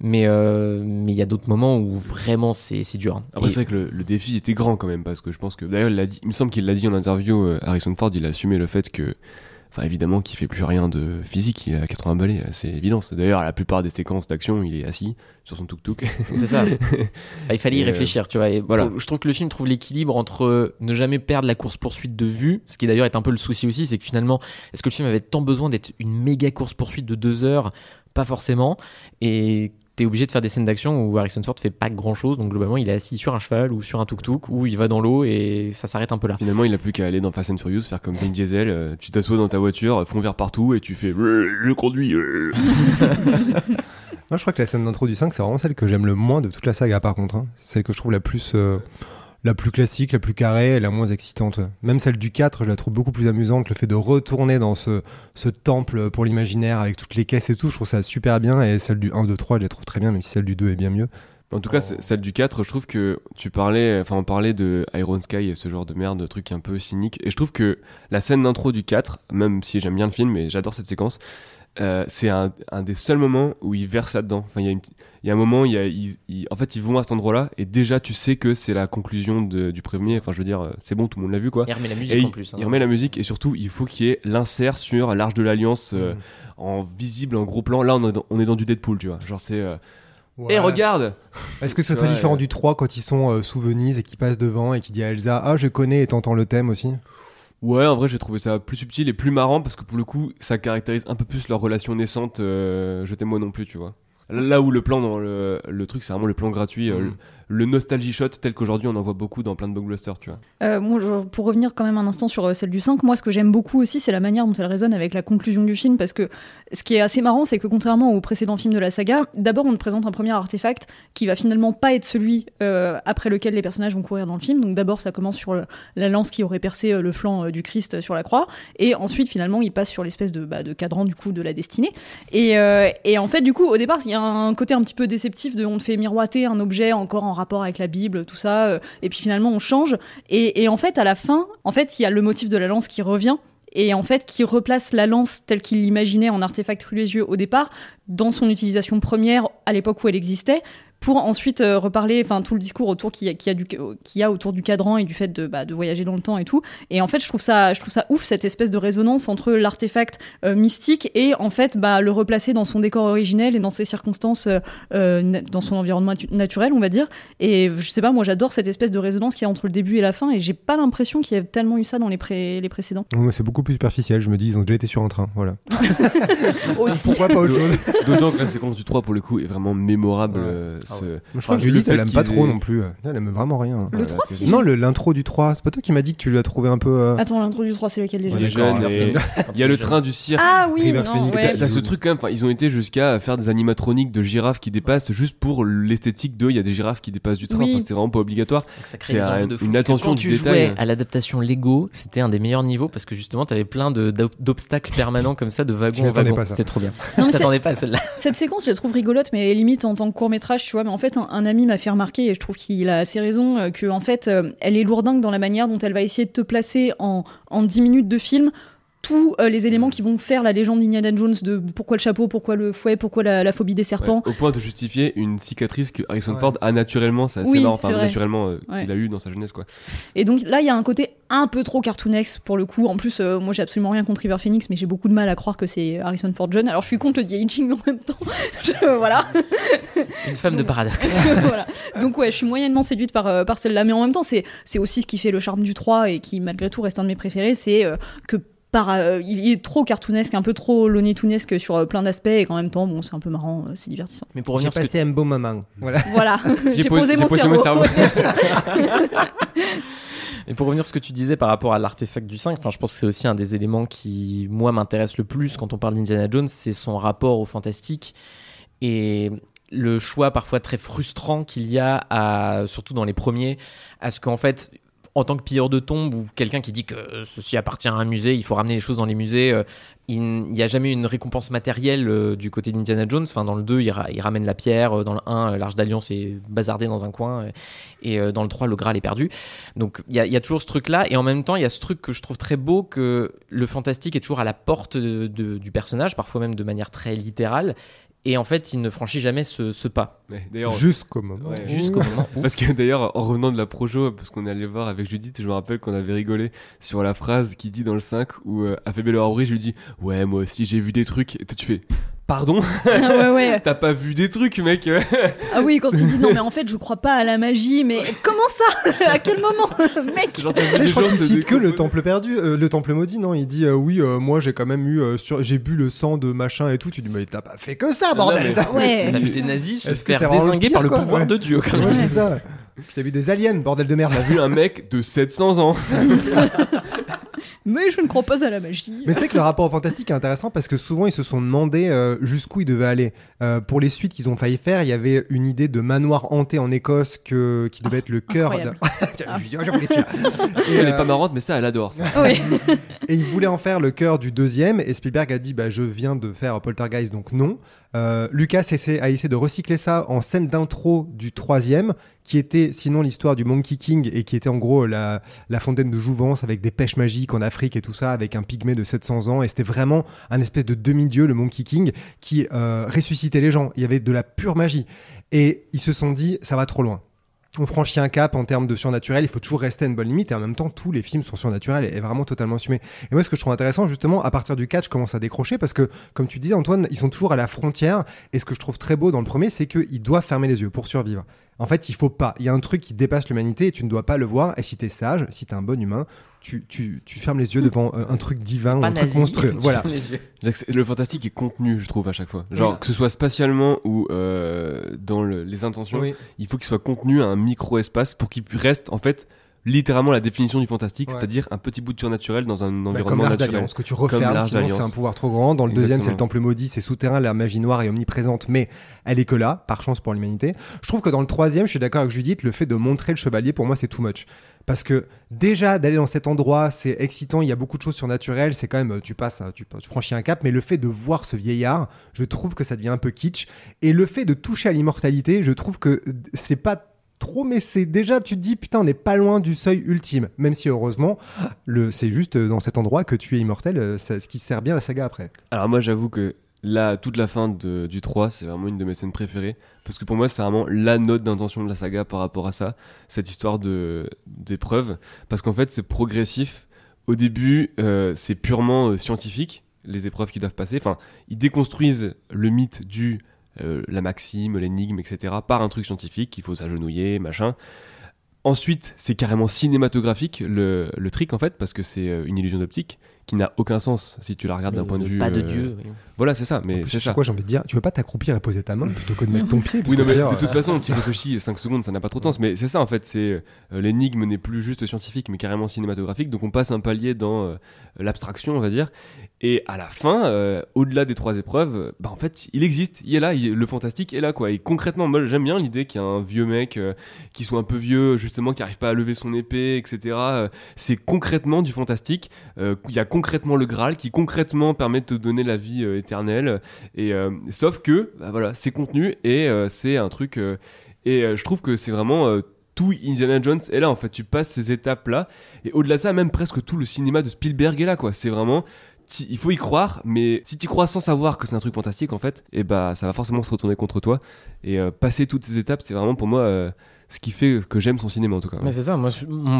Mais euh, mais il y a d'autres moments où vraiment c'est c'est dur. Après, Et- c'est vrai que le, le défi était grand quand même, parce que je pense que. D'ailleurs, il, l'a dit- il me semble qu'il l'a dit en interview, euh, Harrison Ford, il a assumé le fait que. Enfin, évidemment, qu'il fait plus rien de physique, il est à 80 balais, c'est évident. D'ailleurs, la plupart des séquences d'action, il est assis sur son tuk-tuk. C'est ça. Bah, il fallait y euh, réfléchir, tu vois. Et voilà. je trouve que le film trouve l'équilibre entre ne jamais perdre la course-poursuite de vue, ce qui d'ailleurs est un peu le souci aussi, c'est que finalement, est-ce que le film avait tant besoin d'être une méga course-poursuite de deux heures? Pas forcément. Et t'es obligé de faire des scènes d'action où Harrison Ford fait pas grand-chose, donc globalement, il est assis sur un cheval ou sur un tuk-tuk, ou il va dans l'eau et ça s'arrête un peu là. Finalement, il a plus qu'à aller dans Fast and Furious, faire comme Vin Diesel, euh, tu t'assois dans ta voiture, fond vert partout, et tu fais Euh, Je conduis. euh. Moi, je crois que la scène d'intro du 5, c'est vraiment celle que j'aime le moins de toute la saga, par contre. hein. Celle que je trouve la plus, euh, la plus classique, la plus carrée et la moins excitante. Même celle du 4, je la trouve beaucoup plus amusante. Le fait de retourner dans ce, ce temple pour l'imaginaire avec toutes les caisses et tout, je trouve ça super bien. Et celle du 1, 2, 3, je la trouve très bien, même si celle du 2 est bien mieux. En tout cas, c'est- celle du 4, je trouve que tu parlais, enfin, on parlait de Iron Sky et ce genre de merde, de truc un peu cynique. Et je trouve que la scène d'intro du 4, même si j'aime bien le film et j'adore cette séquence, euh, c'est un, un des seuls moments où ils versent là-dedans. Enfin, il y, a y un moment, il y a, ils- ils- en fait, ils vont à cet endroit-là et déjà, tu sais que c'est la conclusion de- du premier. Enfin, je veux dire, euh, c'est bon, tout le monde l'a vu, quoi. Il remet la Et musique il, en plus. hein. il remet la musique et surtout, il faut qu'il y ait l'insert sur l'Arche de l'Alliance euh, Mm. en visible, en gros plan. Là, on est dans, on est dans du Deadpool, tu vois. Genre, c'est. euh, Ouais. Eh, regarde Est-ce que c'est très différent du 3 quand ils sont euh, sous Venise et qu'ils passent devant et qui dit à Elsa Ah, je connais et t'entends le thème aussi? Ouais, en vrai, j'ai trouvé ça plus subtil et plus marrant parce que pour le coup, ça caractérise un peu plus leur relation naissante. euh, je t'aime moi non plus, tu vois. Là où le plan dans le, le truc, c'est vraiment le plan gratuit. euh, Mhm. Le- nostalgie shot tel qu'aujourd'hui on en voit beaucoup dans plein de blockbusters, tu vois. Euh, pour revenir quand même un instant sur euh, celle du 5, moi ce que j'aime beaucoup aussi c'est la manière dont elle résonne avec la conclusion du film parce que ce qui est assez marrant c'est que contrairement aux précédents films de la saga, d'abord on te présente un premier artefact qui va finalement pas être celui euh, après lequel les personnages vont courir dans le film. Donc d'abord ça commence sur la lance qui aurait percé le flanc du Christ sur la croix et ensuite finalement il passe sur l'espèce de, bah, cadran du coup de la destinée. Et, et en fait du coup au départ il y a un côté un petit peu déceptif de on te fait miroiter un objet encore en rapport avec la Bible, tout ça, euh, et puis finalement on change. Et, en fait, à la fin, en fait, il y a le motif de la lance qui revient. Et en fait, qui replace la lance telle qu'il l'imaginait en artefact religieux au départ, dans son utilisation première à l'époque où elle existait, pour ensuite euh, reparler, enfin tout le discours autour qu'il y, a- du- qu'il y a autour du cadran et du fait de, bah, de voyager dans le temps et tout. Et en fait, je trouve ça, je trouve ça ouf cette espèce de résonance entre l'artefact euh, mystique et en fait bah, le replacer dans son décor originel et dans ses circonstances, euh, dans son environnement natu- naturel, on va dire. Et je sais pas, moi j'adore cette espèce de résonance qu'il y a entre le début et la fin, et j'ai pas l'impression qu'il y ait tellement eu ça dans les, pré- les précédents. C'est beaucoup plus superficiel. Je me dis, ils ont déjà été sur un train. Voilà. Aussi. Pourquoi pas autre chose? D'autant que la séquence du 3 pour le coup est vraiment mémorable. Ouais. Euh, Ah ce- Je crois que Judith, elle aime pas trop aient- non plus. Elle aime vraiment rien. Le Voilà, 3, que- si. Non, l'intro du 3, c'est pas toi qui m'as dit que tu lui as trouvé un peu. euh, Attends, l'intro du 3, c'est lequel déjà Il est D'accord, jeune alors, et- Quand Il y a le train du cirque. Ah oui, non, ouais. T'as ce truc quand même, enfin, ils ont été jusqu'à faire des animatroniques de girafes qui dépassent juste pour l'esthétique de il y a des girafes qui dépassent du train, Oui. enfin, c'était vraiment pas obligatoire. Donc ça crée C'est une attention quand du tu détail. jouais à l'adaptation Lego, c'était un des meilleurs niveaux parce que justement, t'avais plein d'obstacles permanents comme ça, de Je wagon en m'attendais wagon. pas à ça. C'était trop bien. Non, je mais t'attendais pas à celle-là. Cette séquence, je la trouve rigolote, mais limite en tant que court métrage, tu Mais en fait, un, un ami m'a fait remarquer, et je trouve qu'il a assez raison, euh, que en fait, euh, elle est lourdingue dans la manière dont elle va essayer de te placer en, en 10 minutes de film tous euh, les éléments qui vont faire la légende d'Indiana Jones de pourquoi le chapeau, pourquoi le fouet, pourquoi la, la phobie des serpents. Ouais, au point de justifier une cicatrice que Harrison Ouais. Ford a naturellement, c'est assez Oui, enfin naturellement euh, Ouais. qu'il a eu dans sa jeunesse quoi. Et donc là, il y a un côté un peu trop cartoonesque pour le coup. En plus, euh, moi, j'ai absolument rien contre River Phoenix, mais j'ai beaucoup de mal à croire que c'est Harrison Ford jeune. Alors, je suis contre le de-aging en même temps. Je- voilà. Une femme de paradoxe. voilà. Donc ouais, je suis moyennement séduite par, euh, par celle-là, mais en même temps, c'est c'est aussi ce qui fait le charme du 3 et qui malgré tout reste un de mes préférés, c'est euh, que par, euh, il est trop cartoonesque, un peu trop Looney Tunesque sur euh, plein d'aspects et qu'en même temps, bon, c'est un peu marrant, euh, c'est divertissant. Mais pour J'ai revenir à ce que passé un beau moment. Voilà. Voilà, j'ai posé- posé, j'ai mon posé cerveau. mon cerveau. Et pour revenir à ce que tu disais par rapport à l'artefact du 5, enfin, je pense que c'est aussi un des éléments qui, moi, m'intéresse le plus quand on parle d'Indiana Jones, c'est son rapport au fantastique et le choix parfois très frustrant qu'il y a, à, surtout dans les premiers, à ce qu'en fait, en tant que pilleur de tombes ou quelqu'un qui dit que ceci appartient à un musée, il faut ramener les choses dans les musées, euh, il n'y a jamais une récompense matérielle euh, du côté d'Indiana Jones. Enfin, dans le 2, il, ra- il ramène la pierre. euh, Dans le 1, euh, l'Arche d'Alliance est bazardée dans un coin. euh, Et euh, dans le 3, le Graal est perdu. Donc, il y, a- toujours ce truc-là. Et en même temps, il y a ce truc que je trouve très beau que le fantastique est toujours à la porte du personnage, parfois même de manière très littérale. Et en fait, il ne franchit jamais ce, ce pas. Ouais, Jusqu'au moment. Ouais. où- Jusqu'au moment où. Parce que d'ailleurs, en revenant de la projo, parce qu'on est allé voir avec Judith, je me rappelle qu'on avait rigolé sur la phrase qui dit dans le 5 où euh, à Fébé Aubry, je lui dis Ouais, moi aussi j'ai vu des trucs. Et toi, tu fais Pardon Ah ouais, ouais. T'as pas vu des trucs, mec Ah oui, quand il dit non, mais en fait, je crois pas à la magie, mais comment ça À quel moment Mec Genre, vu je crois qu'il cite que le temple perdu, euh, le temple maudit, non? Il dit euh, oui, euh, moi j'ai quand même eu, euh, sur... j'ai bu le sang de machin et tout. Tu dis mais t'as pas fait que ça, bordel. mais- T'as- Ouais. T'as vu des nazis se faire désinguer par le quoi? pouvoir Ouais. de Dieu, quand même. Ouais, c'est ça. T'as vu des aliens, bordel de merde. T'as vu un mec de 700 ans Mais je ne crois pas à la magie. Mais c'est que le rapport au fantastique est intéressant parce que souvent ils se sont demandé euh, jusqu'où ils devaient aller. Euh, pour les suites qu'ils ont failli faire, il y avait une idée de manoir hanté en Écosse que, qui devait être le cœur. de- incroyable. Je dis, oh. Et, Elle est pas marrante, mais ça, elle adore ça. Oui. Et il voulait en faire le cœur du deuxième, et Spielberg a dit bah, Je viens de faire Poltergeist, donc non. Euh, Lucas essaie- a essayé de recycler ça en scène d'intro du troisième, qui était sinon l'histoire du Monkey King, et qui était en gros la, fontaine de jouvence avec des pêches magiques en Afrique et tout ça, avec un pygmée de 700 ans. Et c'était vraiment un espèce de demi-dieu, le Monkey King, qui euh, ressuscitait les gens. Il y avait de la pure magie. Et ils se sont dit Ça va trop loin on franchit un cap en termes de surnaturel, il faut toujours rester à une bonne limite et en même temps tous les films sont surnaturels et, et vraiment totalement assumés. Et moi ce que je trouve intéressant justement à partir du 4 je commence à décrocher parce que comme tu disais Antoine, ils sont toujours à la frontière et ce que je trouve très beau dans le premier c'est qu'ils doivent fermer les yeux pour survivre. En fait, il faut pas. Il y a un truc qui dépasse l'humanité et tu ne dois pas le voir. Et si t'es sage, si t'es un bon humain, tu, tu, tu fermes les yeux devant euh, un truc divin, Pas un truc monstrueux. tu Voilà. Le fantastique est contenu, je trouve, à chaque fois. Genre, Oui. que ce soit spatialement ou euh, dans le- les intentions, Oui. il faut qu'il soit contenu à un micro-espace pour qu'il reste, en fait, littéralement la définition du fantastique, Ouais. c'est-à-dire un petit bout de surnaturel dans un Bah, comme environnement naturel. d'Alliance, que tu refermes, l'Arche sinon c'est un pouvoir trop grand. Dans le deuxième, c'est le. Temple Maudit, c'est souterrain, la magie noire est omniprésente, mais elle est que là, par chance pour l'humanité. Je trouve que dans le troisième, je suis d'accord avec Judith, le fait de montrer le chevalier, pour moi, c'est too much. Parce que déjà, d'aller dans cet endroit, c'est excitant, il y a beaucoup de choses surnaturelles, c'est quand même, tu passes, tu, tu franchis un cap, mais le fait de voir ce vieillard, je trouve que ça devient un peu kitsch. Et le fait de toucher à l'immortalité, je trouve que c'est pas trop, mais c'est déjà, tu te dis, putain, on n'est pas loin du seuil ultime. Même si, heureusement, le, c'est juste dans cet endroit que tu es immortel, euh, ce qui sert bien la saga après. Alors moi j'avoue que là, toute la fin de- du 3, c'est vraiment une de mes scènes préférées. Parce que pour moi, c'est vraiment la note d'intention de la saga par rapport à ça. Cette histoire de d'épreuve. Parce qu'en fait, c'est progressif. Au début, euh, c'est purement euh, scientifique, les épreuves qui doivent passer. Enfin, ils déconstruisent le mythe du euh, la maxime, l'énigme, etc. par un truc scientifique qu'il faut s'agenouiller, machin. Ensuite, c'est carrément cinématographique le, le trick en fait, parce que c'est euh, une illusion d'optique qui n'a aucun sens si tu la regardes d'un point de vue. Pas de euh, Dieu. oui. Voilà, c'est ça, mais c'est ça. quoi, j'ai envie de dire, tu veux pas t'accroupir et poser ta main plutôt que de mettre ton pied Oui, non, mais de euh, toute façon, tu réfléchis 5 secondes, ça n'a pas trop de sens. Mais c'est ça, en fait, c'est euh, l'énigme n'est plus juste scientifique, mais carrément cinématographique. Donc on passe un palier dans euh, l'abstraction, on va dire. Et à la fin, euh, au-delà des trois épreuves, euh, bah en fait, il existe, il est là, il- le fantastique est là, quoi. Et concrètement, moi, j'aime bien l'idée qu'il y a un vieux mec euh, qui soit un peu vieux, justement, qui arrive pas à lever son épée, etc. Euh, c'est concrètement du fantastique. Euh, Il y a concrètement le Graal qui concrètement permet de te donner la vie euh, éternelle. Et euh, sauf que, bah voilà, c'est contenu et euh, c'est un truc. et je trouve que c'est vraiment tout Indiana Jones est là en fait. Tu passes ces étapes là et au-delà de ça, même presque tout le cinéma de Spielberg est là quoi. C'est vraiment il faut y croire, mais si tu crois sans savoir que c'est un truc fantastique en fait, et bah ça va forcément se retourner contre toi. Et passer toutes ces étapes, c'est vraiment pour moi ce qui fait que j'aime son cinéma en tout cas. Mais c'est ça, moi,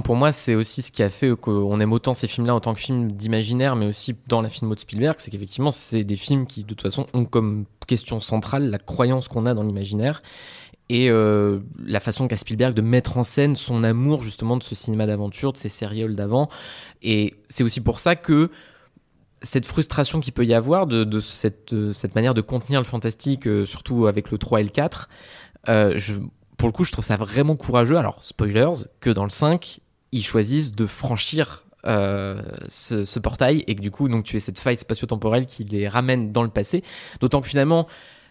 pour moi, c'est aussi ce qui a fait qu'on aime autant ces films-là en tant que films d'imaginaire, mais aussi dans la filmo de Spielberg, c'est qu'effectivement, c'est des films qui, de toute façon, ont comme question centrale la croyance qu'on a dans l'imaginaire et euh, la façon qu'a Spielberg de mettre en scène son amour justement de ce cinéma d'aventure, de ces sérioles d'avant. Et c'est aussi pour ça que cette frustration qu'il peut y avoir de, cette, de cette manière de contenir le fantastique, euh, surtout avec le 3 et le 4, euh, je, pour le coup, je trouve ça vraiment courageux. Alors, spoilers, que dans le 5, ils choisissent de franchir euh, ce, ce portail et que du coup, donc, tu es cette faille spatio-temporelle qui les ramène dans le passé. D'autant que finalement,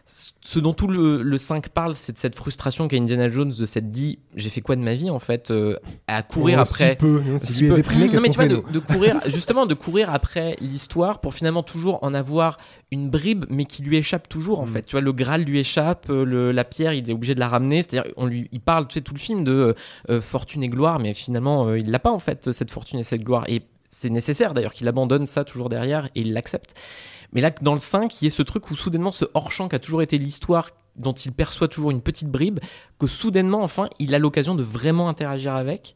ce dont tout le, le 5 parle, c'est de cette frustration qu'a Indiana Jones, de cette dit j'ai fait quoi de ma vie en fait, euh, à courir oh, après. Si peu, non, si Si lui peu. déprimé, non qu'est-ce mais tu vois de, courir justement de courir après l'histoire pour finalement toujours en avoir une bribe mais qui lui échappe toujours en Mm. fait tu vois le Graal lui échappe euh, le- la pierre il est obligé de la ramener c'est-à-dire on lui il parle tu sais tout le film de euh, euh, fortune et gloire mais finalement euh, il l'a pas en fait cette fortune et cette gloire et c'est nécessaire d'ailleurs qu'il abandonne ça toujours derrière et il l'accepte mais là dans le 5 il y a ce truc où soudainement ce hors-champ qui a toujours été l'histoire dont il perçoit toujours une petite bribe que soudainement enfin il a l'occasion de vraiment interagir avec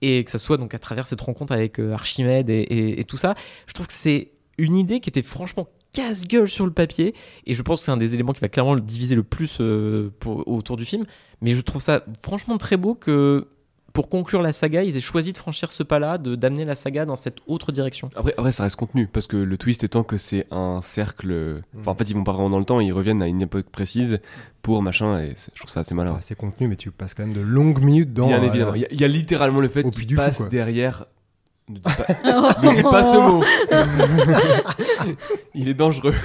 et que ce soit donc à travers cette rencontre avec euh, Archimède et, tout ça, je trouve que c'est une idée qui était franchement casse-gueule sur le papier et je pense que c'est un des éléments qui va clairement le diviser le plus euh, autour du film. Mais je trouve ça franchement très beau que pour conclure la saga, ils aient choisi de franchir ce pas-là, de d'amener la saga dans cette autre direction. Après, après, ça reste contenu, parce que le twist étant que c'est un cercle. Enfin, en fait, ils vont pas vraiment dans le temps, ils reviennent à une époque précise pour machin, et je trouve ça assez malin. Ah, c'est contenu, mais tu passes quand même de longues minutes dans. Bien euh, évidemment. Il y, a- il y a littéralement le fait au puits qu'il du fou, derrière. Ne dis pas, ne dis pas ce mot. Il est dangereux.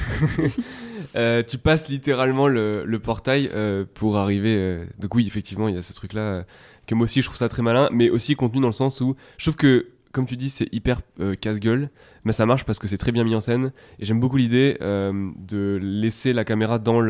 Euh, tu passes littéralement le, le portail euh, pour arriver. euh, Donc oui, effectivement, il y a ce truc-là euh, que moi aussi je trouve ça très malin, mais aussi contenu dans le sens où je trouve que, comme tu dis, c'est hyper euh, casse-gueule, mais ça marche parce que c'est très bien mis en scène. Et j'aime beaucoup l'idée euh, de laisser la caméra dans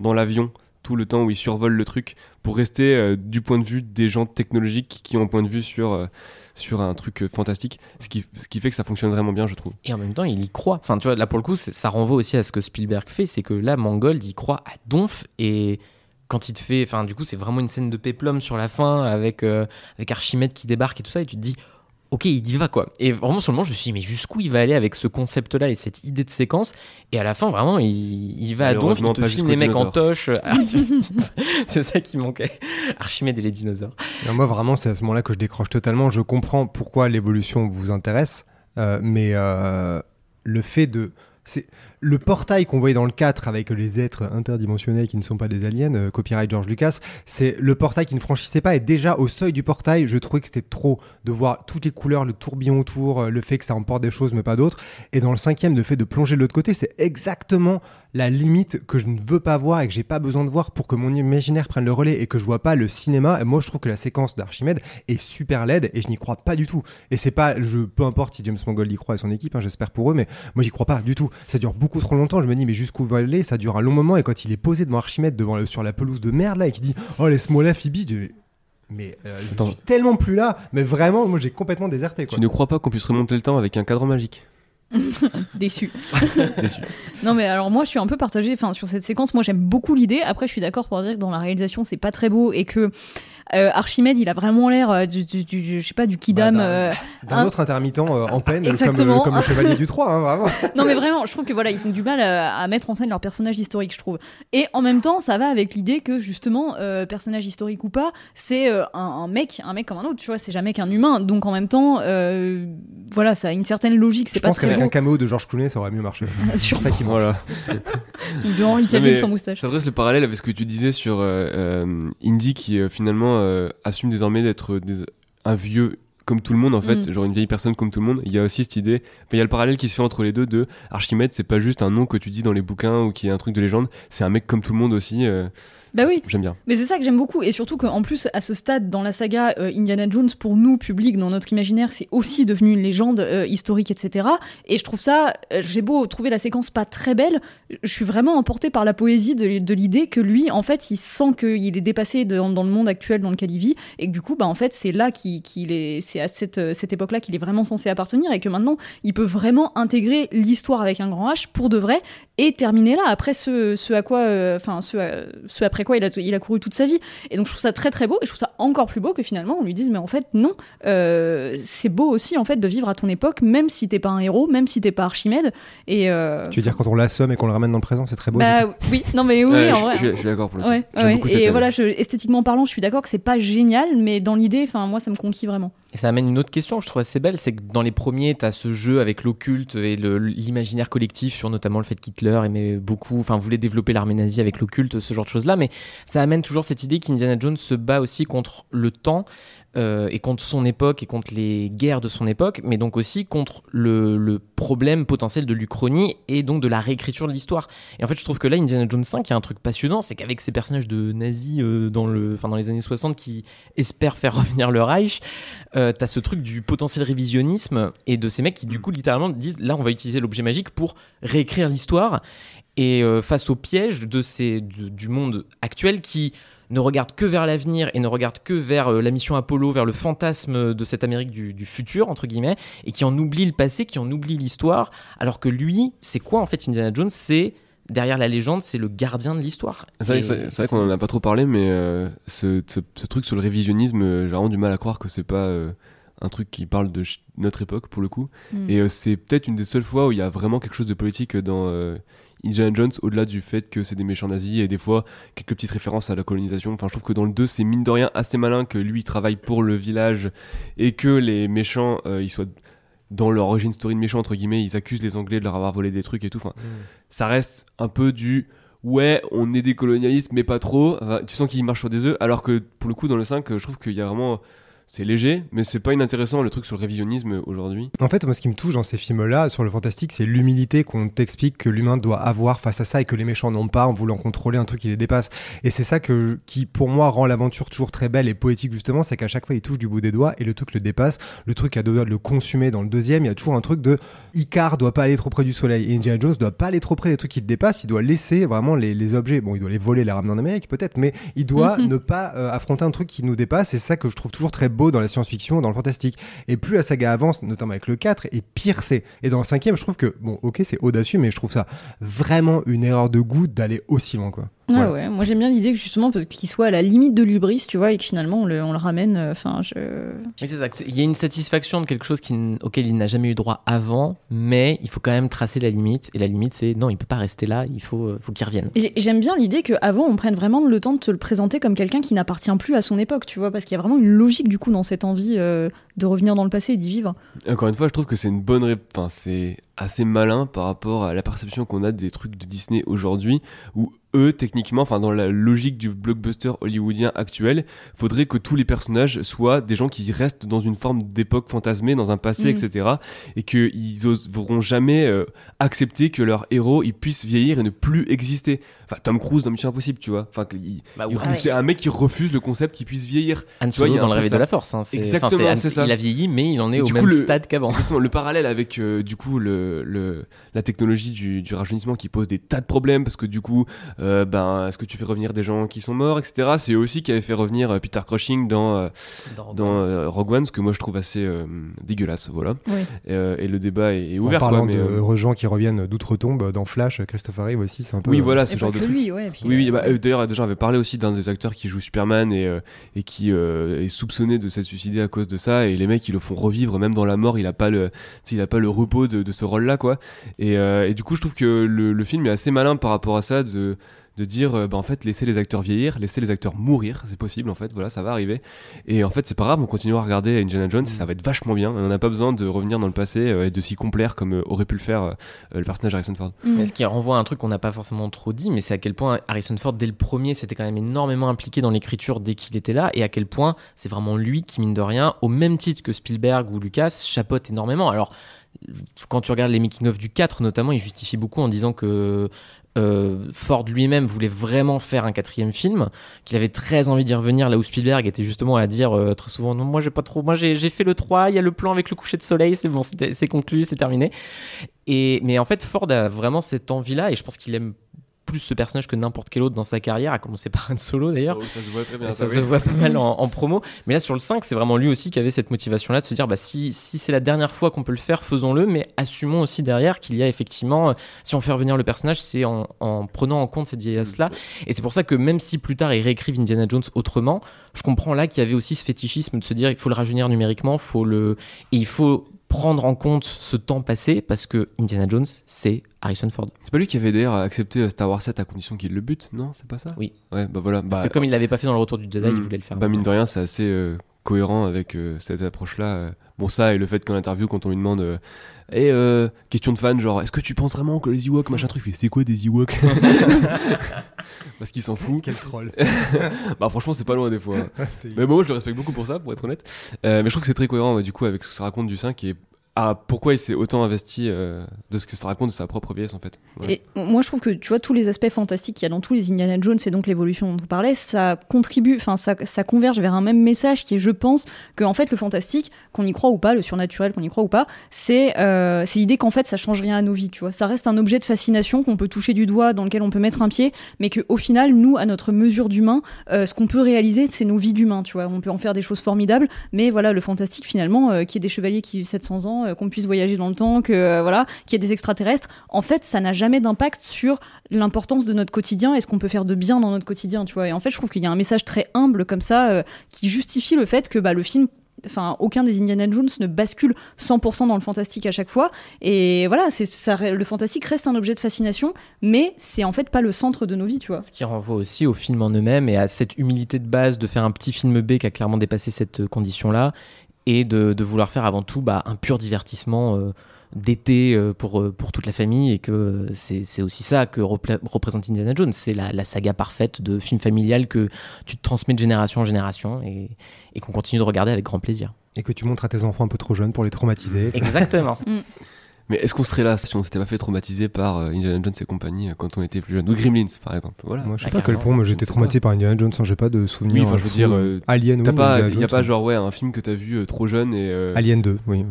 l'avion tout le temps où il survole le truc pour rester euh, du point de vue des gens technologiques qui ont un point de vue sur sur un truc fantastique, ce qui, ce qui fait que ça fonctionne vraiment bien, je trouve. Et en même temps, il y croit. Enfin, tu vois, là pour le coup, ça renvoie aussi à ce que Spielberg fait, c'est que là, Mangold, il croit à Donf et quand il te fait, enfin, du coup, c'est vraiment une scène de péplum sur la fin avec euh, avec Archimède qui débarque et tout ça, et tu te dis, ok, il y va quoi. Et vraiment sur le moment, je me suis dit, mais jusqu'où il va aller avec ce concept-là et cette idée de séquence? Et à la fin, vraiment, il, il va à donf, il te filme les mecs en toche. c'est ça qui manquait. Archimède et les dinosaures. Non, moi, vraiment, c'est à ce moment-là que je décroche totalement. Je comprends pourquoi l'évolution vous intéresse, euh, mais euh, le fait de. C'est le portail qu'on voyait dans le 4 avec les êtres interdimensionnels qui ne sont pas des aliens, euh, copyright George Lucas, c'est le portail qui ne franchissait pas. Et déjà, au seuil du portail, je trouvais que c'était trop de voir toutes les couleurs, le tourbillon autour, euh, le fait que ça emporte des choses mais pas d'autres. Et dans le cinquième, le fait de plonger de l'autre côté, c'est exactement la limite que je ne veux pas voir et que j'ai pas besoin de voir pour que mon imaginaire prenne le relais et que je vois pas le cinéma. Et moi, je trouve que la séquence d'Archimède est super laide et je n'y crois pas du tout. Et c'est pas, je, peu importe si James Mangold y croit et son équipe, hein, j'espère pour eux, mais moi, j'y crois pas du tout. Ça dure beaucoup trop longtemps. Je me dis, mais jusqu'où va aller? Ça dure un long moment. Et quand il est posé devant Archimède, devant le- sur la pelouse de merde là, et qui dit, oh laisse-moi la Phoebe, je- mais euh, je suis tellement plus là. Mais vraiment, moi, j'ai complètement déserté. Quoi. Tu ne crois pas qu'on puisse remonter le temps avec un cadran magique? Déçu. Déçu. Non mais alors moi je suis un peu partagée enfin sur cette séquence moi j'aime beaucoup l'idée après je suis d'accord pour dire que dans la réalisation c'est pas très beau et que euh, Archimède il a vraiment l'air euh, du, du, du- je sais pas du kidam Bah, d'un- euh, D'un un- autre intermittent euh, en peine, comme, Exactement. comme le chevalier du 3, hein, vraiment. non mais vraiment je trouve que voilà ils ont du mal à, à mettre en scène leur personnage historique je trouve et en même temps ça va avec l'idée que justement euh, personnage historique ou pas c'est euh, un, un mec un mec comme un autre tu vois c'est jamais qu'un humain donc en même temps euh, voilà ça a une certaine logique Je pas pense très qu'avec beau un caméo de George Clooney, ça aurait mieux marché. C'est Sûrement. ça qui manque. Voilà. de Henri Cavill sans moustache Ça dresse le parallèle avec ce que tu disais sur euh, euh, Indy qui euh, finalement euh, assume désormais d'être un vieux comme tout le monde en fait, Mm. genre une vieille personne comme tout le monde. Il y a aussi cette idée, il y a le parallèle qui se fait entre les deux de Archimède, c'est pas juste un nom que tu dis dans les bouquins ou qui est un truc de légende, c'est un mec comme tout le monde aussi. euh, bah oui J'aime bien. Mais c'est ça que j'aime beaucoup, et surtout qu'en plus, à ce stade, dans la saga euh, Indiana Jones, pour nous, public, dans notre imaginaire, c'est aussi devenu une légende euh, historique, etc. Et je trouve ça, euh, j'ai beau trouver la séquence pas très belle, je suis vraiment emportée par la poésie de, de l'idée que lui, en fait, il sent qu'il est dépassé de- dans le monde actuel dans lequel il vit, et que du coup, bah, en fait, c'est là qu'il qu'il est, c'est à cette, cette époque-là qu'il est vraiment censé appartenir, et que maintenant, il peut vraiment intégrer l'histoire avec un grand H pour de vrai, et terminer là, après ce, ce à quoi, enfin, ce, à- ce après quoi il a, il a couru toute sa vie. Et donc je trouve ça très très beau et je trouve ça encore plus beau que finalement on lui dise mais en fait non, euh, c'est beau aussi en fait de vivre à ton époque même si t'es pas un héros, même si t'es pas Archimède. Et euh, Tu veux dire quand on l'assomme et qu'on le ramène dans le présent, c'est très beau. bah oui, non mais oui, Ouais, en je- vrai. je, je suis d'accord pour le coup. Ouais, ouais. Et scène. voilà, je- esthétiquement parlant, je suis d'accord que c'est pas génial, mais dans l'idée, enfin moi ça me conquit vraiment. Et ça amène une autre question, je trouve assez belle, c'est que dans les premiers, tu ce jeu avec l'occulte et l'imaginaire collectif sur notamment le fait qu'Hitler aimait beaucoup, enfin voulait développer l'armée nazie avec l'occulte, ce genre de choses-là, mais ça amène toujours cette idée qu'Indiana Jones se bat aussi contre le temps euh, et contre son époque et contre les guerres de son époque, mais donc aussi contre le, le problème potentiel de l'Uchronie et donc de la réécriture de l'histoire. Et en fait, je trouve que là, Indiana Jones 5, il y a un truc passionnant, c'est qu'avec ces personnages de nazis euh, dans, le, dans les années 60 qui espèrent faire revenir le Reich, euh, t'as ce truc du potentiel révisionnisme et de ces mecs qui, du coup, littéralement disent là, on va utiliser l'objet magique pour réécrire l'histoire. Et euh, face au piège de ces, du monde actuel qui ne regarde que vers l'avenir et ne regarde que vers euh, la mission Apollo, vers le fantasme de cette Amérique du, du futur, entre guillemets, et qui en oublie le passé, qui en oublie l'histoire, alors que lui, c'est quoi en fait Indiana Jones? C'est derrière la légende, c'est le gardien de l'histoire. C'est vrai, qu'on en a pas trop parlé, mais euh, ce, ce- ce truc sur le révisionnisme, euh, j'ai vraiment du mal à croire que c'est pas euh, un truc qui parle de notre époque pour le coup. Mm. Et euh, c'est peut-être une des seules fois où il y a vraiment quelque chose de politique dans euh, Indiana Jones, au-delà du fait que c'est des méchants nazis et des fois quelques petites références à la colonisation. Enfin, je trouve que dans le 2, c'est mine de rien assez malin que lui il travaille pour le village et que les méchants, euh, ils soient dans leur origin story de méchants, entre guillemets, ils accusent les Anglais de leur avoir volé des trucs et tout. Enfin, ça reste un peu du ouais, on est des colonialistes, mais pas trop. Enfin, tu sens qu'ils marchent sur des œufs, alors que pour le coup, dans le 5, euh, je trouve qu'il y a vraiment. C'est léger, mais c'est pas inintéressant le truc sur le révisionnisme aujourd'hui. En fait, moi, ce qui me touche dans ces films-là, sur le fantastique, c'est l'humilité qu'on t'explique que l'humain doit avoir face à ça et que les méchants n'ont pas en voulant contrôler un truc qui les dépasse. Et c'est ça que, qui, pour moi, rend l'aventure toujours très belle et poétique, justement, c'est qu'à chaque fois, il touche du bout des doigts et le truc le dépasse. Le truc a deux doigts de le consumer dans le deuxième. Il y a toujours un truc de Icar doit pas aller trop près du soleil et Indiana Jones doit pas aller trop près des trucs qui le dépassent. Il doit laisser vraiment les, les objets. Bon, il doit les voler, les ramener en Amérique, peut-être, mais il doit ne pas euh, affronter un truc qui nous dépasse. Et c'est ça que je trouve toujours très beau dans la science-fiction, dans le fantastique. Et plus la saga avance, notamment avec le 4, et pire c'est. Et dans le cinquième, je trouve que, bon, ok, c'est audacieux, mais je trouve ça vraiment une erreur de goût d'aller aussi loin, quoi. Ouais, Voilà. ouais. Moi j'aime bien l'idée que justement parce qu'il soit à la limite de l'ubris, tu vois, et que finalement on le, on le ramène. euh, Enfin, je. Mais c'est ça, il y a une satisfaction de quelque chose qui auquel il n'a jamais eu droit avant, mais il faut quand même tracer la limite. Et la limite, c'est non, il peut pas rester là, il faut, euh, faut qu'il revienne. J'aime bien l'idée qu'avant on prenne vraiment le temps de te le présenter comme quelqu'un qui n'appartient plus à son époque, tu vois, parce qu'il y a vraiment une logique du coup dans cette envie euh, de revenir dans le passé et d'y vivre. Encore une fois, je trouve que c'est une bonne rép- Enfin, c'est assez malin par rapport à la perception qu'on a des trucs de Disney aujourd'hui, où eux, techniquement, enfin, dans la logique du blockbuster hollywoodien actuel, faudrait que tous les personnages soient des gens qui restent dans une forme d'époque fantasmée, dans un passé, Mhm. etc. Et qu'ils oseront jamais euh, accepter que leur héros, il puisse vieillir et ne plus exister. Enfin, Tom Cruise dans Mission Impossible, tu vois. Enfin, il- Bah, c'est un mec qui refuse le concept qu'il puisse vieillir. Han Solo a dans le réveil ça. de la force. hein, c'est- Exactement, c'est ça. Il a vieilli, mais il en est Et au même coup, le- stade qu'avant. Exactement, le parallèle avec euh, du coup le, le- la technologie du, du rajeunissement qui pose des tas de problèmes parce que du coup euh, ben est-ce que tu fais revenir des gens qui sont morts etc c'est aussi qui avait fait revenir euh, Peter Cushing dans euh, dans euh, Rogue One ce que moi je trouve assez euh, dégueulasse voilà Oui. Euh, et le débat est, est En ouvert parlant quoi mais de euh, gens qui reviennent d'outre-tombe dans Flash, Christopher Reeve aussi, c'est un peu. oui voilà ce genre de lui, ouais. puis, oui, oui bah, euh, d'ailleurs, déjà, on avait parlé aussi d'un des acteurs qui joue Superman et, euh, et qui euh, est soupçonné de s'être suicidé à cause de ça. Et les mecs, ils le font revivre, même dans la mort, il a pas le, il a pas le repos de, de ce rôle-là, quoi. Et, euh, et du coup, je trouve que le, le film est assez malin par rapport à ça, de, de dire, euh, bah, en fait, laissez les acteurs vieillir, laissez les acteurs mourir, c'est possible, en fait, voilà, ça va arriver. Et en fait, c'est pas grave, on continue à regarder Indiana Jones, ça va être vachement bien. On n'a pas besoin de revenir dans le passé euh, et de s'y complaire comme euh, aurait pu le faire euh, le personnage Harrison Ford. mm. Mais ce qui renvoie à un truc qu'on n'a pas forcément trop dit, mais c'est à quel point Harrison Ford, dès le premier, s'était quand même énormément impliqué dans l'écriture dès qu'il était là, et à quel point c'est vraiment lui qui, mine de rien, au même titre que Spielberg ou Lucas, chapote énormément. Alors, quand tu regardes les making-of du 4, notamment, il justifie beaucoup en disant que euh, Ford lui-même voulait vraiment faire un quatrième film, qu'il avait très envie d'y revenir, là où Spielberg était justement à dire euh, très souvent non, moi j'ai pas trop, moi j'ai fait le 3, il y a le plan avec le coucher de soleil, c'est bon, c'est conclu, c'est terminé. Et, mais en fait, Ford a vraiment cette envie-là, et je pense qu'il aime plus ce personnage que n'importe quel autre dans sa carrière, à commencer par Han Solo d'ailleurs. Oh, ça se voit très bien. Ça ça, se voit pas mal en, en promo. Mais là, sur le 5, c'est vraiment lui aussi qui avait cette motivation-là de se dire bah, si, si c'est la dernière fois qu'on peut le faire, faisons-le, mais assumons aussi derrière qu'il y a effectivement, euh, si on fait revenir le personnage, c'est en, en prenant en compte cette vieillesse-là. Et c'est pour ça que même si plus tard ils réécrivent Indiana Jones autrement, je comprends là qu'il y avait aussi ce fétichisme de se dire il faut le rajeunir numériquement, faut le... et il faut prendre en compte ce temps passé parce que Indiana Jones, c'est Harrison Ford. C'est pas lui qui avait d'ailleurs accepté euh, Star Wars 7 à condition qu'il le bute, non? C'est pas ça? Oui. Ouais, bah voilà. Parce bah, que comme il l'avait pas fait dans le Retour du Jedi, hmm, il voulait le faire. Bah mine de rien, c'est assez euh, cohérent avec euh, cette approche-là. euh. Bon, ça et le fait qu'en interview, quand on lui demande Et euh, question de fan, genre, est-ce que tu penses vraiment que les Ewoks, machin truc, c'est quoi des Ewoks? Parce qu'il s'en fout. Quel troll. bah franchement, c'est pas loin des fois. Mais bon, moi, je le respecte beaucoup pour ça, pour être honnête. Euh, mais je trouve que c'est très cohérent, du coup, avec ce que ça raconte du 5 et à pourquoi il s'est autant investi euh, de ce que ça raconte de sa propre vieillesse, en fait. Et moi, je trouve que tu vois tous les aspects fantastiques qu'il y a dans tous les Indiana Jones et donc l'évolution dont on parlait, ça contribue, enfin ça, ça converge vers un même message qui est, je pense, que en fait le fantastique, qu'on y croit ou pas, le surnaturel, qu'on y croit ou pas, c'est euh, l'idée qu'en fait ça change rien à nos vies, tu vois. Ça reste un objet de fascination qu'on peut toucher du doigt, dans lequel on peut mettre un pied, mais que au final, nous, à notre mesure d'humain, euh, ce qu'on peut réaliser, c'est nos vies d'humains, tu vois. On peut en faire des choses formidables, mais voilà, le fantastique finalement, euh, qui est des chevaliers qui vivent 700 ans, euh, qu'on puisse voyager dans le temps, que euh, voilà, qu'il y ait des extraterrestres, en fait, ça n'a jamais d'impact sur l'importance de notre quotidien et ce qu'on peut faire de bien dans notre quotidien, tu vois. Et en fait, je trouve qu'il y a un message très humble comme ça euh, qui justifie le fait que bah, le film Enfin, aucun des Indiana Jones ne bascule 100% dans le fantastique à chaque fois. Et voilà, c'est ça, le fantastique reste un objet de fascination, mais c'est en fait pas le centre de nos vies, tu vois. Ce qui renvoie aussi au film en eux-mêmes et à cette humilité de base de faire un petit film B qui a clairement dépassé cette euh, condition-là et de, de vouloir faire avant tout bah, un pur divertissement euh, d'été euh, pour, euh, pour toute la famille et que c'est c'est aussi ça que repla- représente Indiana Jones. C'est la, la saga parfaite de film familial que tu te transmets de génération en génération et, et qu'on continue de regarder avec grand plaisir. Et que tu montres à tes enfants un peu trop jeunes pour les traumatiser. Exactement. Mais est-ce qu'on serait là si on s'était pas fait traumatiser par euh, Indiana Jones et compagnie euh, quand on était plus jeune? Ou Gremlins, par exemple. Voilà. Moi, je sais Ah, pas quel point moi, Je j'étais traumatisé par Indiana Jones, hein, j'ai pas de souvenir. Oui, enfin, euh, je veux fou, dire, euh, euh, Alien, T'as oui, pas, Indiana y a pas genre ouais un film que t'as vu euh, trop jeune et euh, Alien 2, oui.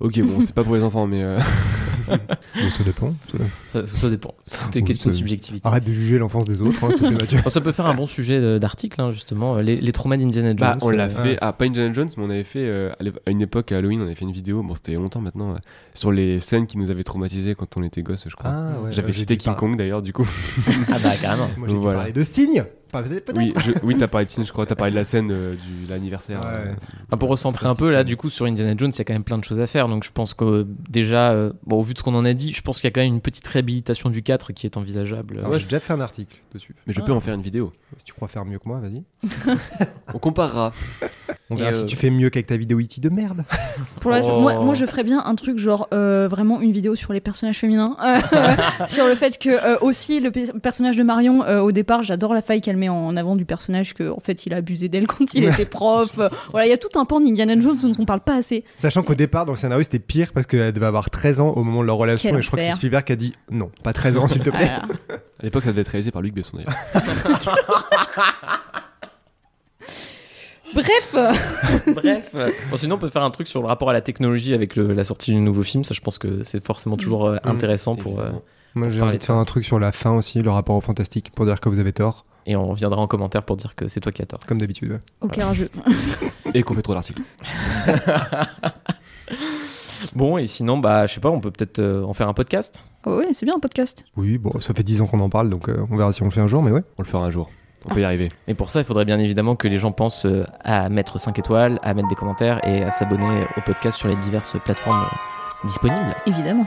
Ok bon c'est pas pour les enfants mais euh, Bon, ça dépend. ça- Ça, ça dépend. Tout est Oui, question de subjectivité. Arrête de juger l'enfance des autres, hein, ça peut faire un bon sujet euh, d'article, hein, justement. Les, les traumas d'Indiana Jones. Bah, on l'a euh, fait, ah, pas Indiana Jones, mais on avait fait euh, à une époque à Halloween, on avait fait une vidéo, bon, c'était longtemps maintenant, euh, sur les scènes qui nous avaient traumatisés quand on était gosse, je crois. Ah, ouais, J'avais cité King par- Kong d'ailleurs, du coup. Ah bah carrément. Moi, j'ai Voilà. parler de signes. Peut-être. oui, je- oui t'as parlé de je crois, t'as parlé de la scène euh, du l'anniversaire. Ouais. euh, Enfin, pour recentrer un peu, là, du coup, sur Indiana Jones, il y a quand même plein de choses à faire. Donc, je pense que euh, déjà, euh, bon, au vu de ce qu'on en a dit, je pense qu'il y a quand même une petite réhabilitation du 4 qui est envisageable. Ah ouais, j'ai déjà fait un article dessus. Mais je peux en faire une vidéo. Si tu crois faire mieux que moi, vas-y. On comparera. On verra euh, si tu fais mieux qu'avec ta vidéo IT de merde. Pour reste, Oh. moi, moi, je ferais bien un truc genre euh, vraiment une vidéo sur les personnages féminins, Euh, sur le fait que euh, aussi le pe- personnage de Marion, euh, au départ, j'adore la faille qu'elle met en avant du personnage que en fait il a abusé d'elle quand il était prof. Voilà, il y a tout un pan d'Indiana Jones dont on parle pas assez. Sachant qu'au départ, dans le scénario, c'était pire parce qu'elle devait avoir 13 ans au moment de leur relation. Quel et je crois que c'est. Spielberg qui a dit non, pas 13 ans, s'il te plaît. Voilà. À l'époque, ça devait être réalisé par Luc Besson d'ailleurs. Bref, Bref. Bon, sinon, on peut faire un truc sur le rapport à la technologie avec le- la sortie du nouveau film. Ça, je pense que c'est forcément toujours euh, intéressant pour. euh. Moi, j'ai envie de faire un truc sur la fin aussi, le rapport au fantastique, pour dire que vous avez tort, et on reviendra en commentaire pour dire que c'est toi qui as tort. comme d'habitude. ouais. ok, rageux. Et qu'on fait trop d'articles. Bon, et sinon, bah, je sais pas, on peut peut-être euh, en faire un podcast. Oh oui, c'est bien un podcast. Oui, bon, ça fait 10 ans qu'on en parle, donc euh, on verra si on le fait un jour, mais ouais. On le fera un jour. On peut y arriver. Et pour ça, il faudrait bien évidemment que les gens pensent euh, à mettre 5 étoiles, à mettre des commentaires et à s'abonner au podcast sur les diverses plateformes euh, disponibles. Évidemment.